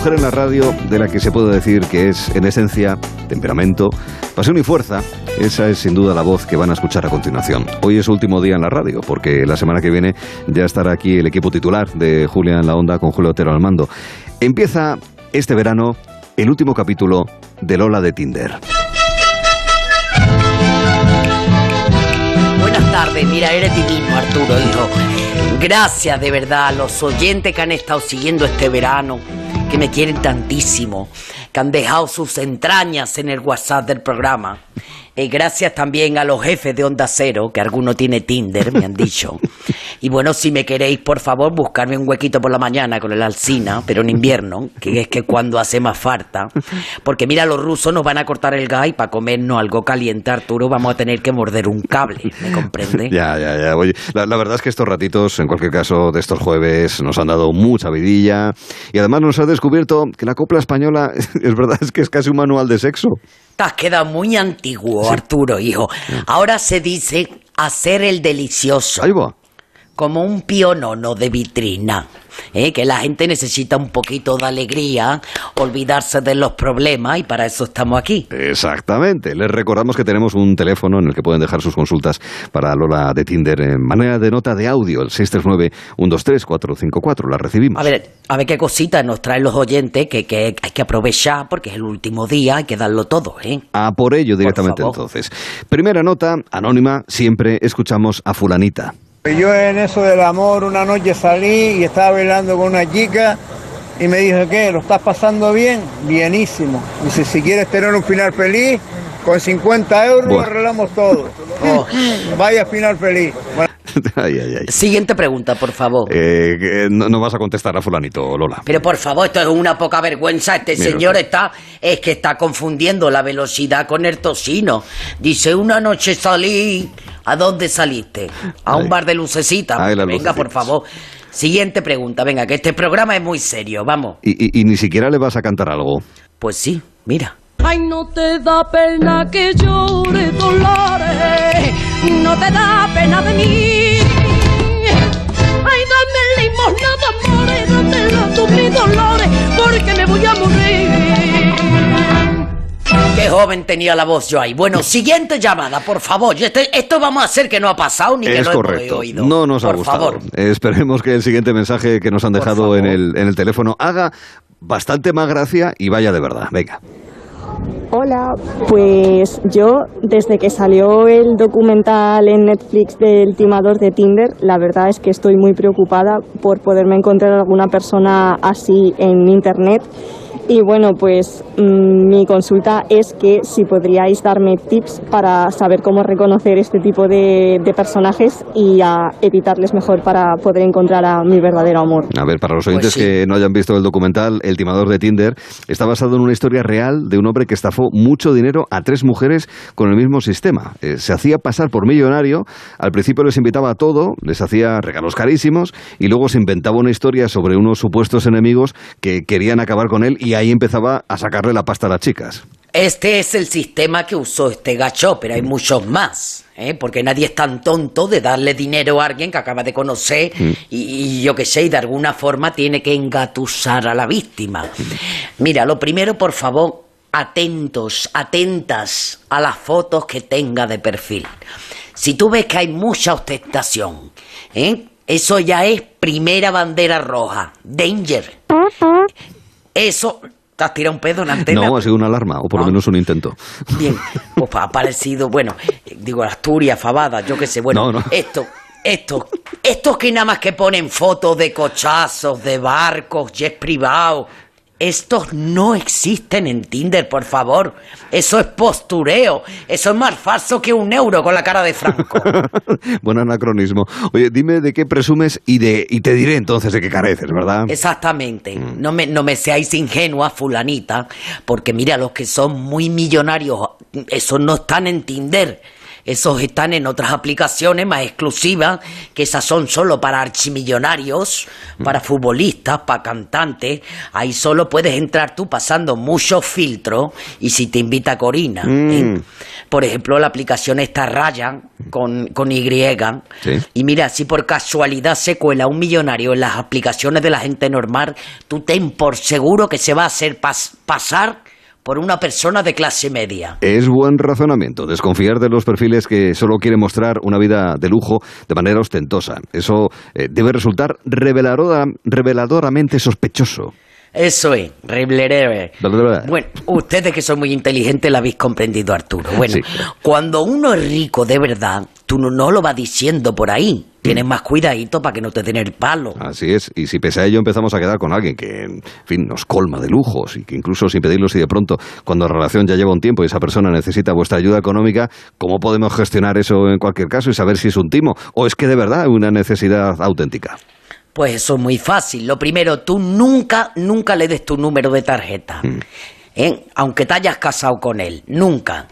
mujer en la radio de la que se puede decir que es, en esencia, temperamento, pasión y fuerza. Esa es sin duda la voz que van a escuchar a continuación. Hoy es su último día en la radio, porque la semana que viene ya estará aquí el equipo titular de Julia en la Onda con Julio Otero al mando. Empieza este verano el último capítulo de Lola de Tinder. Buenas tardes, mira, eres divino, Arturo, hijo. Gracias de verdad a los oyentes que han estado siguiendo este verano que me quieren tantísimo, que han dejado sus entrañas en el WhatsApp del programa. Eh, gracias también a los jefes de Onda Cero, que alguno tiene Tinder, me han dicho. Y bueno, si me queréis, por favor, buscarme un huequito por la mañana con el alcina, pero en invierno, que es que cuando hace más falta. Porque mira, los rusos nos van a cortar el gas y para comernos algo caliente, Arturo, vamos a tener que morder un cable, ¿me comprende? Ya, ya, ya. Oye, la, la verdad es que estos ratitos, en cualquier caso, de estos jueves, nos han dado mucha vidilla. Y además nos ha descubierto que la copla española, es verdad, es que es casi un manual de sexo. Te has quedado muy antiguo, Arturo, hijo. Ahora se dice hacer el delicioso. Ahí va. Como un pionono de vitrina. ¿eh? Que la gente necesita un poquito de alegría, olvidarse de los problemas y para eso estamos aquí. Exactamente. Les recordamos que tenemos un teléfono en el que pueden dejar sus consultas para Lola de Tinder en manera de nota de audio, el 639-123-454. La recibimos. A ver, a ver qué cositas nos traen los oyentes que, que hay que aprovechar porque es el último día, hay que darlo todo, ¿eh? A por ello directamente entonces. Primera nota, anónima, siempre escuchamos a fulanita. Yo en eso del amor una noche salí y estaba bailando con una chica y me dijo, ¿qué? ¿Lo estás pasando bien? Bienísimo. Dice, si quieres tener un final feliz, con 50 euros Buah. arreglamos todo. Oh, vaya final feliz. Bueno, ay, ay, ay. Siguiente pregunta, por favor. Eh, no, no vas a contestar a fulanito, Lola. Pero por favor, esto es una poca vergüenza. Este Mira señor está, es que está confundiendo la velocidad con el tocino. Dice, una noche salí. ¿A dónde saliste? A un bar de lucecita. Ay, las venga, por lucecitas. favor. Siguiente pregunta, venga, que este programa es muy serio, vamos. Y, y- y ni siquiera le vas a cantar algo. Pues sí, mira. Ay, no te da pena que llore Dolores, no te da pena de mí. Ay, dame limosna de amores, dámela tú, mi Dolores, porque me voy a morir. Qué joven tenía la voz yo ahí. Bueno, siguiente llamada, por favor. Este- esto vamos a hacer que no ha pasado ni que Es no hemos correcto. oído. No nos ha por gustado. favor. Esperemos que el siguiente mensaje que nos han dejado en el, en el teléfono haga bastante más gracia y vaya de verdad. Venga. Hola, pues yo desde que salió el documental en Netflix del timador de Tinder, la verdad es que estoy muy preocupada por poderme encontrar alguna persona así en Internet. Y bueno, pues mm, mi consulta es que si podríais darme tips para saber cómo reconocer este tipo de, de personajes y a evitarles mejor para poder encontrar a mi verdadero amor. A ver, para los oyentes Pues sí. que no hayan visto el documental, El timador de Tinder está basado en una historia real de un hombre que estafó mucho dinero a tres mujeres con el mismo sistema. Eh, se hacía pasar por millonario, al principio les invitaba a todo, les hacía regalos carísimos y luego se inventaba una historia sobre unos supuestos enemigos que querían acabar con él y ahí empezaba a sacarle la pasta a las chicas. Este es el sistema que usó este gacho, pero hay muchos más. ¿eh? Porque nadie es tan tonto de darle dinero a alguien que acaba de conocer y, y yo que sé, y de alguna forma tiene que engatusar a la víctima. Mira, lo primero, por favor, atentos, atentas a las fotos que tenga de perfil. Si tú ves que hay mucha ostentación, ¿eh? eso ya es primera bandera roja. Danger. Eso. ¿Te has tirado un pedo en la antena? No, ha sido una alarma, o por lo menos un intento. Bien, pues ha parecido, bueno, digo, Asturias, Fabada, yo qué sé, bueno, No, no. esto, esto, estos que nada más que ponen fotos de cochazos, de barcos, jets privados, estos no existen en Tinder, por favor. Eso es postureo. Eso es más falso que un euro con la cara de Franco. Buen anacronismo. Oye, dime de qué presumes y, de, y te diré entonces de qué careces, ¿verdad? Exactamente. No me, no me seáis ingenua, fulanita, porque mira, los que son muy millonarios, esos no están en Tinder. Esos están en otras aplicaciones más exclusivas, que esas son solo para archimillonarios, para futbolistas, para cantantes. Ahí solo puedes entrar tú pasando muchos filtros y si te invita Corina. ¿eh? Mm. Por ejemplo, la aplicación está Ryan con, con Y. Sí. Y mira, si por casualidad se cuela un millonario en las aplicaciones de la gente normal, tú ten por seguro que se va a hacer pas- pasar por una persona de clase media. Es buen razonamiento desconfiar de los perfiles que solo quieren mostrar una vida de lujo de manera ostentosa. Eso eh, debe resultar reveladora- reveladoramente sospechoso. Eso es, bla. Bueno, ustedes que son muy inteligentes lo habéis comprendido, Arturo. Bueno, Sí. cuando uno es rico de verdad, tú no, no lo vas diciendo por ahí. Tienes más cuidadito para que no te den el palo. Así es, y si pese a ello empezamos a quedar con alguien que, en fin, nos colma de lujos y que incluso sin pedirlo, si de pronto, cuando la relación ya lleva un tiempo y esa persona necesita vuestra ayuda económica, ¿cómo podemos gestionar eso en cualquier caso y saber si es un timo o es que de verdad hay una necesidad auténtica? Pues eso es muy fácil. Lo primero, tú nunca, nunca le des tu número de tarjeta. Mm. ¿eh? Aunque te hayas casado con él. Nunca.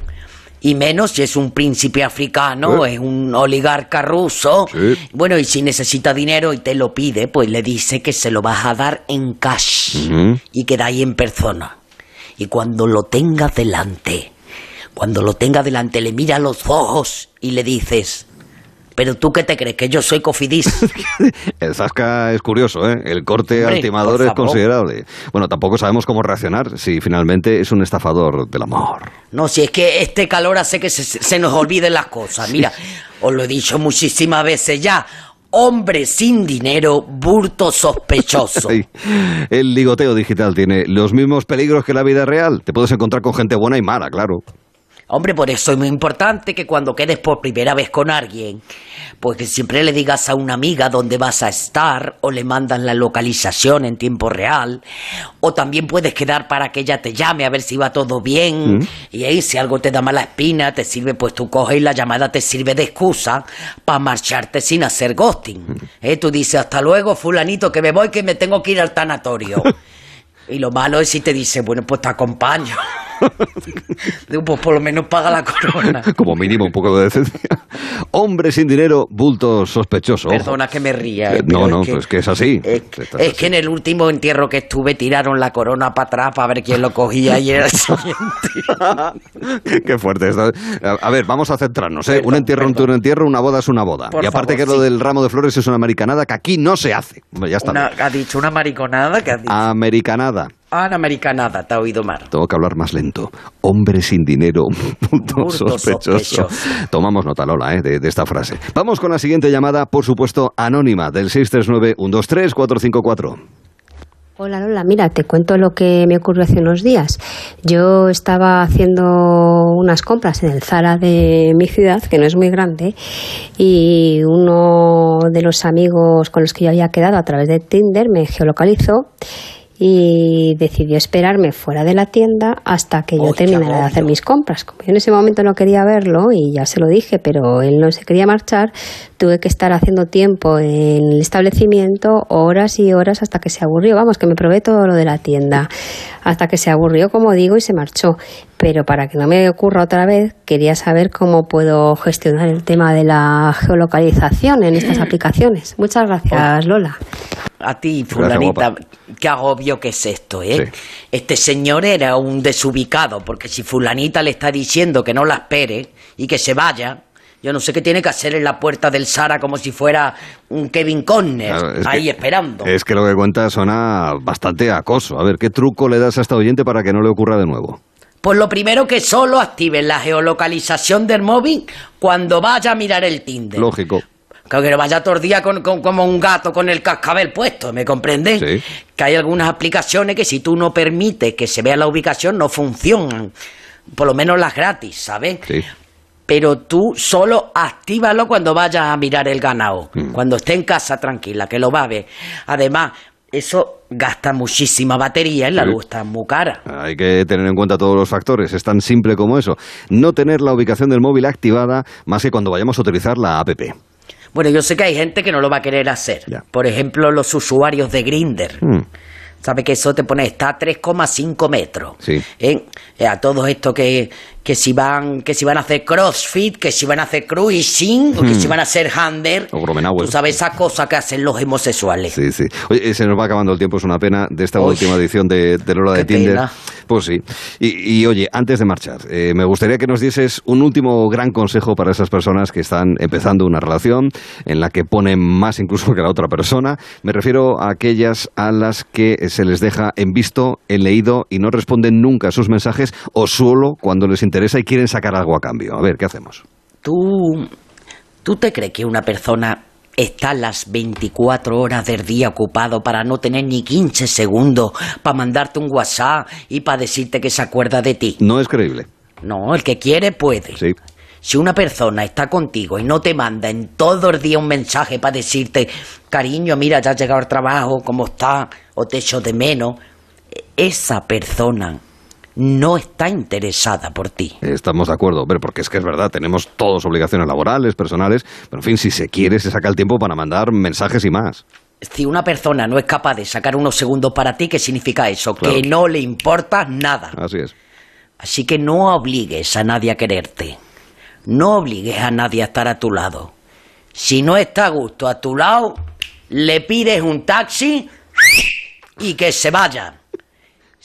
Y menos si es un príncipe africano, Eh. es un oligarca ruso. Sí. Bueno, y si necesita dinero y te lo pide, pues le dice que se lo vas a dar en cash. Y que da ahí en persona. Y cuando lo tengas delante, cuando lo tenga delante, le mira a los ojos y le dices, pero tú qué te crees, que yo soy cofidis. El Zasca es curioso, ¿eh? El corte Hombre, al timador es considerable. Bueno, tampoco sabemos cómo reaccionar si finalmente es un estafador del amor. No, si es que este calor hace que se, se nos olviden las cosas. Mira, os lo he dicho muchísimas veces ya. Hombre sin dinero, burto sospechoso. El ligoteo digital tiene los mismos peligros que la vida real. Te puedes encontrar con gente buena y mala, claro. Hombre, por eso es muy importante que cuando quedes por primera vez con alguien, pues que siempre le digas a una amiga dónde vas a estar, o le mandan la localización en tiempo real, o también puedes quedar para que ella te llame a ver si va todo bien, Mm. y ahí si algo te da mala espina, te sirve, pues tú coges y la llamada te sirve de excusa para marcharte sin hacer ghosting. ¿Eh? Tú dices, hasta luego, fulanito, que me voy, que me tengo que ir al tanatorio. Y lo malo es si te dice, bueno, pues te acompaño. Pues por lo menos paga la corona. Como mínimo un poco de decencia. Hombre sin dinero, bulto sospechoso. ojo. Perdona que me ría. Eh, no, no, es que, pues que es así. Es es que en el último entierro que estuve tiraron la corona para atrás para ver quién lo cogía y era el siguiente. Qué fuerte. A ver, vamos a centrarnos. ¿eh? un entierro es un entierro, una boda es una boda. Por y aparte favor, que lo sí. del ramo de flores es una americanada que aquí no se hace. Ya está. Una- ha dicho una mariconada que ha dicho. Americanada. Ah, americanada, te ha oído mal. Tengo que hablar más lento. Hombre sin dinero, sospechoso. sospechoso. Tomamos nota, Lola, ¿eh? de, de esta frase. Vamos con la siguiente llamada, por supuesto, anónima, del 639-123-454. Hola Lola, mira, te cuento lo que me ocurrió hace unos días. Yo estaba haciendo unas compras en el Zara de mi ciudad, que no es muy grande, y uno de los amigos con los que yo había quedado a través de Tinder me geolocalizó y decidió esperarme fuera de la tienda hasta que yo terminara de hacer mis compras. Como yo en ese momento no quería verlo y ya se lo dije, pero él no se quería marchar, tuve que estar haciendo tiempo en el establecimiento, horas y horas hasta que se aburrió. Vamos, que me probé todo lo de la tienda, hasta que se aburrió, como digo, y se marchó. Pero para que no me ocurra otra vez, quería saber cómo puedo gestionar el tema de la geolocalización en estas aplicaciones. Muchas gracias, Lola. A ti, Gracias, fulanita, qué agobio que es esto, ¿eh? Este señor era un desubicado, porque si fulanita le está diciendo que no la espere y que se vaya, yo no sé qué tiene que hacer en la puerta del Sara como si fuera un Kevin Conner, Claro, es ahí que- esperando. Es que lo que cuenta suena bastante acoso. A ver, ¿qué truco le das a esta oyente para que no le ocurra de nuevo? Pues lo primero que solo activen la geolocalización del móvil cuando vaya a mirar el Tinder. Lógico. Claro, que no vaya todo el día con, con- como un gato con el cascabel puesto, ¿me comprendes? Sí. Que hay algunas aplicaciones que si tú no permites que se vea la ubicación no funcionan. Por lo menos las gratis, ¿sabes? Sí. Pero tú solo actívalo cuando vayas a mirar el ganado. Mm. Cuando esté en casa tranquila, que lo va a ver. Además, eso gasta muchísima batería y la Sí. luz está muy cara. Hay que tener en cuenta todos los factores. Es tan simple como eso. No tener la ubicación del móvil activada más que cuando vayamos a utilizar la app. Bueno, yo sé que hay gente que no lo va a querer hacer. Por ejemplo, los usuarios de Grinder. Mm, ¿Sabe que eso te pone, está a 3,5 metros? sí. ¿eh? Eh, A todos estos que, que, si van, que si van a hacer crossfit, que si van a hacer cruising, o que si van a hacer hander. O Gromenauer. Tú sabes esa cosa que hacen los homosexuales. Sí, sí. Oye, se nos va acabando el tiempo, es una pena de esta última edición de, de Lola de Tinder. pena. Pues sí. Y, y, oye, antes de marchar, eh, me gustaría que nos dieses un último gran consejo para esas personas que están empezando una relación en la que ponen más incluso que la otra persona. Me refiero a aquellas a las que se les deja en visto, en leído y no responden nunca a sus mensajes o solo cuando les interesa y quieren sacar algo a cambio. A ver, ¿qué hacemos? ¿Tú, ¿Tú te crees que una persona está las 24 horas del día ocupado para no tener ni 15 segundos para mandarte un WhatsApp y para decirte que se acuerda de ti. No es creíble. No, el que quiere puede. Sí. Si una persona está contigo y no te manda en todo el día un mensaje para decirte, cariño, mira, ya has llegado al trabajo, ¿cómo está? O te echo de menos, esa persona no está interesada por ti. Estamos de acuerdo, pero porque es que es verdad, tenemos todos obligaciones laborales, personales, pero en fin, si se quiere, se saca el tiempo para mandar mensajes y más. Si una persona no es capaz de sacar unos segundos para ti, ¿qué significa eso? Claro. Que no le importa nada. Así es. Así que no obligues a nadie a quererte. No obligues a nadie a estar a tu lado. Si no está a gusto a tu lado, le pides un taxi y que se vaya.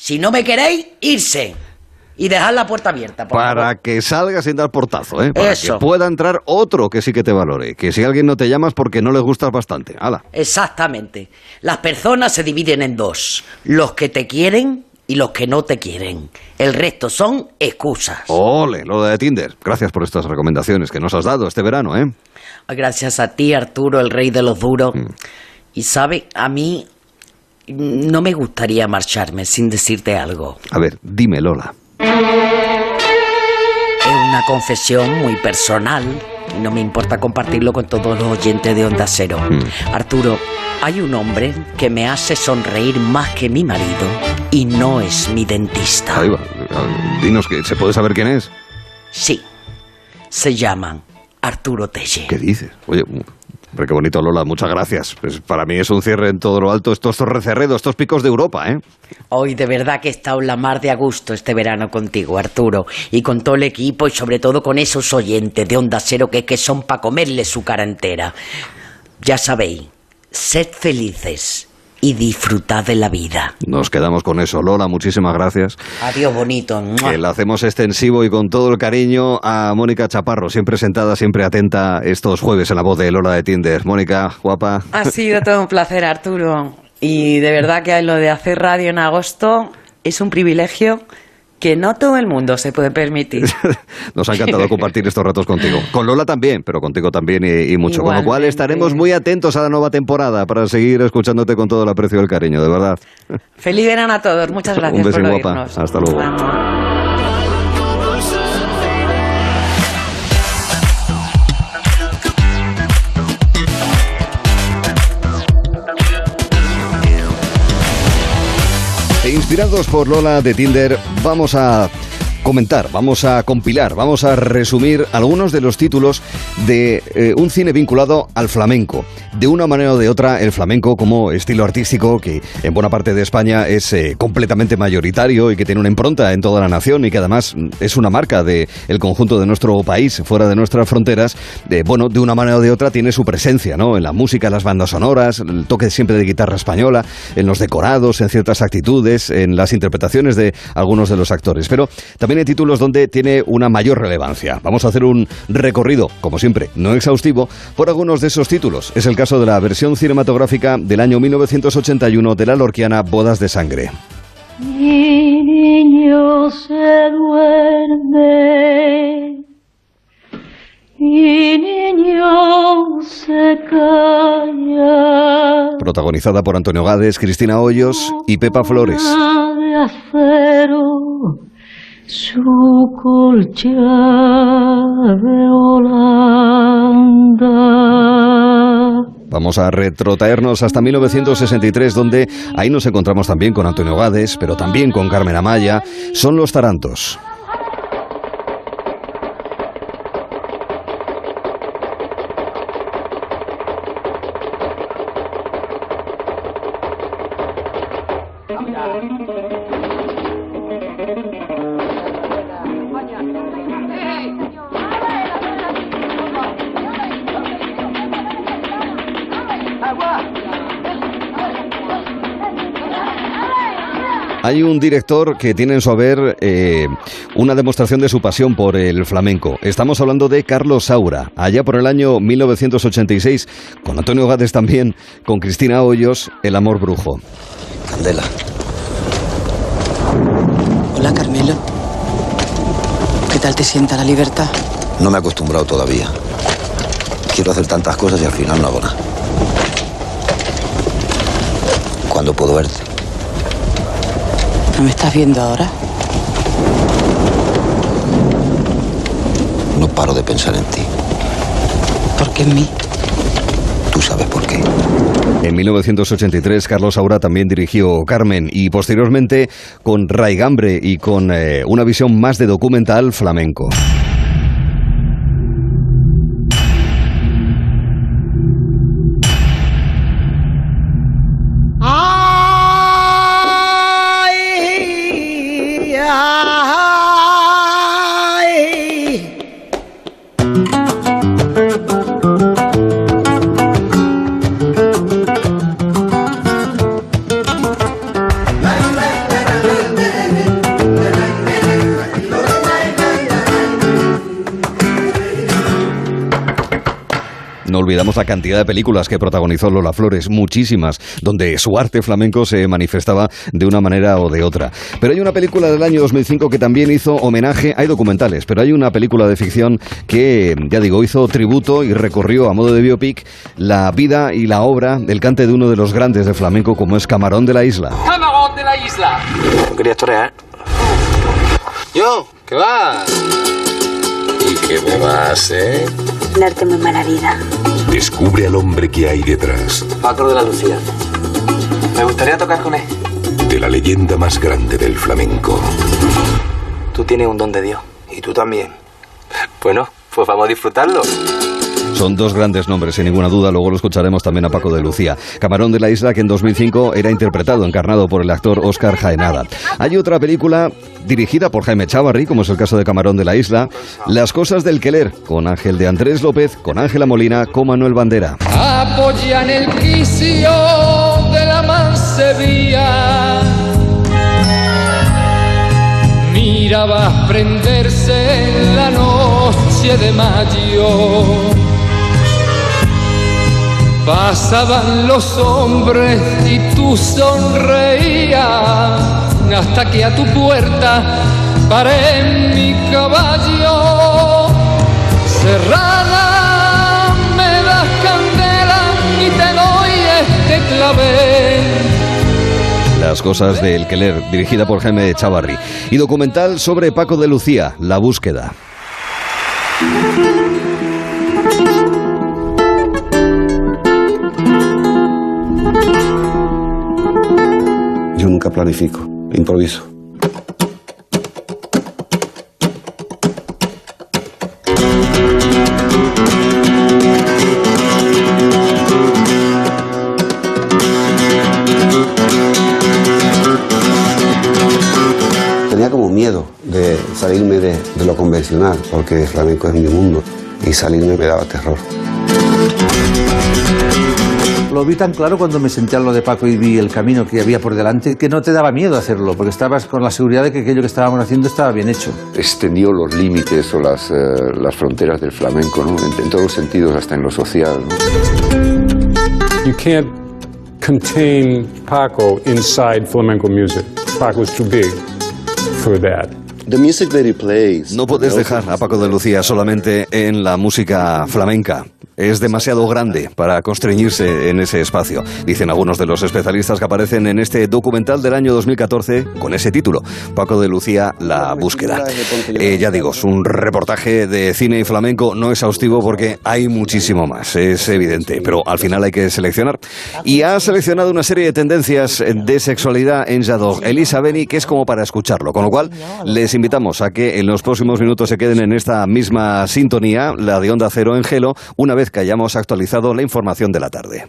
Si no me queréis, irse. Y dejar la puerta abierta. por Para favor. que salga sin dar portazo, ¿eh? Para Eso. que pueda entrar otro que sí que te valore. Que si alguien no te llamas porque no le gustas bastante. ¡Hala! Exactamente. Las personas se dividen en dos. Los que te quieren y los que no te quieren. El resto son excusas. ¡Ole! Lo de Tinder. Gracias por estas recomendaciones que nos has dado este verano, ¿eh? Gracias a ti, Arturo, el rey de los duros. Y sabe, a mí no me gustaría marcharme sin decirte algo. A ver, dime, Lola. Es una confesión muy personal y no me importa compartirlo con todos los oyentes de Onda Cero. Arturo, hay un hombre que me hace sonreír más que mi marido y no es mi dentista. Ahí va. Dinos que se puede saber quién es. Sí, se llama Arturo Telle. ¿Qué dices? Oye, hombre, qué bonito, Lola. Muchas gracias. Pues para mí es un cierre en todo lo alto. Estos torrecerredos, estos picos de Europa, ¿eh? Hoy de verdad que he estado la mar de a este verano contigo, Arturo, y con todo el equipo y sobre todo con esos oyentes de Onda Cero que, que son para comerle su cara entera. Ya sabéis, sed felices y disfrutad de la vida. Nos quedamos con eso. Lola, muchísimas gracias. Adiós, bonito. Que la hacemos extensivo y con todo el cariño a Mónica Chaparro, siempre sentada, siempre atenta estos jueves en la voz de Lola de Tinder. Mónica, guapa. Ha sido todo un placer, Arturo. Y de verdad que lo de hacer radio en agosto es un privilegio que no todo el mundo se puede permitir. Nos ha encantado compartir estos ratos contigo. Con Lola también, pero contigo también y, y mucho. Con lo cual estaremos muy atentos a la nueva temporada para seguir escuchándote con todo el aprecio y el cariño, de verdad. Feliz verano a todos. Muchas gracias Un beso, por guapa. oírnos. Hasta luego. Inspirados por Lola de Tinder, vamos a comentar, vamos a compilar, vamos a resumir algunos de los títulos de eh, un cine vinculado al flamenco. De una manera o de otra, el flamenco como estilo artístico que en buena parte de España es eh, completamente mayoritario y que tiene una impronta en toda la nación y que además mm, es una marca del el conjunto de nuestro país, fuera de nuestras fronteras, de, bueno, de una manera o de otra tiene su presencia, ¿no? En la música, las bandas sonoras, el toque siempre de guitarra española, en los decorados, en ciertas actitudes, en las interpretaciones de algunos de los actores. Pero también hay títulos donde tiene una mayor relevancia. Vamos a hacer un recorrido, como siempre, no exhaustivo, por algunos de esos títulos. Es el caso de la versión cinematográfica del año 1981 de la lorquiana Bodas de Sangre. Mi niño se duerme, mi niño se calla. Protagonizada por Antonio Gades, Cristina Hoyos y Pepa Flores. de acero, su colcha de Holanda. Vamos a retrotraernos hasta 1963, donde ahí nos encontramos también con Antonio Gades, pero también con Carmen Amaya. Son los Tarantos. Hay un director que tiene en su haber eh, una demostración de su pasión por el flamenco. Estamos hablando de Carlos Saura, allá por el año 1986, con Antonio Gades también, con Cristina Hoyos, El amor brujo. Candela. Hola, Carmelo. ¿Qué tal te sienta la libertad? No me he acostumbrado todavía. Quiero hacer tantas cosas y al final no hago nada. ¿Cuándo puedo verte? ¿No me estás viendo ahora? No paro de pensar en ti. ¿Por qué en mí? Tú sabes por qué. En 1983 Carlos Saura también dirigió Carmen y posteriormente con Raigambre y con eh, una visión más de documental flamenco. Olvidamos la cantidad de películas que protagonizó Lola Flores, muchísimas, donde su arte flamenco se manifestaba de una manera o de otra. Pero hay una película del año 2005 que también hizo homenaje, hay documentales, pero hay una película de ficción que, ya digo, hizo tributo y recorrió a modo de biopic la vida y la obra del cante de uno de los grandes de flamenco como es Camarón de la Isla. Camarón de la isla. No querías torear. Yo, ¿qué vas? ¿Y qué me vas, eh? Darte muy mala vida. Descubre al hombre que hay detrás Paco de la Lucía. Me gustaría tocar con él. de la leyenda más grande del flamenco. Tú tienes un don de Dios. Y tú también. Bueno, pues vamos a disfrutarlo. Son dos grandes nombres, sin ninguna duda. Luego lo escucharemos también a Paco de Lucía. Camarón de la Isla, que en 2005 era interpretado, encarnado por el actor Oscar Jaenada. Hay otra película dirigida por Jaime Chavarri, como es el caso de Camarón de la Isla, Las cosas del Queler, con Ángel de Andrés López, con Ángela Molina, con Manuel Bandera. Apoyan el quicio de la mansevilla. Mirabas prenderse en la noche de mayo. Pasaban los hombres y tú sonreías hasta que a tu puerta paré mi caballo. Cerrada me das candela y te doy este clavel. Las cosas del Queler, dirigida por Jaime Chavarri. Y documental sobre Paco de Lucía, La búsqueda. Nunca planifico, improviso. Tenía como miedo de salirme de, de lo convencional, porque el flamenco es mi mundo, y salirme me daba terror. Lo vi tan claro cuando me senté al lo de Paco y vi el camino que había por delante que no te daba miedo hacerlo, porque estabas con la seguridad de que aquello que estábamos haciendo estaba bien hecho. extendió los límites o las, eh, las fronteras del flamenco, ¿no? en, en todos los sentidos, hasta en lo social. ¿no? You can't contain Paco inside flamenco music. Paco's too big for that. No puedes dejar a Paco de Lucía solamente en la música flamenca. Es demasiado grande para constreñirse en ese espacio, dicen algunos de los especialistas que aparecen en este documental del año 2014 con ese título, Paco de Lucía, La búsqueda. Eh, ya digo, es un reportaje de cine y flamenco no exhaustivo porque hay muchísimo más, es evidente, pero al final hay que seleccionar. Y ha seleccionado una serie de tendencias de sexualidad en Jadot, Elisa Beni, que es como para escucharlo, con lo cual les invitamos a que en los próximos minutos se queden en esta misma sintonía, la de Onda Cero en Gelo, una vez que hayamos actualizado la información de la tarde.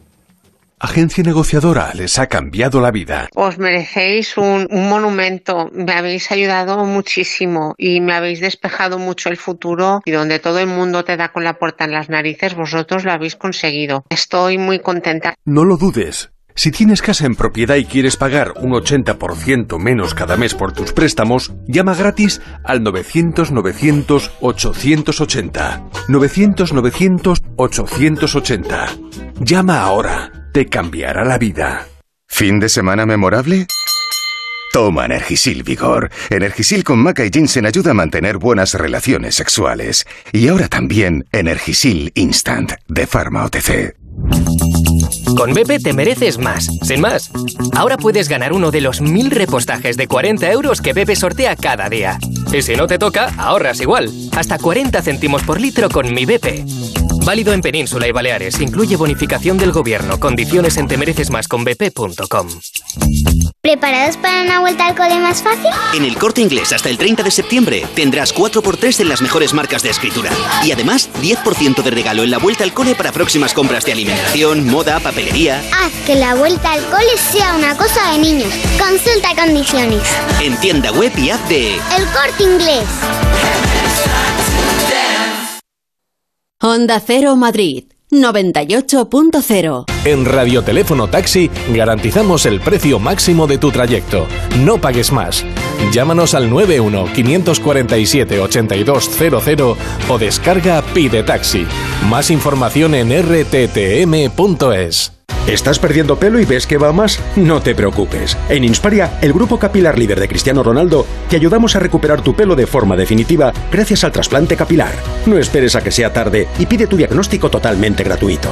Agencia negociadora les ha cambiado la vida. Os merecéis un, un monumento. Me habéis ayudado muchísimo y me habéis despejado mucho el futuro y donde todo el mundo te da con la puerta en las narices, vosotros lo habéis conseguido. Estoy muy contenta. No lo dudes. Si tienes casa en propiedad y quieres pagar un 80% menos cada mes por tus préstamos, llama gratis al 900-900-880. 900-900-880. Llama ahora. Te cambiará la vida. ¿Fin de semana memorable? Toma Energisil Vigor. Energisil con maca y ginseng ayuda a mantener buenas relaciones sexuales. Y ahora también Energisil Instant de Pharma OTC. Con BP te mereces más, sin más. Ahora puedes ganar uno de los mil repostajes de 40 euros que BP sortea cada día. Y si no te toca, ahorras igual. Hasta 40 céntimos por litro con mi BP. Válido en Península y Baleares. Incluye bonificación del gobierno. Condiciones en temerecesmasconbp.com. ¿Preparados para una vuelta al cole más fácil? En el corte inglés hasta el 30 de septiembre tendrás 4x3 en las mejores marcas de escritura. Y además 10% de regalo en la vuelta al cole para próximas compras de alimentación, moda, papelería. Haz que la vuelta al cole sea una cosa de niños. Consulta condiciones. En tienda web y app de El corte inglés. Honda Cero Madrid 98.0 En Radioteléfono Taxi garantizamos el precio máximo de tu trayecto. No pagues más. Llámanos al 91-547-8200 o descarga Pide Taxi. Más información en rttm.es. ¿Estás perdiendo pelo y ves que va más? No te preocupes. En Insparia, el grupo capilar líder de Cristiano Ronaldo, te ayudamos a recuperar tu pelo de forma definitiva gracias al trasplante capilar. No esperes a que sea tarde y pide tu diagnóstico totalmente gratuito.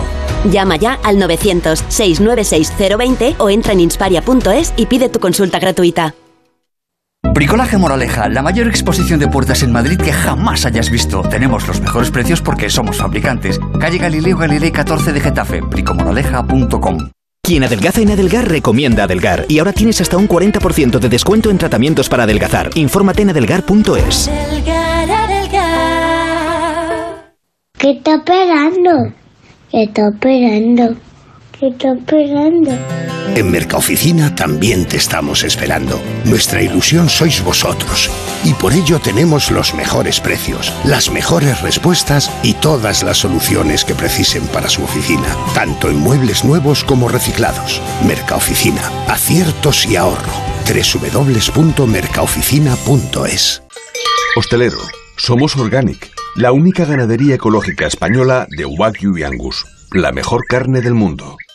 Llama ya al 900-696-020 o entra en insparia.es y pide tu consulta gratuita. Bricolaje Moraleja, la mayor exposición de puertas en Madrid que jamás hayas visto. Tenemos los mejores precios porque somos fabricantes. Calle Galileo Galilei 14 de Getafe, bricomoraleja.com. Quien adelgaza en Adelgar recomienda Adelgar y ahora tienes hasta un 40% de descuento en tratamientos para adelgazar. Infórmate en adelgar.es. ¿Qué está esperando? ¿Qué está esperando? ¿Qué está esperando? En Mercaoficina también te estamos esperando. Nuestra ilusión sois vosotros. Y por ello tenemos los mejores precios, las mejores respuestas y todas las soluciones que precisen para su oficina, tanto en muebles nuevos como reciclados. Mercaoficina, aciertos y ahorro. www.mercaoficina.es Hostelero, somos Organic, la única ganadería ecológica española de Wagyu y Angus, la mejor carne del mundo.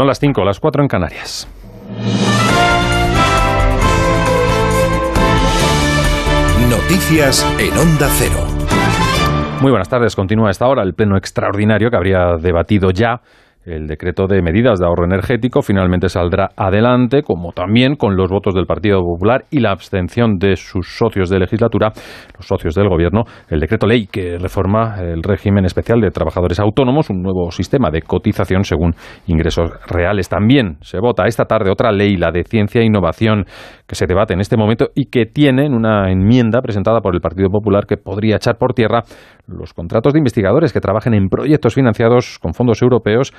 Son las 5, las 4 en Canarias. Noticias en Onda Cero. Muy buenas tardes. Continúa a esta hora el pleno extraordinario que habría debatido ya el decreto de medidas de ahorro energético finalmente saldrá adelante, como también con los votos del Partido Popular y la abstención de sus socios de legislatura, los socios del Gobierno, el decreto ley que reforma el régimen especial de trabajadores autónomos, un nuevo sistema de cotización según ingresos reales. También se vota esta tarde otra ley, la de ciencia e innovación, que se debate en este momento y que tiene una enmienda presentada por el Partido Popular que podría echar por tierra los contratos de investigadores que trabajen en proyectos financiados con fondos europeos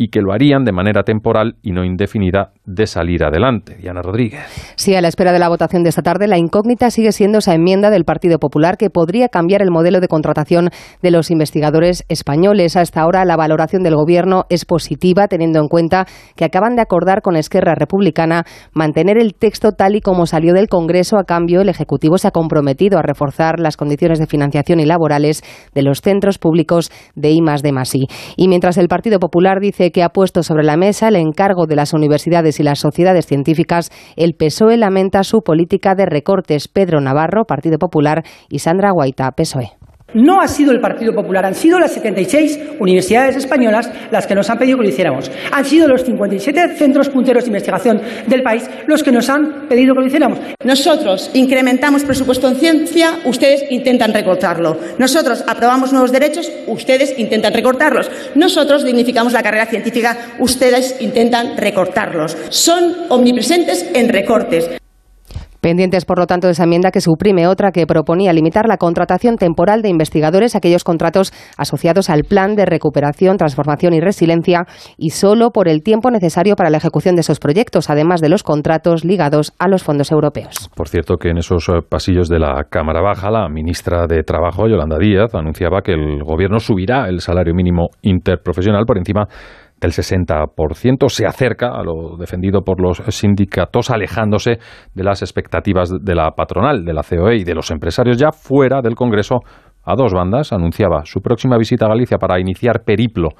y que lo harían de manera temporal y no indefinida de salir adelante. Diana Rodríguez. Sí, a la espera de la votación de esta tarde, la incógnita sigue siendo esa enmienda del Partido Popular que podría cambiar el modelo de contratación de los investigadores españoles. Hasta ahora la valoración del Gobierno es positiva, teniendo en cuenta que acaban de acordar con Esquerra Republicana mantener el texto tal y como salió del Congreso. A cambio, el Ejecutivo se ha comprometido a reforzar las condiciones de financiación y laborales de los centros públicos de I de Masí. Y mientras el Partido Popular dice que ha puesto sobre la mesa el encargo de las universidades y las sociedades científicas, el PSOE lamenta su política de recortes. Pedro Navarro, Partido Popular, y Sandra Guaita, PSOE. No ha sido el Partido Popular, han sido las 76 universidades españolas las que nos han pedido que lo hiciéramos. Han sido los 57 centros punteros de investigación del país los que nos han pedido que lo hiciéramos. Nosotros incrementamos presupuesto en ciencia, ustedes intentan recortarlo. Nosotros aprobamos nuevos derechos, ustedes intentan recortarlos. Nosotros dignificamos la carrera científica, ustedes intentan recortarlos. Son omnipresentes en recortes. Pendientes, por lo tanto, de esa enmienda que suprime otra que proponía limitar la contratación temporal de investigadores a aquellos contratos asociados al plan de recuperación, transformación y resiliencia y solo por el tiempo necesario para la ejecución de esos proyectos, además de los contratos ligados a los fondos europeos. Por cierto, que en esos eh, pasillos de la Cámara Baja, la ministra de Trabajo, Yolanda Díaz, anunciaba que el Gobierno subirá el salario mínimo interprofesional por encima del 60%, se acerca a lo defendido por los sindicatos, alejándose de las expectativas de la patronal, de la COE y de los empresarios ya fuera del Congreso. A dos bandas anunciaba su próxima visita a Galicia para iniciar periplo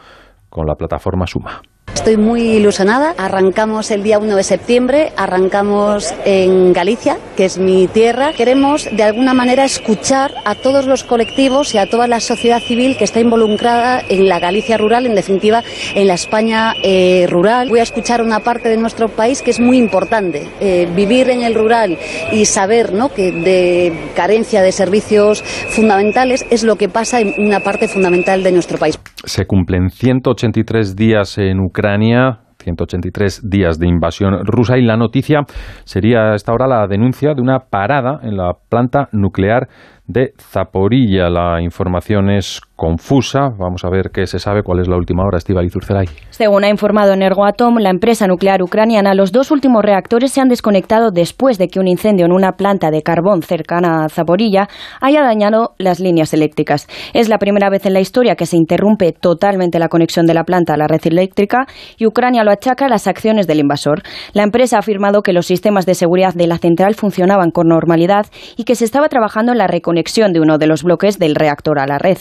con la plataforma Suma. Estoy muy ilusionada. Arrancamos el día 1 de septiembre, arrancamos en Galicia, que es mi tierra. Queremos de alguna manera escuchar a todos los colectivos y a toda la sociedad civil que está involucrada en la Galicia rural, en definitiva en la España eh, rural. Voy a escuchar una parte de nuestro país que es muy importante. Eh, vivir en el rural y saber ¿no? que de carencia de servicios fundamentales es lo que pasa en una parte fundamental de nuestro país. Se cumplen 183 días en Ucrania 183 días de invasión rusa y la noticia sería esta hora la denuncia de una parada en la planta nuclear de Zaporilla. La información es confusa. Vamos a ver qué se sabe, cuál es la última hora, Estiva Zurcelay. Según ha informado Energoatom, la empresa nuclear ucraniana, los dos últimos reactores se han desconectado después de que un incendio en una planta de carbón cercana a Zaporilla haya dañado las líneas eléctricas. Es la primera vez en la historia que se interrumpe totalmente la conexión de la planta a la red eléctrica y Ucrania lo achaca a las acciones del invasor. La empresa ha afirmado que los sistemas de seguridad de la central funcionaban con normalidad y que se estaba trabajando en la reconexión de uno de los bloques del reactor a la red.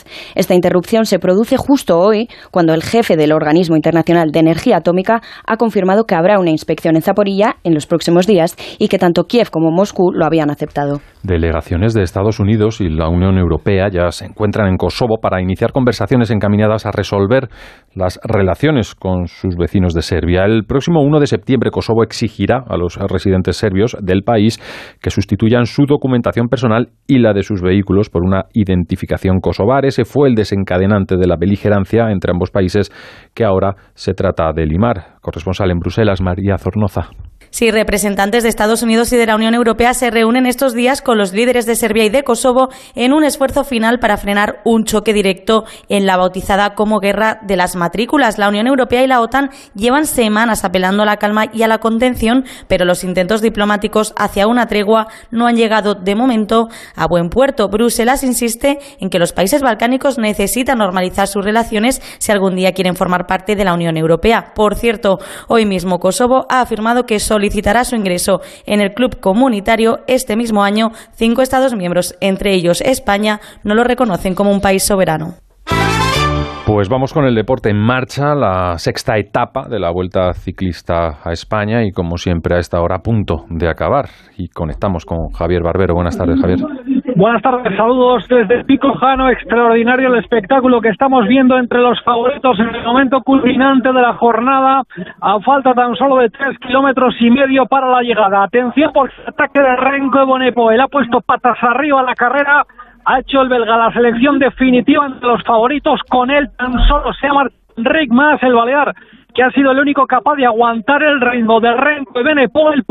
Esta interrupción se produce justo hoy, cuando el jefe del Organismo Internacional de Energía Atómica ha confirmado que habrá una inspección en Zaporilla en los próximos días y que tanto Kiev como Moscú lo habían aceptado. Delegaciones de Estados Unidos y la Unión Europea ya se encuentran en Kosovo para iniciar conversaciones encaminadas a resolver las relaciones con sus vecinos de Serbia. El próximo 1 de septiembre Kosovo exigirá a los residentes serbios del país que sustituyan su documentación personal y la de sus vehículos por una identificación kosovar. Ese fue el desencadenante de la beligerancia entre ambos países que ahora se trata de limar. Corresponsal en Bruselas, María Zornoza. Sí, representantes de Estados Unidos y de la Unión Europea se reúnen estos días con los líderes de Serbia y de Kosovo en un esfuerzo final para frenar un choque directo en la bautizada como Guerra de las Matrículas. La Unión Europea y la OTAN llevan semanas apelando a la calma y a la contención, pero los intentos diplomáticos hacia una tregua no han llegado de momento a buen puerto. Bruselas insiste en que los países balcánicos necesitan normalizar sus relaciones si algún día quieren formar parte de la Unión Europea. Por cierto, hoy mismo Kosovo ha afirmado que solo solicitará su ingreso en el club comunitario este mismo año. Cinco Estados miembros, entre ellos España, no lo reconocen como un país soberano. Pues vamos con el deporte en marcha, la sexta etapa de la Vuelta Ciclista a España y como siempre a esta hora a punto de acabar. Y conectamos con Javier Barbero. Buenas tardes, Javier. Buenas tardes, saludos desde Pico Jano. Extraordinario el espectáculo que estamos viendo entre los favoritos en el momento culminante de la jornada. A falta tan solo de tres kilómetros y medio para la llegada. Atención por el ataque de Renko Bonepo. Él ha puesto patas arriba a la carrera. Ha hecho el belga la selección definitiva entre los favoritos. Con él tan solo se llama Rick Más, el balear, que ha sido el único capaz de aguantar el ritmo de Renko y Benepo. El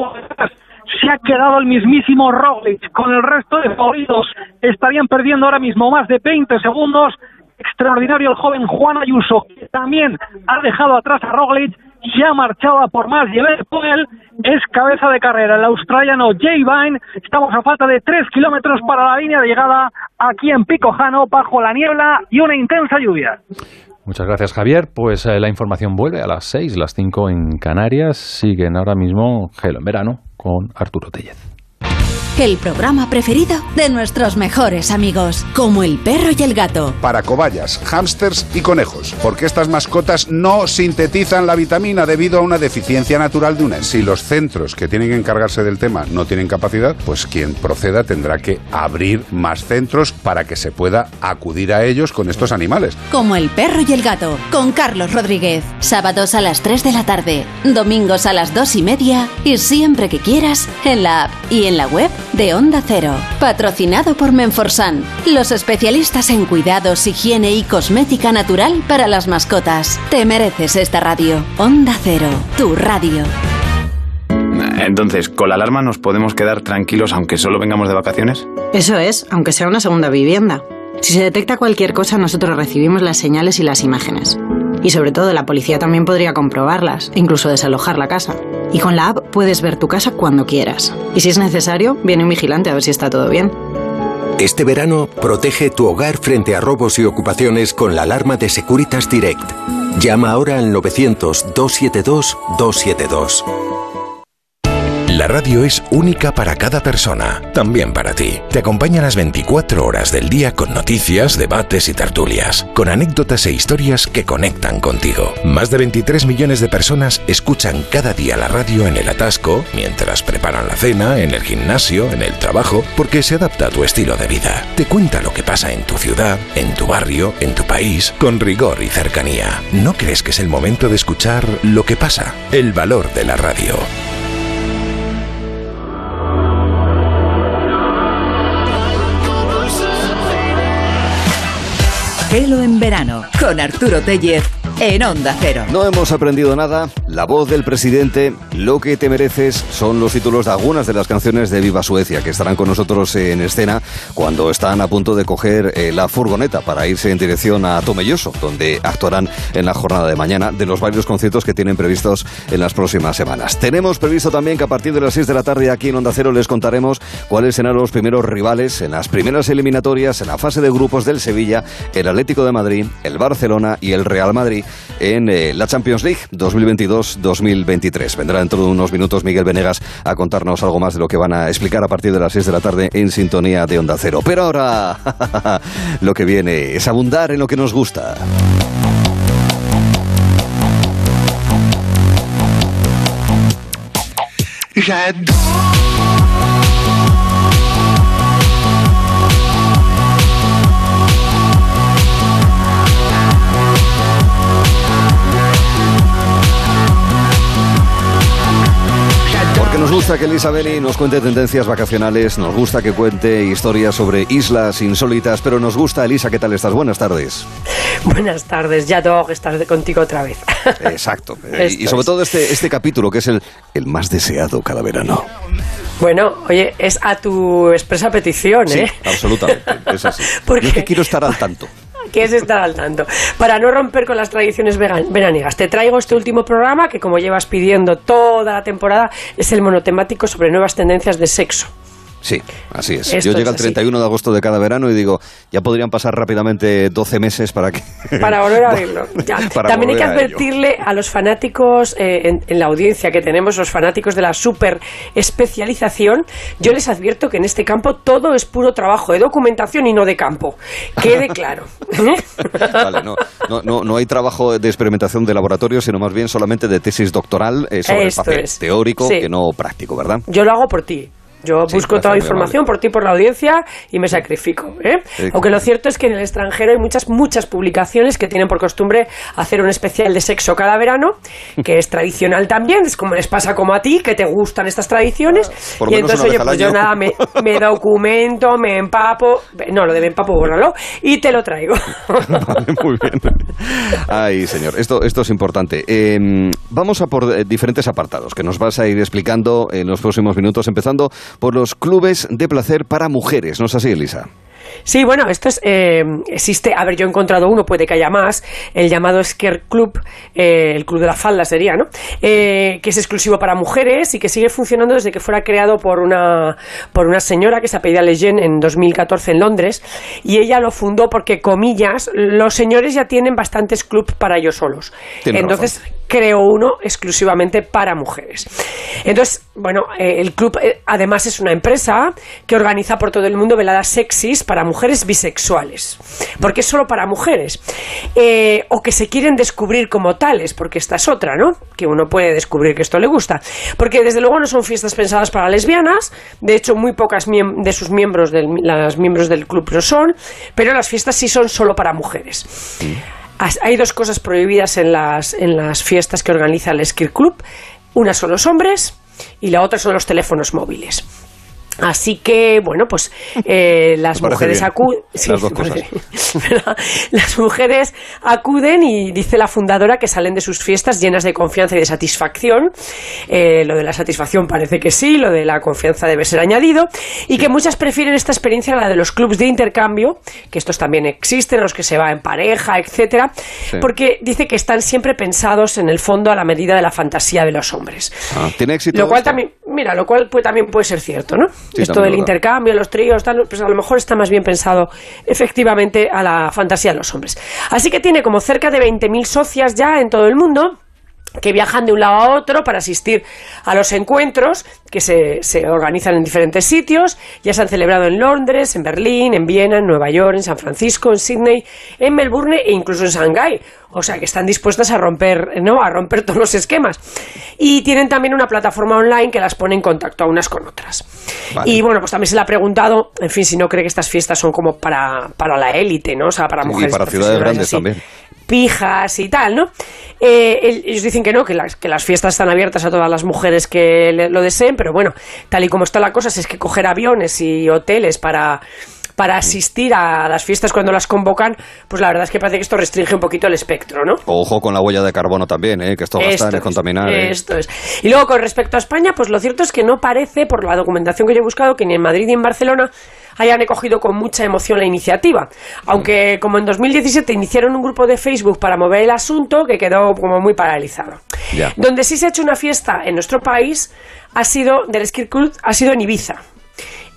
se ha quedado el mismísimo Roglic. Con el resto de favoritos estarían perdiendo ahora mismo más de 20 segundos. Extraordinario el joven Juan Ayuso, que también ha dejado atrás a Roglic, se ha marchado a por más y el él es cabeza de carrera. El australiano Jay Vine, estamos a falta de 3 kilómetros para la línea de llegada aquí en Picojano, bajo la niebla y una intensa lluvia. Muchas gracias, Javier. Pues eh, la información vuelve a las 6, las 5 en Canarias. Siguen ahora mismo Gelo en verano con Arturo Tellez el programa preferido de nuestros mejores amigos, como el perro y el gato. Para cobayas, hámsters y conejos, porque estas mascotas no sintetizan la vitamina debido a una deficiencia natural de una. Si los centros que tienen que encargarse del tema no tienen capacidad, pues quien proceda tendrá que abrir más centros para que se pueda acudir a ellos con estos animales. Como el perro y el gato, con Carlos Rodríguez. Sábados a las 3 de la tarde, domingos a las 2 y media y siempre que quieras en la app y en la web de Onda Cero. Patrocinado por Menforsan, los especialistas en cuidados, higiene y cosmética natural para las mascotas. Te mereces esta radio. Onda Cero, tu radio. Entonces, ¿con la alarma nos podemos quedar tranquilos aunque solo vengamos de vacaciones? Eso es, aunque sea una segunda vivienda. Si se detecta cualquier cosa, nosotros recibimos las señales y las imágenes. Y sobre todo, la policía también podría comprobarlas, incluso desalojar la casa. Y con la app puedes ver tu casa cuando quieras. Y si es necesario, viene un vigilante a ver si está todo bien. Este verano, protege tu hogar frente a robos y ocupaciones con la alarma de Securitas Direct. Llama ahora al 900-272-272. La radio es única para cada persona, también para ti. Te acompaña las 24 horas del día con noticias, debates y tertulias, con anécdotas e historias que conectan contigo. Más de 23 millones de personas escuchan cada día la radio en el atasco, mientras preparan la cena, en el gimnasio, en el trabajo, porque se adapta a tu estilo de vida. Te cuenta lo que pasa en tu ciudad, en tu barrio, en tu país, con rigor y cercanía. ¿No crees que es el momento de escuchar lo que pasa? El valor de la radio. Gelo en verano con Arturo Tellez en Onda Cero. No hemos aprendido nada. La voz del presidente, lo que te mereces, son los títulos de algunas de las canciones de Viva Suecia que estarán con nosotros en escena cuando están a punto de coger eh, la furgoneta para irse en dirección a Tomelloso, donde actuarán en la jornada de mañana de los varios conciertos que tienen previstos en las próximas semanas. Tenemos previsto también que a partir de las 6 de la tarde aquí en Onda Cero les contaremos cuáles serán los primeros rivales en las primeras eliminatorias en la fase de grupos del Sevilla, el Atlético de Madrid, el Barcelona y el Real Madrid en eh, la Champions League 2022-2023. Vendrá dentro de unos minutos Miguel Venegas a contarnos algo más de lo que van a explicar a partir de las 6 de la tarde en sintonía de Onda Cero. Pero ahora lo que viene es abundar en lo que nos gusta. Porque gusta que Elisa Beni nos cuente tendencias vacacionales, nos gusta que cuente historias sobre islas insólitas, pero nos gusta, Elisa, ¿qué tal estás? Buenas tardes. Buenas tardes, ya tengo que estar contigo otra vez. Exacto. y, y sobre todo este, este capítulo, que es el, el más deseado cada verano. Bueno, oye, es a tu expresa petición, Sí, ¿eh? absolutamente. Es así. Porque- Yo es que quiero estar al tanto. Que es estar al tanto. Para no romper con las tradiciones veraniegas, te traigo este último programa que, como llevas pidiendo toda la temporada, es el monotemático sobre nuevas tendencias de sexo. Sí, así es. Esto Yo llego al así. 31 de agosto de cada verano y digo, ya podrían pasar rápidamente 12 meses para que... Para volver a. Para También hay que volver a advertirle a los fanáticos eh, en, en la audiencia que tenemos, los fanáticos de la super especialización, yo les advierto que en este campo todo es puro trabajo de documentación y no de campo. Quede claro. Vale, no, no, no, no hay trabajo de experimentación de laboratorio, sino más bien solamente de tesis doctoral eh, sobre Esto el papel. es. Teórico Sí. que no práctico, ¿verdad? Yo lo hago por ti. Yo Sí, busco toda la información por ti, por la audiencia y me sacrifico. ¿eh? Aunque lo cierto es que en el extranjero hay muchas, muchas publicaciones que tienen por costumbre hacer un especial de sexo cada verano, que es tradicional también, es como les pasa como a ti, que te gustan estas tradiciones. Por lo y entonces, oye, pues yo nada, me, me documento, me empapo, no, lo de me empapo, bórralo, y te lo traigo. Vale, muy bien. Ay, señor, esto, esto es importante. Eh, vamos a por eh, diferentes apartados que nos vas a ir explicando en los próximos minutos, empezando por los clubes de placer para mujeres. ¿No es así, Elisa? Sí, bueno, esto es, eh, existe, a ver, yo he encontrado uno, puede que haya más, el llamado Scare Club, eh, el club de la falda sería, ¿no? Eh, que es exclusivo para mujeres y que sigue funcionando desde que fuera creado por una, por una señora que se apellida Lejeune en 2014 en Londres y ella lo fundó porque, comillas, los señores ya tienen bastantes clubs para ellos solos. Tiene Entonces, creó uno exclusivamente para mujeres. Entonces, bueno, eh, el club eh, además es una empresa que organiza por todo el mundo veladas sexys para mujeres bisexuales, porque es solo para mujeres, Eh, o que se quieren descubrir como tales, porque esta es otra, ¿no? Que uno puede descubrir que esto le gusta, porque desde luego no son fiestas pensadas para lesbianas, de hecho muy pocas de sus miembros, del, las miembros del club lo son, pero las fiestas sí son solo para mujeres. Hay dos cosas prohibidas en las, en las fiestas que organiza el Ski Club. Una son los hombres y la otra son los teléfonos móviles. Así que, bueno, pues eh, las mujeres acuden. Las mujeres acuden y dice la fundadora que salen de sus fiestas llenas de confianza y de satisfacción. Eh, lo de la satisfacción parece que sí, lo de la confianza debe ser añadido. Y que muchas prefieren esta experiencia a la de los clubs de intercambio, que estos también existen, los que se va en pareja, etcétera, porque dice que están siempre pensados en el fondo a la medida de la fantasía de los hombres. Ah, ¿Tiene éxito? Lo cual esto? también, mira, lo cual pues, también puede ser cierto, ¿no? Sí, Esto del intercambio, los tríos, tal, pues a lo mejor está más bien pensado efectivamente a la fantasía de los hombres. Así que tiene como cerca de 20.000 socias ya en todo el mundo que viajan de un lado a otro para asistir a los encuentros que se, se organizan en diferentes sitios. Ya se han celebrado en Londres, en Berlín, en Viena, en Nueva York, en San Francisco, en Sydney, en Melbourne e incluso en Shanghái. O sea que están dispuestas a romper, ¿no? a romper todos los esquemas. Y tienen también una plataforma online que las pone en contacto a unas con otras. Vale. Y bueno, pues también se le ha preguntado, en fin, si no cree que estas fiestas son como para, para la élite, ¿no? O sea, para mujeres. y para ciudades grandes así también. Pijas y tal, ¿no? Eh, el- ellos dicen que no, que las, que las fiestas están abiertas a todas las mujeres que le- lo deseen, pero bueno, tal y como está la cosa, si es que coger aviones y hoteles para para asistir a las fiestas cuando las convocan, pues la verdad es que parece que esto restringe un poquito el espectro, ¿no? Ojo con la huella de carbono también, ¿eh? que esto gasta Esto en es, contaminar. ¿eh? Esto es. Y luego, con respecto a España, pues lo cierto es que no parece, por la documentación que yo he buscado, que ni en Madrid ni en Barcelona hayan acogido con mucha emoción la iniciativa. Aunque, como en 2017 iniciaron un grupo de Facebook para mover el asunto, que quedó como muy paralizado. Ya. Donde sí se ha hecho una fiesta en nuestro país ha sido del Ski Club, ha sido en Ibiza,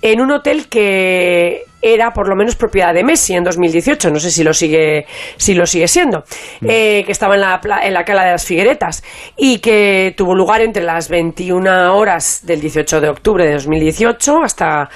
en un hotel que era por lo menos propiedad de Messi en 2018, no sé si lo sigue, si lo sigue siendo, eh, que estaba en la, en la cala de las Figueretas y que tuvo lugar entre las 21 horas del 18 de octubre de 2018 hasta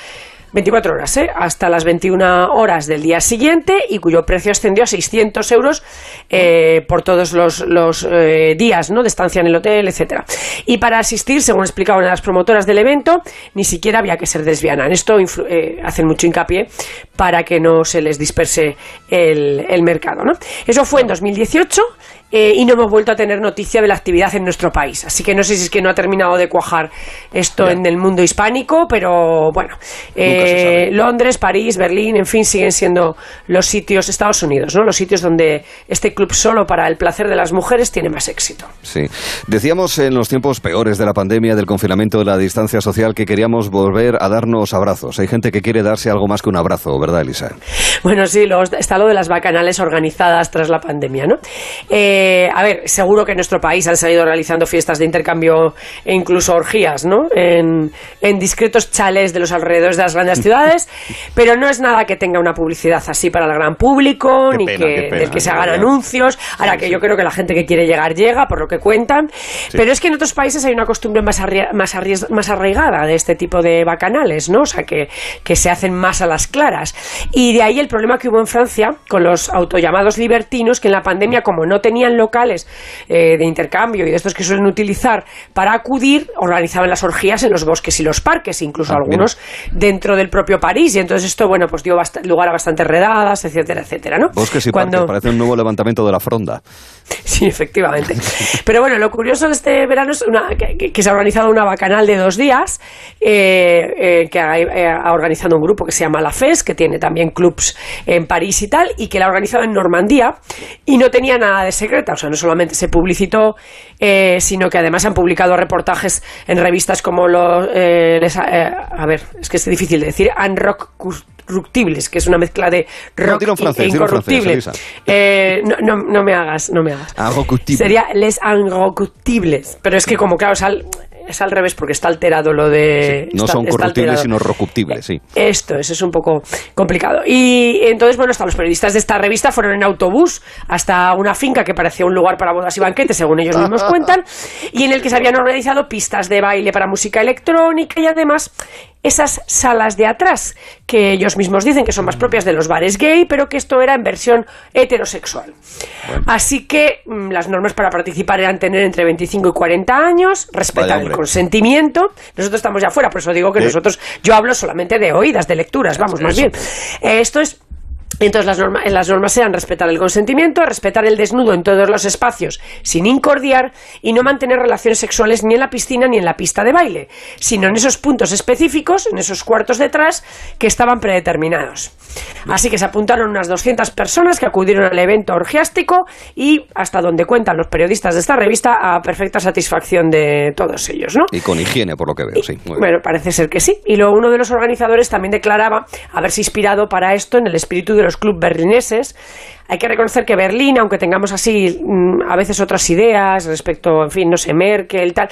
24 horas, ¿eh? hasta las 21 horas del día siguiente y cuyo precio ascendió a 600 euros eh, por todos los, eh, días ¿no? de estancia en el hotel, etcétera. Y para asistir, según explicaban las promotoras del evento, ni siquiera había que ser lesbiana. En esto eh, hacen mucho hincapié para que no se les disperse el, el mercado. ¿no? Eso fue en 2018 eh, y no hemos vuelto a tener noticia de la actividad en nuestro país. Así que no sé si es que no ha terminado de cuajar esto en el mundo hispánico, pero bueno, eh, Londres, París, Berlín, en fin, siguen siendo los sitios, Estados Unidos, ¿no? Los sitios donde este club solo para el placer de las mujeres tiene más éxito. Sí. Decíamos en los tiempos peores de la pandemia, del confinamiento, de la distancia social, que queríamos volver a darnos abrazos. Hay gente que quiere darse algo más que un abrazo, ¿verdad, Elisa? Bueno, sí, luego está lo de las bacanales organizadas tras la pandemia, ¿no? Eh, a ver, seguro que en nuestro país han salido realizando fiestas de intercambio e incluso orgías, ¿no? En, en discretos chales de los alrededores de las grandes ciudades, pero no es nada que tenga una publicidad así para el gran público, Qué ni pena, que, qué pena, del que se hagan verdad. anuncios. Ahora que yo creo que la gente que quiere llegar llega, por lo que cuentan, pero es que en otros países hay una costumbre más, más, arries- más arraigada de este tipo de bacanales, ¿no? O sea, que, que se hacen más a las claras. Y de ahí el problema que hubo en Francia con los autollamados libertinos, que en la pandemia, como no tenían locales eh, de intercambio y de estos que suelen utilizar para acudir, organizaban las orgías en los bosques y los parques, incluso Ah, mira. algunos dentro del propio París. Y entonces esto, bueno, pues dio lugar a bastantes redadas, etcétera, etcétera, ¿no? Bosques y Cuando- parques, parece un nuevo levantamiento de la fronda. Sí, efectivamente. Pero bueno, lo curioso de este verano es una- que, se ha organizado una bacanal de dos días, eh, eh, que ha, eh, ha organizado un grupo que se llama La FES, que tiene también clubs en París y tal, y que la ha organizado en Normandía, y no tenía nada de o sea, no solamente se publicitó, eh, sino que además han publicado reportajes en revistas como los... eh, eh, a ver, es que es difícil de decir, Unrock Corruptibles, que es una mezcla de No, rock en y- francés, e francés, incorruptible. Eh, no, no, no me hagas, no me hagas. Sería les incorruptibles. Pero es que como claro, es al, es al revés porque está alterado lo de... No está- son corruptibles, sino rocuptibles, sí. Esto es, es un poco complicado. Y entonces, bueno, hasta los periodistas de esta revista fueron en autobús hasta una finca que parecía un lugar para bodas y banquetes, según ellos mismos cuentan, y en el que se habían organizado pistas de baile para música electrónica y además esas salas de atrás, que ellos mismos dicen que son más propias de los bares gay, pero que esto era en versión heterosexual. Así que mm, las normas para participar eran tener entre 25 y 40 años, respetar el consentimiento. Nosotros estamos ya fuera, por eso digo que Eh. nosotros, yo hablo solamente de oídas, de lecturas, vamos, más bien. Esto es Entonces las, norma- las normas sean respetar el consentimiento, respetar el desnudo en todos los espacios sin incordiar y no mantener relaciones sexuales ni en la piscina ni en la pista de baile, sino en esos puntos específicos, en esos cuartos detrás que estaban predeterminados. Así que se apuntaron unas 200 personas que acudieron al evento orgiástico y, hasta donde cuentan los periodistas de esta revista, a perfecta satisfacción de todos ellos, ¿no? Y con higiene, por lo que veo, sí. Bueno, parece ser que sí. Y luego uno de los organizadores también declaraba haberse inspirado para esto en el espíritu de los clubes berlineses. Hay que reconocer que Berlín, aunque tengamos así mm, a veces otras ideas respecto, en fin, no sé, Merkel, tal,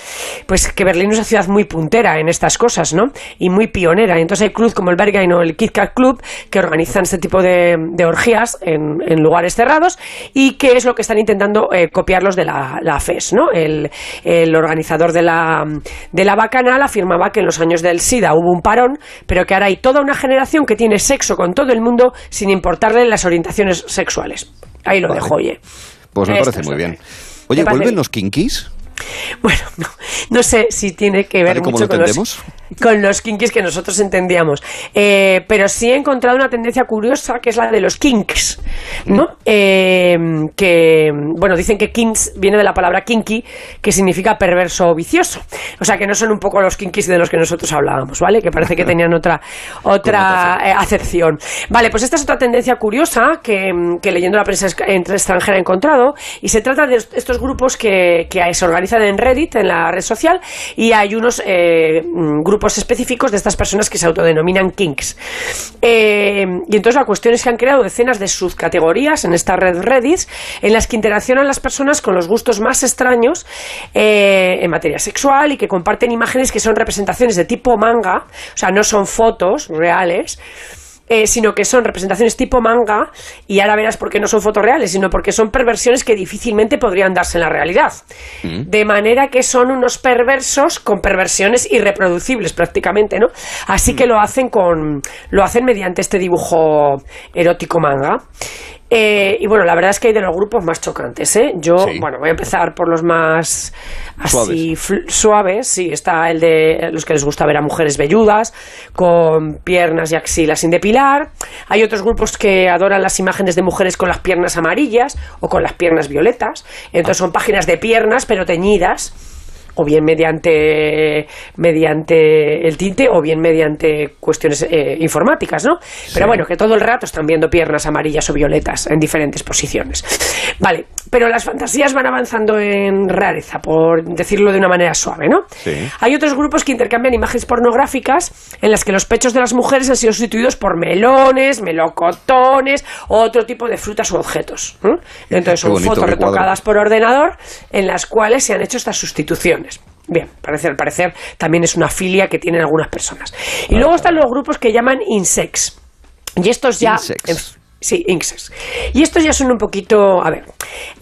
pues que Berlín es una ciudad muy puntera en estas cosas, ¿no? Y muy pionera. Entonces hay clubes como el Berghain o el Kit Kat Club que organizan este tipo de, de orgías en, en lugares cerrados y que es lo que están intentando eh, copiarlos de la, la FES, ¿no? El, el organizador de la, de la bacanal afirmaba que en los años del SIDA hubo un parón, pero que ahora hay toda una generación que tiene sexo con todo el mundo sin importarle las orientaciones sexuales. Ahí lo Vale. dejo, oye. Pues me Esto parece muy bien. Oye, ¿vuelven bien. los kinkis? No sé si tiene que ver y como mucho lo con los. Con los kinkies que nosotros entendíamos. Eh, pero sí he encontrado una tendencia curiosa que es la de los kinks, ¿no? Eh, que, bueno, dicen que kinks viene de la palabra kinky, que significa perverso o vicioso. O sea, que no son un poco los kinkies de los que nosotros hablábamos, ¿vale? Que parece que tenían otra, otra eh, acepción. Vale, pues esta es otra tendencia curiosa que, que leyendo la prensa entre- extranjera he encontrado y se trata de estos grupos que, que se organizan en Reddit, en la red social, y hay unos mm, específicos de estas personas que se autodenominan kinks. Eh, y entonces la cuestión es que han creado decenas de subcategorías en esta red Reddit en las que interaccionan las personas con los gustos más extraños eh, en materia sexual y que comparten imágenes que son representaciones de tipo manga, o sea, no son fotos reales, eh, sino que son representaciones tipo manga, y ahora verás por qué no son fotos reales, sino porque son perversiones que difícilmente podrían darse en la realidad. De manera que son unos perversos con perversiones irreproducibles prácticamente, ¿no? Así que lo hacen con. lo hacen mediante este dibujo erótico manga. Eh, y bueno, la verdad es que hay de los grupos más chocantes, ¿eh? Yo, Sí. bueno, voy a empezar por los más así Suaves. suaves, sí, está el de los que les gusta ver a mujeres velludas, con piernas y axilas sin depilar. Hay otros grupos que adoran las imágenes de mujeres con las piernas amarillas o con las piernas violetas. Entonces son páginas de piernas, pero teñidas. O bien mediante, mediante el tinte o bien mediante cuestiones eh, informáticas, ¿no? Pero bueno, que todo el rato están viendo piernas amarillas o violetas en diferentes posiciones. Vale, pero las fantasías van avanzando en rareza, por decirlo de una manera suave, ¿no? Hay otros grupos que intercambian imágenes pornográficas en las que los pechos de las mujeres han sido sustituidos por melones, melocotones o otro tipo de frutas u objetos. ¿eh? Entonces son bonito, fotos retocadas por ordenador en las cuales se han hecho estas Bien, parece, al parecer también es una filia que tienen algunas personas. Y luego están los grupos que llaman insex. Y estos ya... Sí, insex. Y estos ya son un poquito... A ver,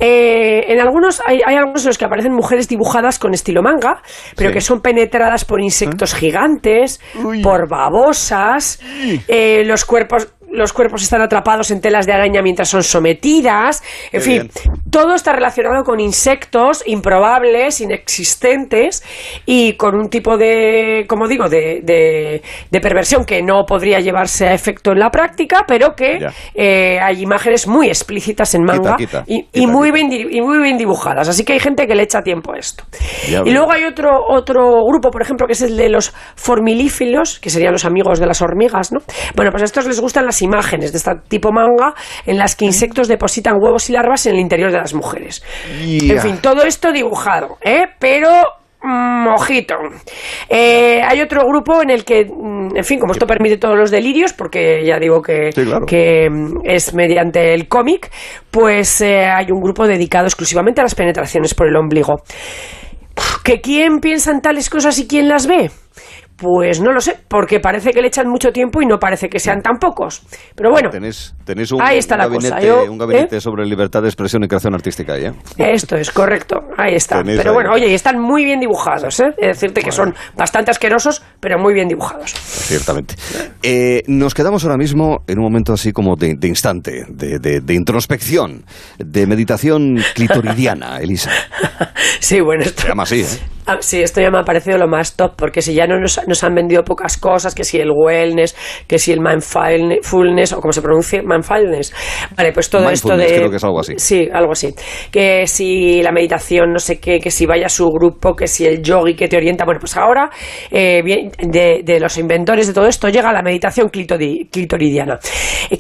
eh, en algunos hay, hay algunos en los que aparecen mujeres dibujadas con estilo manga, pero Sí. que son penetradas por insectos gigantes, por babosas, eh, los cuerpos... Los cuerpos están atrapados en telas de araña mientras son sometidas. En Qué fin, bien. todo está relacionado con insectos improbables, inexistentes y con un tipo de, como digo, de, de- de perversión que no podría llevarse a efecto en la práctica, pero que eh, hay imágenes muy explícitas en manga quita, y, quita, y muy bien, y muy bien dibujadas. Así que hay gente que le echa tiempo a esto. Ya y luego hay otro, otro grupo, por ejemplo, que es el de los formilífilos, que serían los amigos de las hormigas, ¿no? Bueno, pues a estos les gustan las imágenes de este tipo manga en las que insectos depositan huevos y larvas en el interior de las mujeres. En fin, todo esto dibujado, ¿eh? Pero mm, ojito. Eh, hay otro grupo en el que, mm, en fin, como esto permite todos los delirios, porque ya digo que, Sí, claro. que mm, es mediante el cómic, pues eh, hay un grupo dedicado exclusivamente a las penetraciones por el ombligo. ¿Que quién piensa en tales cosas y quién las ve? Pues no lo sé, porque parece que le echan mucho tiempo y no parece que sean tan pocos. Pero bueno, Tenéis, tenéis un, Ahí está un la gabinete, cosa. Yo- un gabinete ¿eh? sobre libertad de expresión y creación artística ahí, ¿eh? Esto es correcto, ahí está. Pero ahí. bueno, oye, y están muy bien dibujados, ¿eh? Es decirte que son bastante asquerosos, pero muy bien dibujados. Ciertamente. Eh, nos quedamos ahora mismo en un momento así como de, de instante, de, de- de introspección, de meditación clitoridiana, Elisa. Sí, bueno, esto, Se llama así, ¿eh? Ah, sí, esto ya me ha parecido lo más top, porque si ya no nos, nos han vendido pocas cosas, que si el wellness, que si el mindfulness, o como se pronuncia, mindfulness. Vale, pues todo esto de... creo que es algo así. Sí, algo así. Que si la meditación, no sé qué, que si vaya a su grupo, que si el yogi que te orienta. Bueno, pues ahora, eh, de, de los inventores de todo esto, llega la meditación clitori- clitoridiana,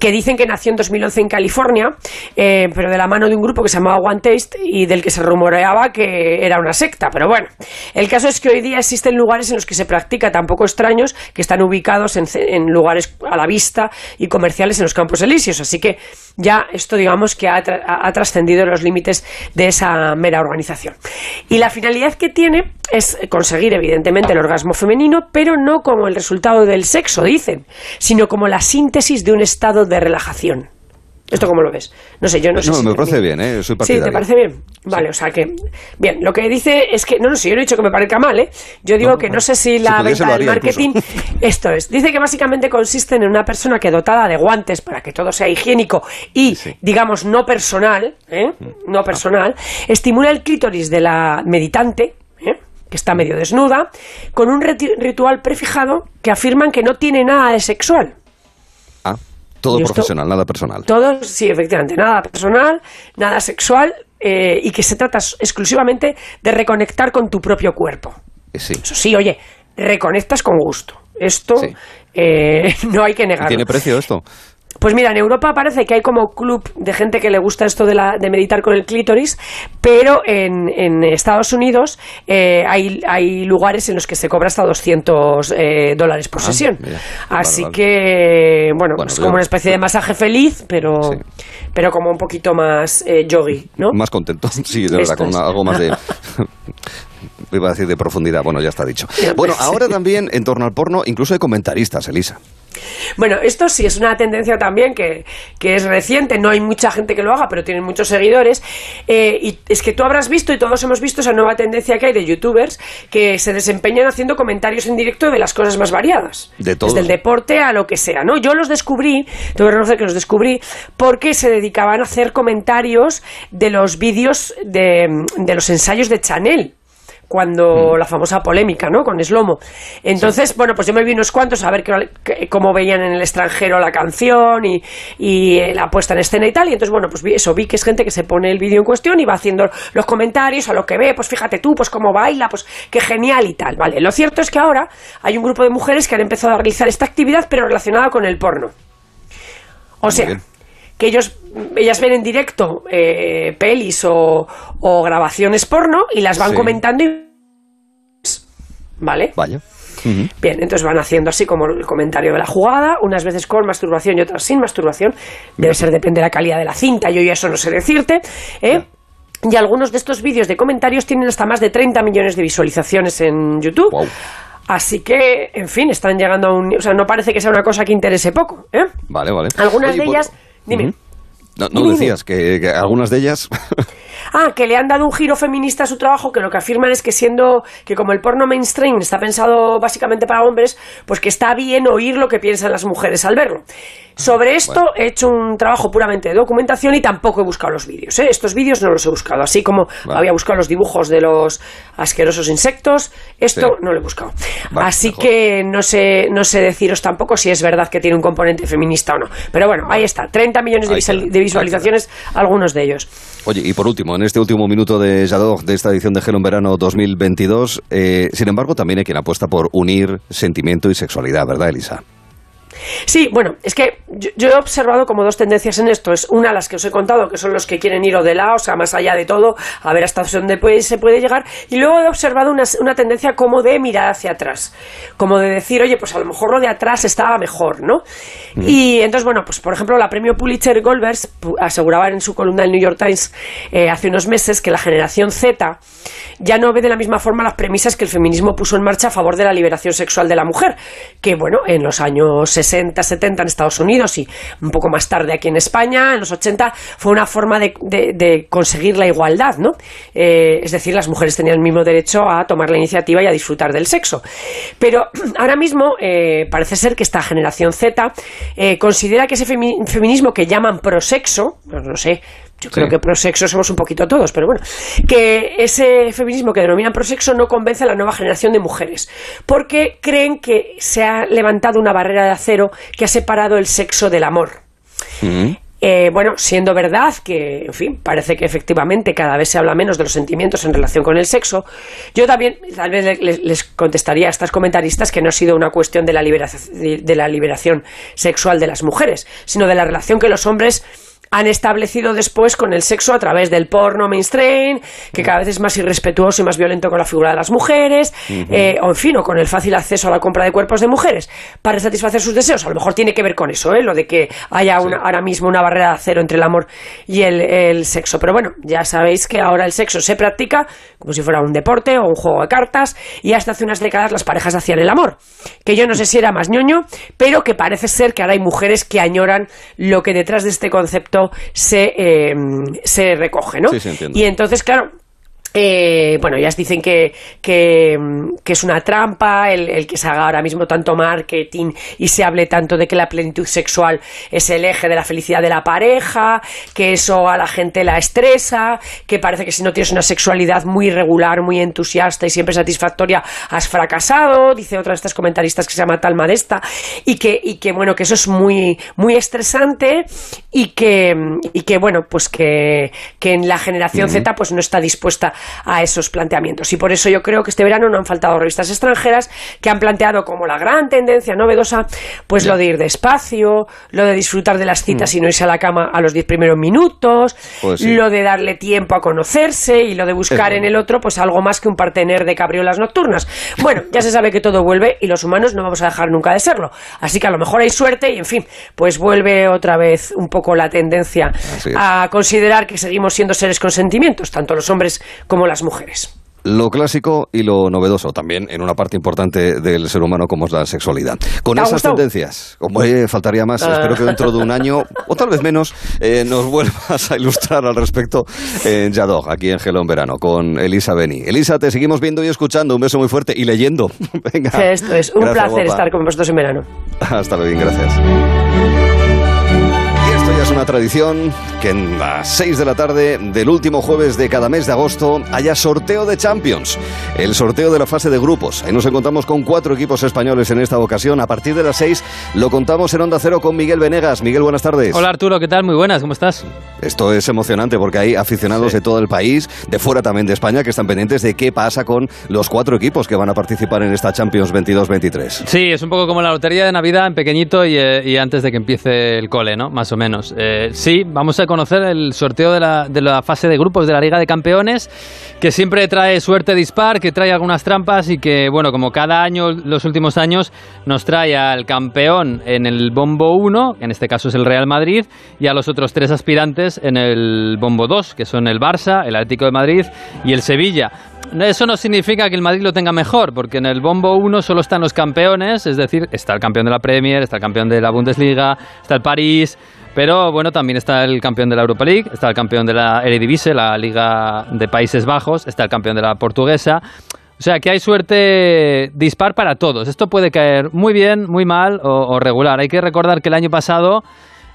que dicen que nació en 2011 en California, eh, pero de la mano de un grupo que se llamaba One Taste y del que se rumoreaba que era una secta. Pero bueno, el caso es que hoy día existen lugares en los que se practica tan poco extraños que están ubicados en, lugares a la vista y comerciales en los campos elíseos. Así que ya esto, digamos, que ha- ha trascendido los límites de esa mera organización. Y la finalidad que tiene es conseguir, evidentemente, el orgasmo femenino, pero no como el resultado del sexo, dicen, sino como la síntesis de un estado de relajación. ¿Esto cómo lo ves? No sé, yo no sé No, si me parece bien, ¿eh? Soy Sí. ¿te parece bien? Vale, o sea que... Bien, lo que dice es que... No, no sé, yo no he dicho que me parezca mal, ¿eh? Yo digo que no sé si la venta del marketing... Esto es. Dice que básicamente consiste en una persona que dotada de guantes para que todo sea higiénico y, digamos, no personal, ¿eh? No personal, estimula el clítoris de la meditante, ¿eh? que está medio desnuda, con un ritual prefijado que afirman que no tiene nada de sexual. Todo esto- profesional, nada personal. Todo, sí, efectivamente, nada personal, nada sexual eh, y que se trata exclusivamente de reconectar con tu propio cuerpo. Eh, Sí. Eso sí, oye, reconectas con gusto. Esto eh, no hay que ¿Y negarlo. ¿Tiene precio esto? Pues mira, en Europa parece que hay como club de gente que le gusta esto de, la, de meditar con el clítoris, pero en, en Estados Unidos eh, hay, hay lugares en los que se cobra hasta 200 eh, dólares por Ah, sesión. mira. Así Vale, que, bueno, Bueno, es pero- como una especie de masaje feliz, pero, pero como un poquito más eh, yogi, ¿no? Más contento, sí, de verdad, con una- algo más de... Iba a decir de profundidad, bueno, ya está dicho. Bueno, ahora también en torno al porno, incluso hay comentaristas, Elisa. Bueno, esto sí es una tendencia también que, que es reciente, no hay mucha gente que lo haga, pero tienen muchos seguidores. Eh, y es que tú habrás visto y todos hemos visto esa nueva tendencia que hay de youtubers que se desempeñan haciendo comentarios en directo de las cosas más variadas. De todo. Desde el deporte a lo que sea, ¿no? Yo los descubrí, tengo que reconocer que los descubrí porque se dedicaban a hacer comentarios de los vídeos de, de los ensayos de Chanel cuando la famosa polémica, ¿no? Con Slomo. Entonces, bueno, pues yo me vi unos cuantos a ver qué- qué- cómo veían en el extranjero la canción y, y, eh, la puesta en escena y tal. Y entonces, bueno, pues vi eso, vi que es gente que se pone el vídeo en cuestión y va haciendo los comentarios a lo que ve, pues fíjate tú, pues cómo baila, pues qué genial y tal. Vale, lo cierto es que ahora hay un grupo de mujeres que han empezado a realizar esta actividad, pero relacionada con el porno. O sea, que ellos, ellas ven en directo eh, pelis o, o grabaciones porno y las van Sí. comentando y... ¿Vale? Vaya. Bien, entonces van haciendo así como el comentario de la jugada, unas veces con masturbación y otras sin masturbación. Debe ser, depende de la calidad de la cinta, yo ya eso no sé decirte. ¿eh? Y algunos de estos vídeos de comentarios tienen hasta más de 30 millones de visualizaciones en YouTube. Así que, en fin, están llegando a un... O sea, no parece que sea una cosa que interese poco. ¿eh? Vale, vale. Algunas Oye, de por- ellas... Dime. No, no decías que, que algunas de ellas... Ah, que le han dado un giro feminista a su trabajo, que lo que afirman es que siendo que como el porno mainstream está pensado básicamente para hombres, pues que está bien oír lo que piensan las mujeres al verlo. Sobre esto he hecho un trabajo puramente de documentación y tampoco he buscado los vídeos. ¿eh? Estos vídeos no los he buscado, así como Vale. había buscado los dibujos de los asquerosos insectos, esto Sí. no lo he buscado. Vale, así mejor. que no sé, no sé deciros tampoco si es verdad que tiene un componente feminista o no. Pero bueno, ahí está, 30 millones de visualizaciones, algunos de ellos. Oye, y por último, en este último minuto de Jadot, de esta edición de Gelo en Verano 2022, eh, sin embargo, también hay quien apuesta por unir sentimiento y sexualidad, ¿verdad, Elisa? Sí, bueno, es que yo, yo he observado como dos tendencias en esto. Es una, las que os he contado, que son los que quieren ir o de lado, o sea, más allá de todo, a ver hasta dónde puede- se puede llegar. Y luego he observado una, una tendencia como de mirar hacia atrás. Como de decir, oye, pues a lo mejor lo de atrás estaba mejor, ¿no? Y entonces, bueno, pues por ejemplo, la premio Pulitzer Goldberg aseguraba en su columna del New York Times eh, hace unos meses que la generación Z ya no ve de la misma forma las premisas que el feminismo puso en marcha a favor de la liberación sexual de la mujer, que bueno, en los años 60, 70 en Estados Unidos y un poco más tarde aquí en España, en los 80, fue una forma de, conseguir la igualdad, ¿no? Eh, es decir, las mujeres tenían el mismo derecho a tomar la iniciativa y a disfrutar del sexo. Pero ahora mismo eh, parece ser que esta generación Z eh, considera que ese femi- feminismo que llaman prosexo, pues no sé, yo creo que prosexo somos un poquito todos, pero bueno, que ese feminismo que denominan prosexo no convence a la nueva generación de mujeres, porque creen que se ha levantado una barrera de acero que ha separado el sexo del amor. Eh, bueno, siendo verdad que, en fin, parece que efectivamente cada vez se habla menos de los sentimientos en relación con el sexo, yo también tal vez les, contestaría a estas comentaristas que no ha sido una cuestión de la, liberación, de la liberación sexual de las mujeres, sino de la relación que los hombres han establecido después con el sexo a través del porno mainstream, que cada vez es más irrespetuoso y más violento con la figura de las mujeres, eh, o en fin, o con el fácil acceso a la compra de cuerpos de mujeres para satisfacer sus deseos. A lo mejor tiene que ver con eso, ¿eh? lo de que haya ahora mismo una barrera de acero entre el amor y el, sexo. Pero bueno, ya sabéis que ahora el sexo se practica como si fuera un deporte o un juego de cartas, y hasta hace unas décadas las parejas hacían el amor. Que yo no sé si era más ñoño, pero que parece ser que ahora hay mujeres que añoran lo que detrás de este concepto se, eh, se recoge, ¿no? y entonces, claro, eh, bueno, ellas dicen que, que, es una trampa el, que se haga ahora mismo tanto marketing y se hable tanto de que la plenitud sexual es el eje de la felicidad de la pareja, que eso a la gente la estresa, que parece que si no tienes una sexualidad muy regular, muy entusiasta y siempre satisfactoria, has fracasado, dice otra de estas comentaristas que se llama Tal Madesta, y que, y que bueno, que eso es muy, muy estresante y que, y que bueno, pues que, que en la generación Z pues no está dispuesta a esos planteamientos. Y por eso yo creo que este verano no han faltado revistas extranjeras que han planteado como la gran tendencia novedosa, pues lo de ir despacio, lo de disfrutar de las citas mm. y no irse a la cama a los diez primeros minutos, pues lo de darle tiempo a conocerse y lo de buscar en el otro pues algo más que un partener de cabriolas nocturnas. Bueno, ya se sabe que todo vuelve y los humanos no vamos a dejar nunca de serlo. Así que a lo mejor hay suerte y en fin, pues vuelve otra vez un poco la tendencia a considerar que seguimos siendo seres con sentimientos, tanto los hombres como las mujeres lo clásico y lo novedoso también en una parte importante del ser humano como es la sexualidad. Con esas tendencias, como faltaría más, ah. espero que dentro de un año o tal vez menos eh, nos vuelvas a ilustrar al respecto en Yadog, aquí en Gelo en Verano, con Elisa Beni. Elisa, te seguimos viendo y escuchando. Un beso muy fuerte y leyendo. Venga. Esto es un placer estar con vosotros en verano. Hasta luego, gracias es una tradición que en las 6 de la tarde del último jueves de cada mes de agosto haya sorteo de Champions, el sorteo de la fase de grupos. Ahí nos encontramos con cuatro equipos españoles en esta ocasión. A partir de las 6 lo contamos en Onda Cero con Miguel Venegas. Miguel, buenas tardes. Hola Arturo, ¿qué tal? Muy buenas, ¿cómo estás? Esto es emocionante porque hay aficionados de todo el país, de fuera también de España, que están pendientes de qué pasa con los cuatro equipos que van a participar en esta Champions 22-23. Sí, es un poco como la lotería de Navidad en pequeñito y, eh, antes de que empiece el cole, ¿no? Más o menos. Eh, sí, vamos a conocer el sorteo de la, fase de grupos de la Liga de Campeones, que siempre trae suerte dispar, que trae algunas trampas y que, bueno, como cada año, los últimos años, nos trae al campeón en el bombo 1, en este caso es el Real Madrid, y a los otros tres aspirantes en el bombo 2, que son el Barça, el Atlético de Madrid y el Sevilla. Eso no significa que el Madrid lo tenga mejor, porque en el bombo 1 solo están los campeones, es decir, está el campeón de la Premier, está el campeón de la Bundesliga, está el París, pero bueno, también está el campeón de la Europa League, está el campeón de la Eredivisie, la Liga de Países Bajos, está el campeón de la Portuguesa. O sea que hay suerte dispar para todos. Esto puede caer muy bien, muy mal o, regular. Hay que recordar que el año pasado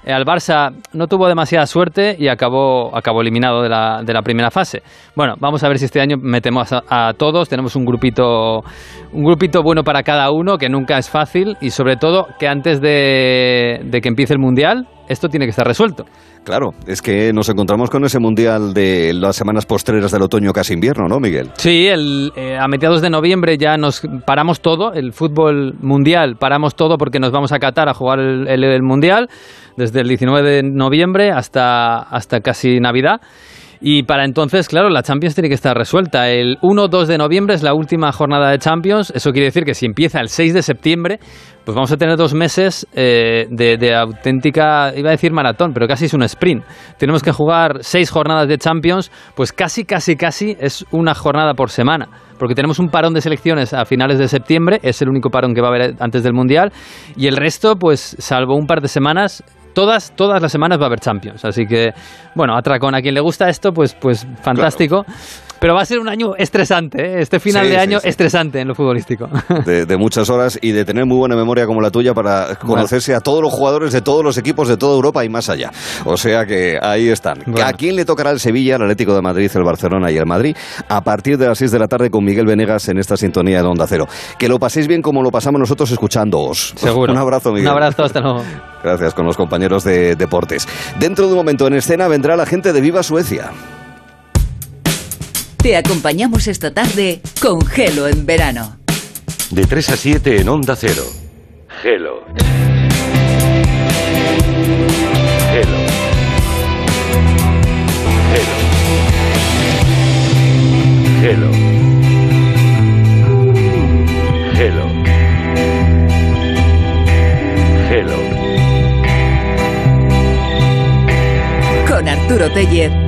eh, al Barça no tuvo demasiada suerte y acabó, acabó eliminado de la, de la primera fase. Bueno, vamos a ver si este año metemos a, todos. Tenemos un grupito, un grupito bueno para cada uno, que nunca es fácil y sobre todo que antes de, de que empiece el Mundial, esto tiene que estar resuelto. Claro, es que nos encontramos con ese mundial de las semanas postreras del otoño casi invierno, ¿no, Miguel? Sí, el, eh, a mediados de noviembre ya nos paramos todo, el fútbol mundial paramos todo porque nos vamos a Qatar a jugar el, el mundial desde el 19 de noviembre hasta, hasta casi Navidad. Y para entonces, claro, la Champions tiene que estar resuelta. El 1-2 de noviembre es la última jornada de Champions. Eso quiere decir que si empieza el 6 de septiembre, pues vamos a tener dos meses eh, de, auténtica, iba a decir maratón, pero casi es un sprint. Tenemos que jugar seis jornadas de Champions, pues casi, casi, casi es una jornada por semana. Porque tenemos un parón de selecciones a finales de septiembre, es el único parón que va a haber antes del Mundial, y el resto, pues salvo un par de semanas, todas, las semanas va a haber Champions. Así que, bueno, atracón, a quien le gusta esto, pues, pues fantástico. Pero va a ser un año estresante, ¿eh? este final Sí, de año sí. estresante en lo futbolístico. de, de muchas horas y de tener muy buena memoria como la tuya para conocerse a todos los jugadores de todos los equipos de toda Europa y más allá. O sea que ahí están. ¿A quién le tocará el Sevilla, el Atlético de Madrid, el Barcelona y el Madrid? A partir de las 6 de la tarde con Miguel Venegas en esta sintonía de Onda Cero. Que lo paséis bien como lo pasamos nosotros escuchándoos. Seguro. Un abrazo, Miguel. Un abrazo, hasta luego. Gracias con los compañeros de Deportes. Dentro de un momento en escena vendrá la gente de Viva Suecia. Te acompañamos esta tarde con Gelo en verano. De 3 a 7 en Onda Cero. Gelo. Gelo. Gelo. Gelo. Gelo. Con Arturo Tellez.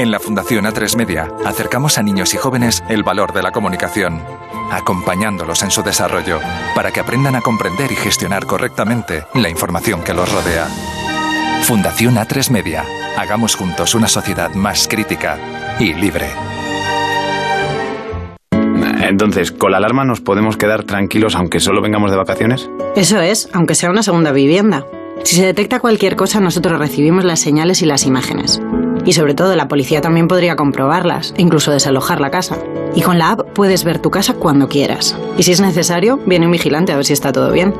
En la Fundación A3 Media acercamos a niños y jóvenes el valor de la comunicación, acompañándolos en su desarrollo para que aprendan a comprender y gestionar correctamente la información que los rodea. Fundación A3 Media. Hagamos juntos una sociedad más crítica y libre. Entonces, ¿con la alarma nos podemos quedar tranquilos aunque solo vengamos de vacaciones? Eso es, aunque sea una segunda vivienda. Si se detecta cualquier cosa, nosotros recibimos las señales y las imágenes. Y sobre todo, la policía también podría comprobarlas, incluso desalojar la casa. Y con la app puedes ver tu casa cuando quieras. Y si es necesario, viene un vigilante a ver si está todo bien.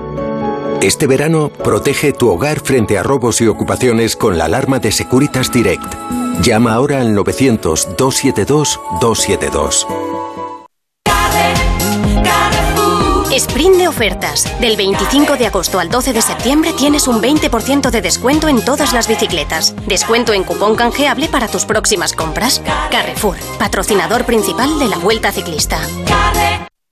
Este verano, protege tu hogar frente a robos y ocupaciones con la alarma de Securitas Direct. Llama ahora al 900-272-272. Sprint de ofertas. Del 25 de agosto al 12 de septiembre tienes un 20% de descuento en todas las bicicletas. Descuento en cupón canjeable para tus próximas compras. Carrefour, patrocinador principal de la Vuelta Ciclista.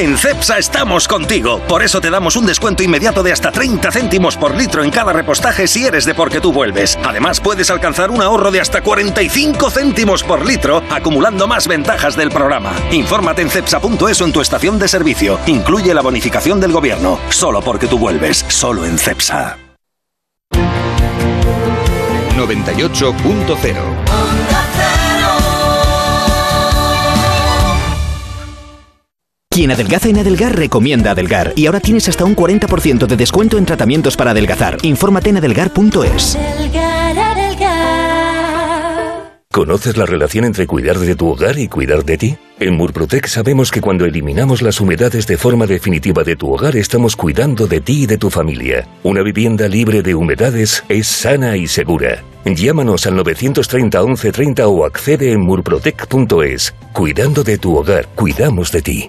En CEPSA estamos contigo. Por eso te damos un descuento inmediato de hasta 30 céntimos por litro en cada repostaje si eres de porque tú vuelves. Además, puedes alcanzar un ahorro de hasta 45 céntimos por litro, acumulando más ventajas del programa. Infórmate en cepsa.es o en tu estación de servicio. Incluye la bonificación del gobierno. Solo porque tú vuelves. Solo en CEPSA. 98.0 Quien adelgaza en Adelgar recomienda Adelgar y ahora tienes hasta un 40% de descuento en tratamientos para adelgazar. Infórmate en adelgar.es. ¿Conoces la relación entre cuidar de tu hogar y cuidar de ti? En Murprotec sabemos que cuando eliminamos las humedades de forma definitiva de tu hogar estamos cuidando de ti y de tu familia. Una vivienda libre de humedades es sana y segura. Llámanos al 930 1130 o accede en murprotec.es. Cuidando de tu hogar, cuidamos de ti.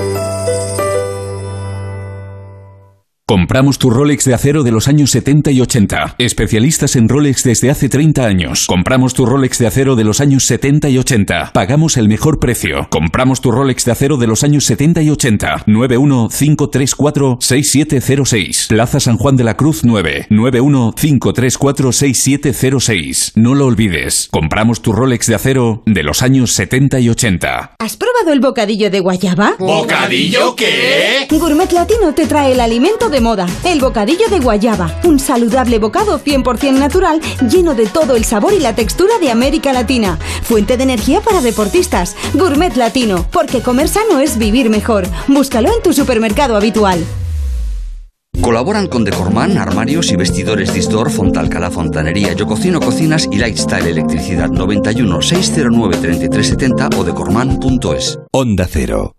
Compramos tu Rolex de acero de los años 70 y 80. Especialistas en Rolex desde hace 30 años. Compramos tu Rolex de acero de los años 70 y 80. Pagamos el mejor precio. Compramos tu Rolex de acero de los años 70 y 80. 915346706. Plaza San Juan de la Cruz 9. 915346706. No lo olvides. Compramos tu Rolex de acero de los años 70 y 80. ¿Has probado el bocadillo de guayaba? ¿Bocadillo qué? Gourmet Latino te trae el alimento de moda, el bocadillo de guayaba, un saludable bocado 100% natural lleno de todo el sabor y la textura de América Latina. Fuente de energía para deportistas. Gourmet Latino, porque comer sano es vivir mejor. Búscalo en tu supermercado habitual. Colaboran con Decorman, armarios y vestidores Distor, Fontalcala Fontanería, Yo Cocino Cocinas y Lifestyle Electricidad 91 609 3370 o decorman.es. Onda Cero.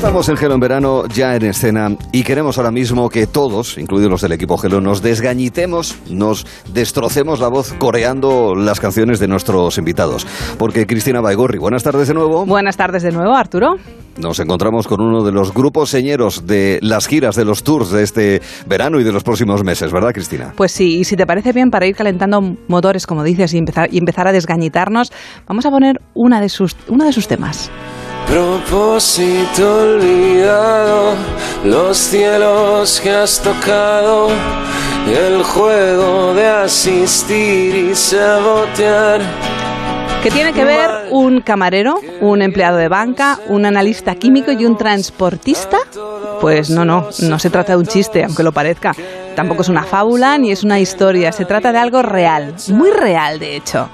Estamos en Gelo en verano, ya en escena, y queremos ahora mismo que todos, incluidos los del equipo Gelo, nos desgañitemos, nos destrocemos la voz coreando las canciones de nuestros invitados. Porque Cristina Baigorri, buenas tardes de nuevo. Buenas tardes de nuevo, Arturo. Nos encontramos con uno de los grupos señeros de las giras, de los tours de este verano y de los próximos meses, ¿verdad, Cristina? Pues sí, y si te parece bien, para ir calentando motores, como dices, y empezar, y empezar a desgañitarnos, vamos a poner una de sus, uno de sus temas. Propósito olvidado, los cielos que has tocado, el juego de asistir y sabotear. ¿Qué tiene que ver un camarero, un empleado de banca, un analista químico y un transportista? Pues no, no, no se trata de un chiste, aunque lo parezca. Tampoco es una fábula ni es una historia, se trata de algo real, muy real de hecho.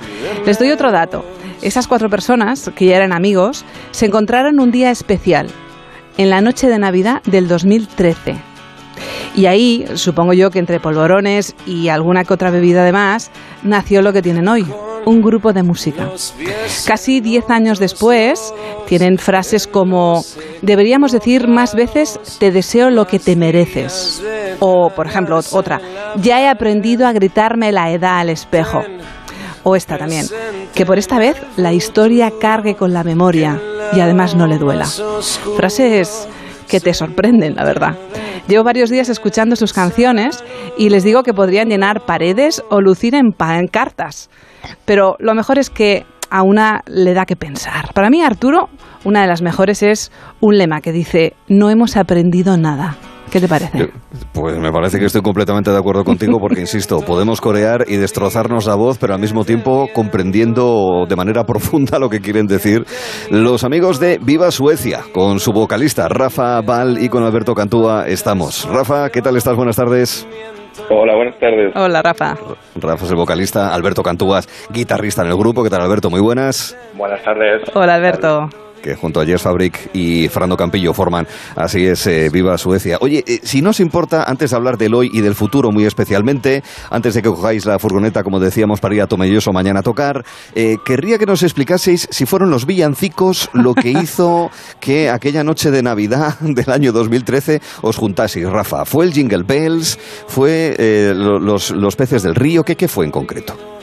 Les doy otro dato. Esas cuatro personas, que ya eran amigos, se encontraron un día especial, en la noche de Navidad del 2013. Y ahí, supongo yo que entre polvorones y alguna que otra bebida además, nació lo que tienen hoy, un grupo de música. Casi diez años después, tienen frases como, deberíamos decir más veces, te deseo lo que te mereces. O, por ejemplo, otra, ya he aprendido a gritarme la edad al espejo. O esta también, que por esta vez la historia cargue con la memoria y además no le duela. Frases que te sorprenden, la verdad. Llevo varios días escuchando sus canciones y les digo que podrían llenar paredes o lucir en pancartas. Pero lo mejor es que a una le da que pensar. Para mí, Arturo, una de las mejores es un lema que dice, no hemos aprendido nada. ¿Qué te parece? Pues me parece que estoy completamente de acuerdo contigo porque, insisto, podemos corear y destrozarnos la voz, pero al mismo tiempo comprendiendo de manera profunda lo que quieren decir los amigos de Viva Suecia, con su vocalista Rafa Val y con Alberto Cantúa estamos. Rafa, ¿qué tal estás? Buenas tardes. Hola, buenas tardes. Hola, Rafa. Rafa es el vocalista, Alberto Cantúas, guitarrista en el grupo. ¿Qué tal, Alberto? Muy buenas. Buenas tardes. Hola, Alberto que junto a Jess Fabric y Fernando Campillo forman Así es, eh, Viva Suecia. Oye, eh, si no os importa, antes de hablar del hoy y del futuro muy especialmente, antes de que cojáis la furgoneta, como decíamos, para ir a Tomelloso mañana a tocar, eh, querría que nos explicaseis si fueron los villancicos lo que hizo que aquella noche de Navidad del año 2013 os juntaseis, Rafa. ¿Fue el Jingle Bells? ¿Fue los, los peces del río? ¿Qué, ¿Qué fue en concreto?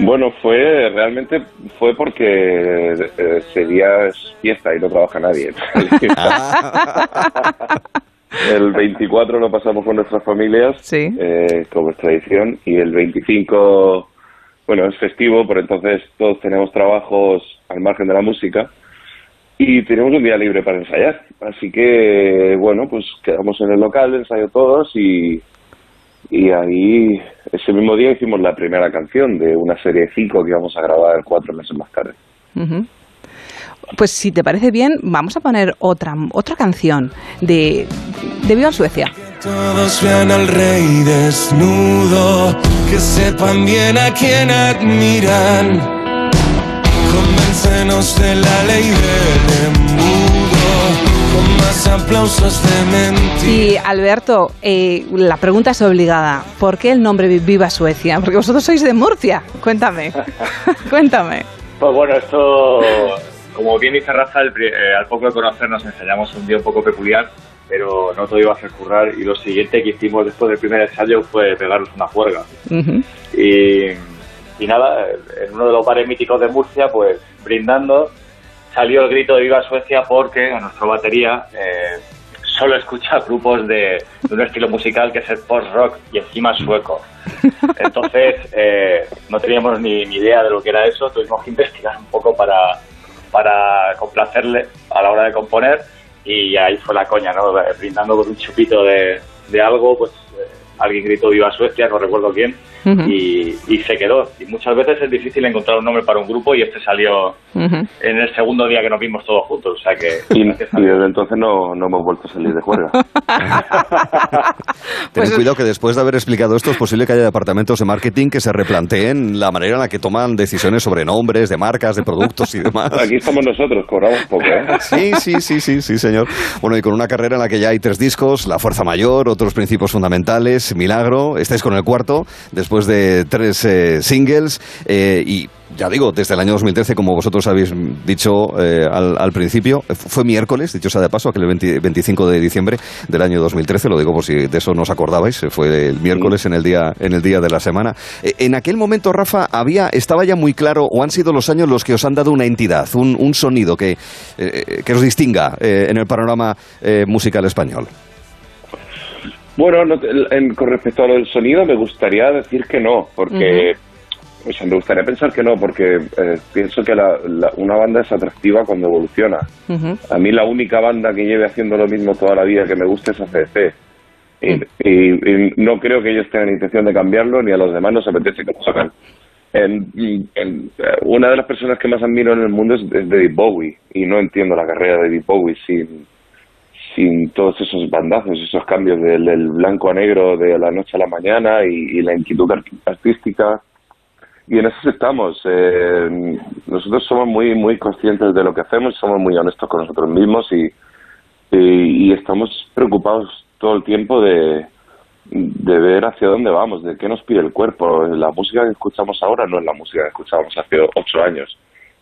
Bueno, fue realmente fue porque eh, ese día es fiesta y no trabaja nadie. el 24 lo pasamos con nuestras familias, eh, como es tradición, y el 25, bueno, es festivo, por entonces todos tenemos trabajos al margen de la música y tenemos un día libre para ensayar. Así que, bueno, pues quedamos en el local, ensayo todos y y ahí ese mismo día hicimos la primera canción de una serie de cinco que íbamos a grabar cuatro meses más tarde. Pues si te parece bien, vamos a poner otra otra canción de, de Viva Suecia. Todos vean al rey desnudo, que sepan bien a quién admiran. Convéncenos de la ley del aplausos de Y Alberto, eh, la pregunta es obligada. ¿Por qué el nombre Viva Suecia? Porque vosotros sois de Murcia. Cuéntame. Cuéntame. Pues bueno, esto, como bien dice Rafa, eh, al poco de conocernos ensayamos un día un poco peculiar, pero no todo iba a hacer currar. Y lo siguiente que hicimos después del primer ensayo fue pegarnos una juerga. y, y nada, en uno de los bares míticos de Murcia, pues brindando salió el grito de Viva Suecia porque a nuestra batería eh, solo escucha grupos de, un estilo musical que es el post-rock y encima sueco. Entonces eh, no teníamos ni, idea de lo que era eso, tuvimos que investigar un poco para, para complacerle a la hora de componer y ahí fue la coña, ¿no? Brindando con un chupito de, de algo, pues eh, alguien gritó Viva Suecia, no recuerdo quién, y, y se quedó. Y muchas veces es difícil encontrar un nombre para un grupo y este salió en el segundo día que nos vimos todos juntos. O sea que. Y, y desde entonces no, no hemos vuelto a salir de juerga. Ten cuidado que después de haber explicado esto es posible que haya departamentos de marketing que se replanteen la manera en la que toman decisiones sobre nombres, de marcas, de productos y demás. Aquí estamos nosotros, cobramos poco, ¿eh? Sí, sí, sí, sí, sí, señor. Bueno, y con una carrera en la que ya hay tres discos, La Fuerza Mayor, otros principios fundamentales, Milagro, estáis con el cuarto, después de tres eh, singles, eh, y ya digo, desde el año 2013, como vosotros habéis dicho eh, al, al, principio, fue miércoles, dicho sea de paso, aquel 20, 25 de diciembre del año 2013, lo digo por si de eso no os acordabais, fue el miércoles en el día, en el día de la semana. Eh, en aquel momento, Rafa, había, estaba ya muy claro, o han sido los años los que os han dado una entidad, un, un sonido que, eh, que os distinga en el panorama musical español. Bueno, no, en, con respecto a lo del sonido, me gustaría decir que no, porque... Uh -huh. O sea, me gustaría pensar que no, porque eh, pienso que la, la, una banda es atractiva cuando evoluciona. Uh -huh. A mí la única banda que lleve haciendo lo mismo toda la vida que me gusta es ACDC. Y, uh -huh. y, y, no creo que ellos tengan intención de cambiarlo, ni a los demás nos apetece que lo hagan. En, en, una de las personas que más admiro en el mundo es, es David Bowie, y no entiendo la carrera de David Bowie sin, sin todos esos bandazos, esos cambios del, blanco a negro de la noche a la mañana y, la inquietud artística y en eso estamos. Eh, nosotros somos muy muy conscientes de lo que hacemos, somos muy honestos con nosotros mismos y, y, y, estamos preocupados todo el tiempo de, de ver hacia dónde vamos, de qué nos pide el cuerpo. La música que escuchamos ahora no es la música que escuchábamos hace ocho años.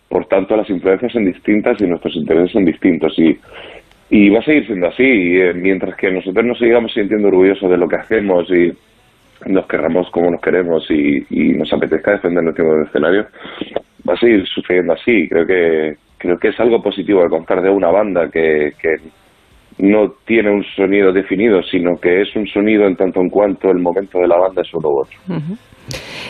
Por tanto, las influencias son distintas y nuestros intereses son distintos. Y, y va a seguir siendo así. Y, eh, mientras que nosotros nos sigamos sintiendo orgullosos de lo que hacemos y nos querramos como nos queremos y, nos apetezca defender nuestro escenario, va a seguir sucediendo así. Creo que creo que es algo positivo de contar de una banda que, que no tiene un sonido definido, sino que es un sonido en tanto en cuanto el momento de la banda es uno u otro. Uh -huh.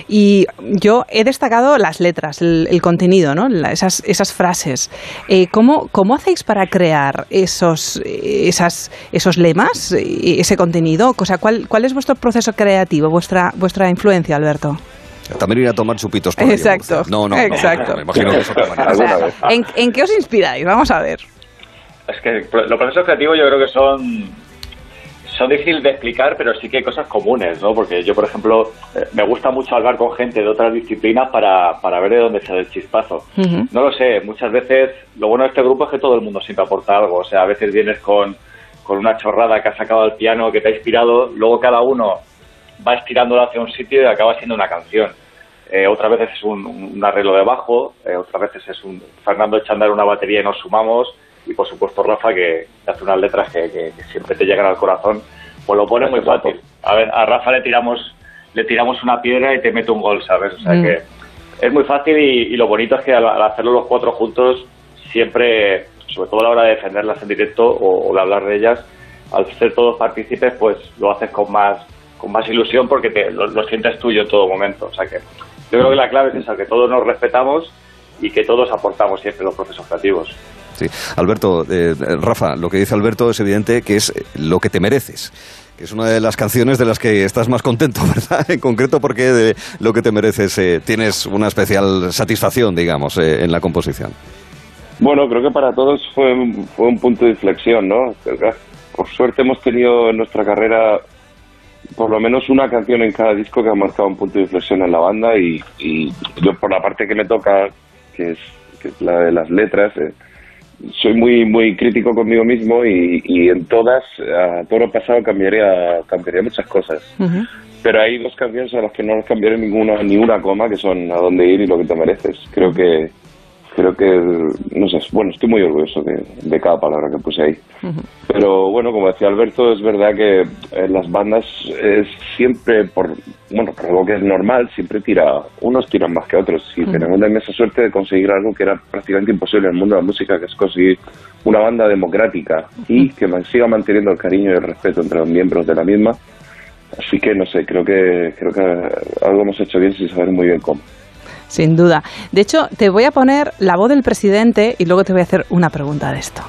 Y yo he destacado las letras, el, el contenido, ¿no? esas, esas frases. Eh, ¿cómo, ¿Cómo hacéis para crear esos, esas, esos lemas, ese contenido? O sea, ¿cuál, ¿Cuál es vuestro proceso creativo, vuestra, vuestra influencia, Alberto? También ir a tomar chupitos por Exacto. No, no, Exacto. no, me imagino que eso o sea, ¿en, ¿En qué os inspiráis? Vamos a ver. Es que los procesos creativos yo creo que son son difíciles de explicar, pero sí que hay cosas comunes, ¿no? Porque yo, por ejemplo, eh, me gusta mucho hablar con gente de otras disciplinas para, para ver de dónde sale el chispazo. Uh -huh. No lo sé, muchas veces lo bueno de este grupo es que todo el mundo siempre aporta algo. O sea, a veces vienes con, con una chorrada que has sacado al piano, que te ha inspirado, luego cada uno va estirándola hacia un sitio y acaba siendo una canción. Eh, otras veces es un, un arreglo de bajo, eh, otras veces es un Fernando echa a andar una batería y nos sumamos y por supuesto Rafa que hace unas letras que, que, que, siempre te llegan al corazón pues lo pone muy fácil a ver a Rafa le tiramos le tiramos una piedra y te mete un gol sabes o sea mm. que es muy fácil y, y, lo bonito es que al, al, hacerlo los cuatro juntos siempre sobre todo a la hora de defenderlas en directo o, o de hablar de ellas al ser todos partícipes pues lo haces con más con más ilusión porque te, lo, lo sientes tuyo en todo momento o sea que yo creo que la clave es esa que todos nos respetamos y que todos aportamos siempre los procesos creativos. Sí. Alberto, eh, Rafa, lo que dice Alberto es evidente que es lo que te mereces que es una de las canciones de las que estás más contento, ¿verdad? En concreto porque de lo que te mereces eh, tienes una especial satisfacción, digamos, eh, en la composición. Bueno, creo que para todos fue, fue un punto de inflexión, ¿no? Por suerte hemos tenido en nuestra carrera por lo menos una canción en cada disco que ha marcado un punto de inflexión en la banda y, y yo por la parte que me toca que es, que es la de las letras. Eh, soy muy muy crítico conmigo mismo y, y en todas, a todo lo pasado cambiaría, cambiaría muchas cosas. Uh -huh. Pero hay dos canciones a las que no les cambiaré ninguna, ni una coma, que son A dónde ir y Lo que te mereces. Creo que creo que, no sé, bueno, estoy muy orgulloso de, de cada palabra que puse ahí. Uh -huh. Pero bueno, como decía Alberto, es verdad que en las bandas es siempre, por bueno, por algo que es normal, siempre tira, unos tiran más que otros. Y uh -huh. tenemos la inmensa suerte de conseguir algo que era prácticamente imposible en el mundo de la música, que es conseguir una banda democrática y que siga manteniendo el cariño y el respeto entre los miembros de la misma. Así que no sé, creo que creo que algo hemos hecho bien sin saber muy bien cómo. Sin duda. De hecho, te voy a poner la voz del presidente y luego te voy a hacer una pregunta de esto.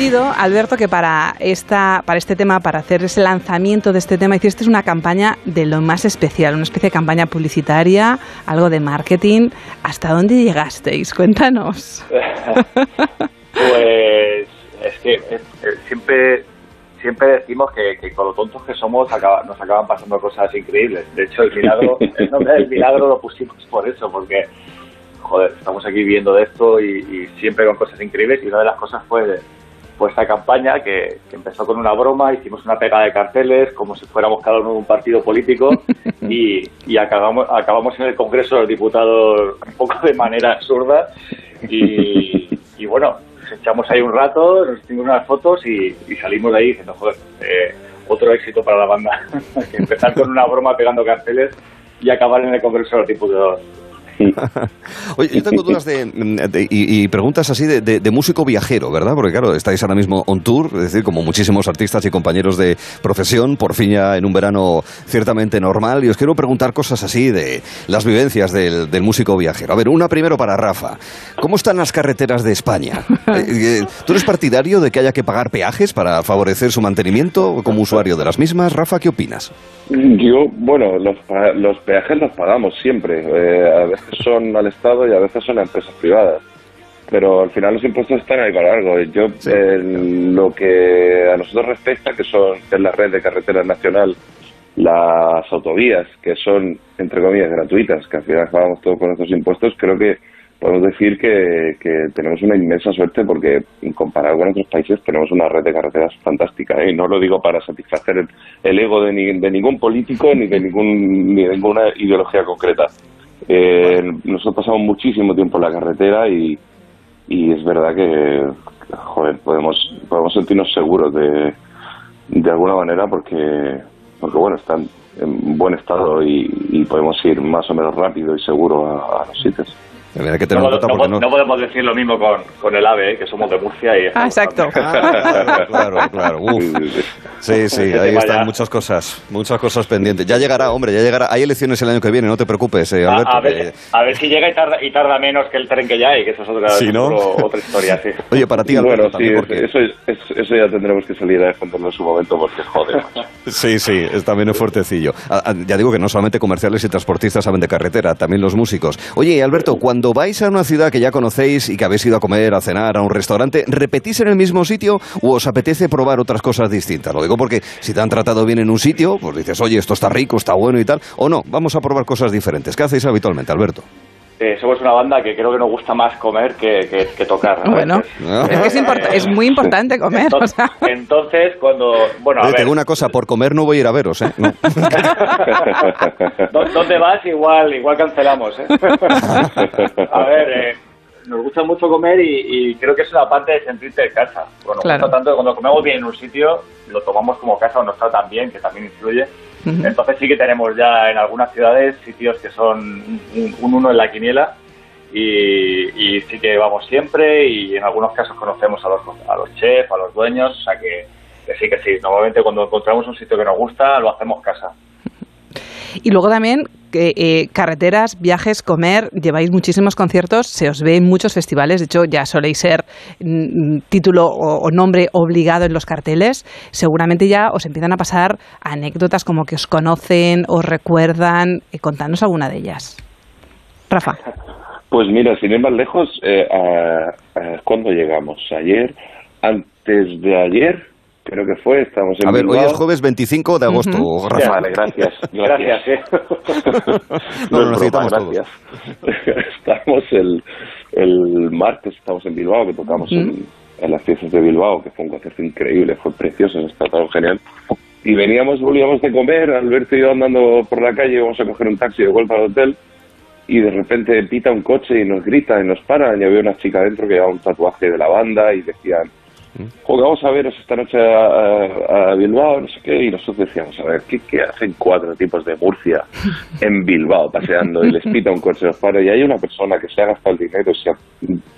Entendido, Alberto, que para esta, para este tema, para hacer ese lanzamiento de este tema, hiciste una campaña de lo más especial, una especie de campaña publicitaria, algo de marketing. ¿Hasta dónde llegasteis? Cuéntanos. pues es que eh, siempre siempre decimos que, que, con lo tontos que somos acaba, nos acaban pasando cosas increíbles. De hecho, el milagro, el nombre del milagro lo pusimos por eso, porque joder, estamos aquí viviendo de esto y, siempre con cosas increíbles y una de las cosas fue, fue esta campaña que, empezó con una broma, hicimos una pega de carteles como si fuéramos cada uno de un partido político y, y acabamos, acabamos en el Congreso de los Diputados un poco de manera absurda y, y bueno, echamos ahí un rato, nos hicimos unas fotos y, salimos de ahí diciendo, joder, eh, otro éxito para la banda. Empezar con una broma pegando carteles y acabar en el Congreso de los Diputados. Oye, yo tengo dudas de, y, preguntas así de, músico viajero, ¿verdad? Porque claro, estáis ahora mismo on tour, es decir, como muchísimos artistas y compañeros de profesión, por fin ya en un verano ciertamente normal, y os quiero preguntar cosas así de las vivencias del, músico viajero. A ver, una primero para Rafa. ¿Cómo están las carreteras de España? Eh, eh, ¿Tú eres partidario de que haya que pagar peajes para favorecer su mantenimiento como usuario de las mismas? Rafa, ¿qué opinas? Yo, bueno, los, los peajes los pagamos siempre. Eh, a veces son al Estado y a veces son a empresas privadas. Pero al final los impuestos están ahí para algo. Yo, lo que a nosotros respecta, que son que es la red de carreteras nacional, las autovías, que son, entre comillas, gratuitas, que al final pagamos todo con nuestros impuestos, creo que podemos decir que, tenemos una inmensa suerte porque, comparado con otros países, tenemos una red de carreteras fantástica. ¿eh? Y no lo digo para satisfacer el, ego de, de, ningún político ni de, ningún, ni de ninguna ideología concreta. Eh, nosotros pasamos muchísimo tiempo en la carretera y, es verdad que, joder, podemos, podemos sentirnos seguros de, de alguna manera porque, porque bueno, están en buen estado y, podemos ir más o menos rápido y seguro a los sitios no, podemos decir lo mismo con, con el AVE, que somos de Murcia y... Ah, exacto. Ah, claro, claro. Sí, sí, ahí están muchas cosas, muchas cosas pendientes. Ya llegará, hombre, ya llegará. Hay elecciones el año que viene, no te preocupes, eh, Alberto. A, ver, a, ver, si llega y tarda, y tarda menos que el tren que ya hay, que eso es otra, otra historia, sí. Oye, para ti, Alberto, bueno, sí, eso, eso, ya tendremos que salir a defenderlo en su momento porque joder. sí, sí, es, también es fuertecillo. Ah, ah, ya digo que no solamente comerciales y transportistas saben de carretera, también los músicos. Oye, Alberto, cuando cuando vais a una ciudad que ya conocéis y que habéis ido a comer, a cenar, a un restaurante, ¿repetís en el mismo sitio o os apetece probar otras cosas distintas? Lo digo porque si te han tratado bien en un sitio, pues dices, oye, esto está rico, está bueno y tal, o no, vamos a probar cosas diferentes. ¿Qué hacéis habitualmente, Alberto? Eh, somos una banda que creo que nos gusta más comer que, tocar. Bueno, es, es, muy importante comer. Entonces, cuando... Bueno, a Tengo una cosa, por comer no voy a ir a veros, ¿eh? ¿Dónde vas? Igual, igual cancelamos, ¿eh? a ver, eh, nos gusta mucho comer y, creo que es una parte de sentirte de casa. Bueno, tanto cuando comemos bien en un sitio, lo tomamos como casa o no está tan bien, que también influye. Entonces sí que tenemos ya en algunas ciudades sitios que son un, uno en la quiniela y, sí que vamos siempre y en algunos casos conocemos a los, a los chefs, a los dueños, o sea que, que sí, que sí. Normalmente cuando encontramos un sitio que nos gusta lo hacemos casa. Y luego también eh, carreteras, viajes, comer, lleváis muchísimos conciertos, se os ve en muchos festivales, de hecho ya soléis ser mm, título o, nombre obligado en los carteles, seguramente ya os empiezan a pasar anécdotas como que os conocen, os recuerdan, eh, contanos alguna de ellas. Rafa. Pues mira, sin ir más lejos, eh, ¿cuándo llegamos? Ayer, antes de ayer, creo que fue, estamos en A ver, hoy es jueves 25 de agosto, Rafa. Vale, gracias. Gracias, ¿eh? no, no, necesitamos gracias. estamos el, el martes, estamos en Bilbao, que tocamos en, las fiestas de Bilbao, que fue un concierto increíble, fue precioso, está todo genial. Y veníamos, volvíamos de comer, Alberto y yo andando por la calle, vamos a coger un taxi de vuelta al hotel, y de repente pita un coche y nos grita y nos para, y había una chica dentro que llevaba un tatuaje de la banda y decían vamos a veros esta noche a, Bilbao, no sé qué, y nosotros decíamos, a ver, ¿qué, hacen cuatro tipos de Murcia en Bilbao paseando y les pita un coche de paro y hay una persona que se ha gastado el dinero y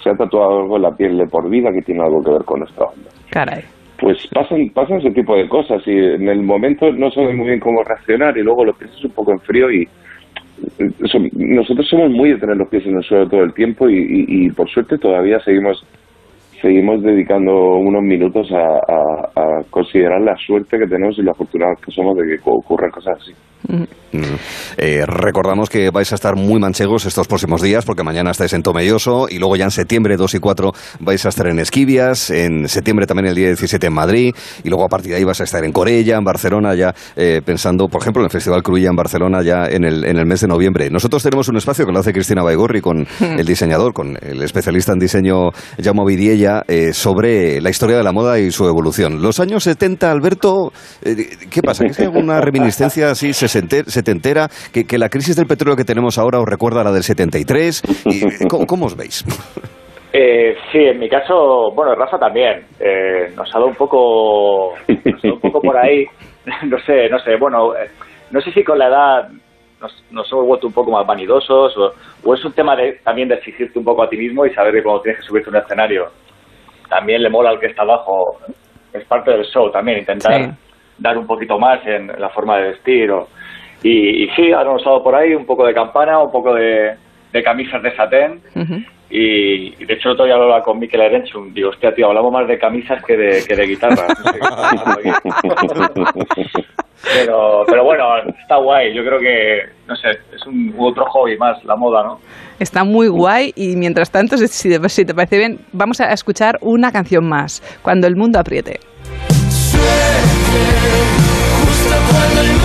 se ha, tatuado algo en la piel de por vida que tiene algo que ver con nuestra banda? Caray. Pues pasan, pasan ese tipo de cosas y en el momento no sabes muy bien cómo reaccionar y luego lo piensas un poco en frío y nosotros somos muy de tener los pies en el suelo todo el tiempo y por suerte todavía seguimos seguimos dedicando unos minutos a, considerar la suerte que tenemos y lo afortunados que somos de que ocurran cosas así. Mm. Eh, recordamos que vais a estar muy manchegos estos próximos días porque mañana estáis en Tomelloso y luego ya en septiembre 2 y 4 vais a estar en Esquivias, en septiembre también el día 17 en Madrid y luego a partir de ahí vas a estar en Corella, en Barcelona ya eh, pensando, por ejemplo, en el Festival Cruilla en Barcelona ya en el, en el mes de noviembre. Nosotros tenemos un espacio que lo hace Cristina Baigorri con el diseñador, con el especialista en diseño Jaume Vidiella eh, sobre la historia de la moda y su evolución. Los años 70, Alberto, ¿qué pasa? ¿Es que hay alguna reminiscencia así se se te entera que, que, la crisis del petróleo que tenemos ahora os recuerda a la del 73. Y, ¿cómo, ¿Cómo os veis? Eh, sí, en mi caso, bueno, Rafa también. Eh, nos ha dado un poco, un poco por ahí. no sé, no sé. Bueno, eh, no sé si con la edad nos, nos hemos vuelto un poco más vanidosos o, o, es un tema de, también de exigirte un poco a ti mismo y saber que cuando tienes que subirte a un escenario también le mola al que está abajo. Es parte del show también, intentar dar un poquito más en la forma de vestir o, y, sí, ahora hemos estado por ahí, un poco de campana, un poco de, camisas de satén. y, de hecho, el otro día hablaba con Mikel Erenchun. Digo, hostia, tío, hablamos más de camisas que de, que de guitarra. pero, pero bueno, está guay. Yo creo que, no sé, es un otro hobby más, la moda, ¿no? Está muy guay y mientras tanto, si, si te parece bien, vamos a escuchar una canción más, Cuando el mundo apriete. justo cuando el mundo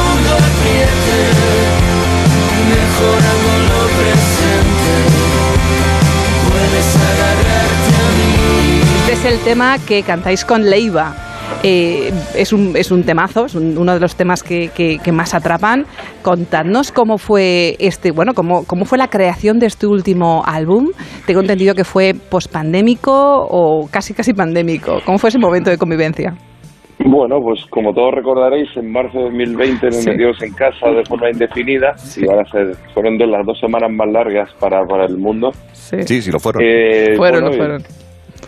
este es el tema que cantáis con Leiva. Eh, es, un, es un temazo, es uno de los temas que, que, más atrapan. Contadnos cómo fue este, bueno, cómo, cómo fue la creación de este último álbum. Tengo entendido que fue pospandémico o casi casi pandémico. ¿Cómo fue ese momento de convivencia? Bueno, pues como todos recordaréis, en marzo de 2020 nos metimos en casa de forma indefinida y van a ser, fueron de las dos semanas más largas para, para el mundo. Sí, sí, lo fueron. Eh, fueron, lo fueron.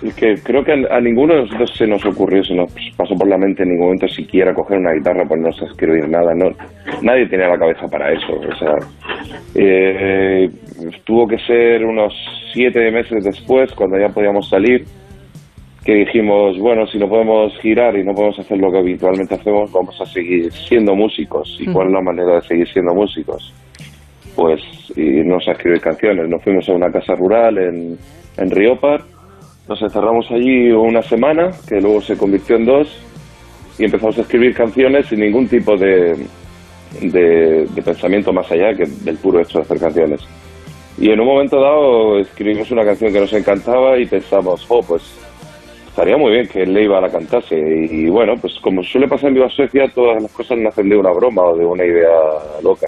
Y que creo que a, ninguno de nosotros se nos ocurrió, se nos pasó por la mente en ningún momento siquiera coger una guitarra, pues no a escribir nada, no, nadie tenía la cabeza para eso, o sea, eh, tuvo que ser unos siete meses después, cuando ya podíamos salir, que dijimos, bueno, si no podemos girar y no podemos hacer lo que habitualmente hacemos, vamos a seguir siendo músicos. ¿Y cuál es la manera de seguir siendo músicos? Pues irnos a escribir canciones. Nos fuimos a una casa rural en, en Riopar, nos encerramos allí una semana, que luego se convirtió en dos, y empezamos a escribir canciones sin ningún tipo de, de, de pensamiento más allá que del puro hecho de hacer canciones. Y en un momento dado escribimos una canción que nos encantaba y pensamos, oh, pues estaría muy bien que Leiva la cantase. Y, bueno, pues como suele pasar en Viva Suecia, todas las cosas nacen de una broma o de una idea loca.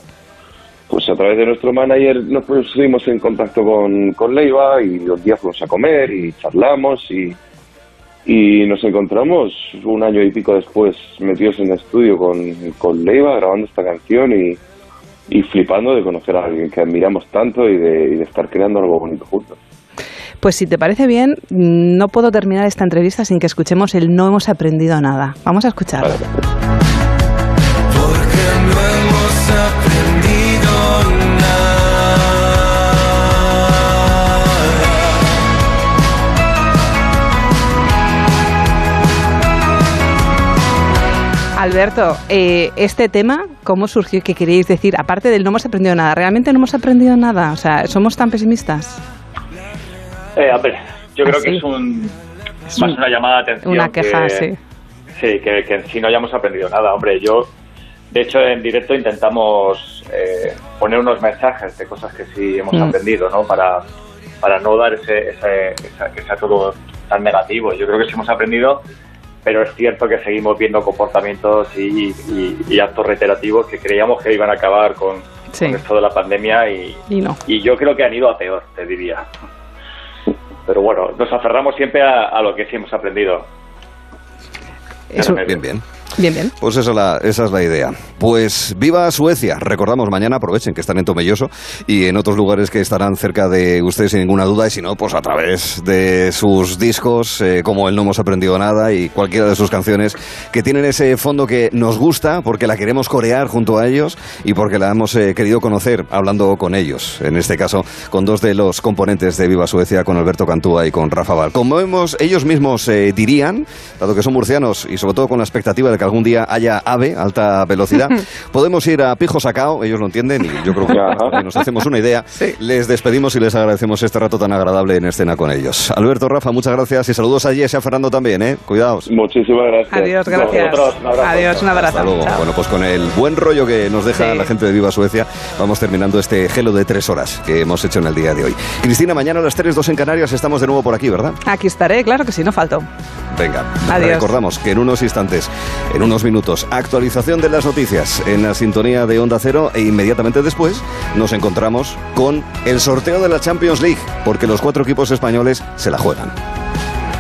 Pues a través de nuestro manager nos pusimos en contacto con, con Leiva y los días fuimos a comer y charlamos y, y nos encontramos un año y pico después metidos en el estudio con, con Leiva grabando esta canción y, y flipando de conocer a alguien que admiramos tanto y de, y de estar creando algo bonito juntos. Pues si te parece bien, no puedo terminar esta entrevista sin que escuchemos el No hemos aprendido nada. Vamos a escuchar. Porque no hemos aprendido nada. Alberto, eh, este tema, ¿cómo surgió? ¿Qué queréis decir? Aparte del no hemos aprendido nada, ¿realmente no hemos aprendido nada? O sea, ¿somos tan pesimistas? Eh, a ver, yo creo que es un más una llamada de atención. Una queja, sí. Sí, que, que en sí no hayamos aprendido nada. Hombre, yo, de hecho, en directo intentamos eh, poner unos mensajes de cosas que sí hemos mm. aprendido, ¿no? Para, para no dar ese, ese, que sea todo tan negativo. Yo creo que sí hemos aprendido, pero es cierto que seguimos viendo comportamientos y, y, actos reiterativos que creíamos que iban a acabar con, con esto de la pandemia y, no. y yo creo que han ido a peor, te diría pero bueno, nos aferramos siempre a, lo que sí hemos aprendido. Eso, bien, bien. Bien, bien. Pues esa es, la, esa es la idea. Pues viva Suecia. Recordamos mañana, aprovechen que están en Tomelloso y en otros lugares que estarán cerca de ustedes sin ninguna duda. Y si no, pues a través de sus discos, eh, como el No Hemos Aprendido Nada y cualquiera de sus canciones que tienen ese fondo que nos gusta porque la queremos corear junto a ellos y porque la hemos eh, querido conocer hablando con ellos. En este caso, con dos de los componentes de Viva Suecia, con Alberto Cantúa y con Rafa Val. Como hemos, ellos mismos eh, dirían, dado que son murcianos y sobre todo con la expectativa de que algún día haya AVE, alta velocidad, podemos ir a Pijo Sacao, ellos lo entienden y yo creo que nos hacemos una idea. Les despedimos y les agradecemos este rato tan agradable en escena con ellos. Alberto, Rafa, muchas gracias y saludos a Jess y a Fernando también, ¿eh? Cuidaos. Muchísimas gracias. Adiós, gracias. Adiós, un abrazo. Hasta luego. Chao. Bueno, pues con el buen rollo que nos deja Sí. la gente de Viva Suecia, vamos terminando este gelo de tres horas que hemos hecho en el día de hoy. Cristina, mañana a las 3, 2 en Canarias estamos de nuevo por aquí, ¿verdad? Aquí estaré, claro que sí, no falto. Venga, Adiós. recordamos que en unos instantes, en unos minutos, actualización de las noticias en la sintonía de Onda Cero e inmediatamente después nos encontramos con el sorteo de la Champions League, porque los cuatro equipos españoles se la juegan.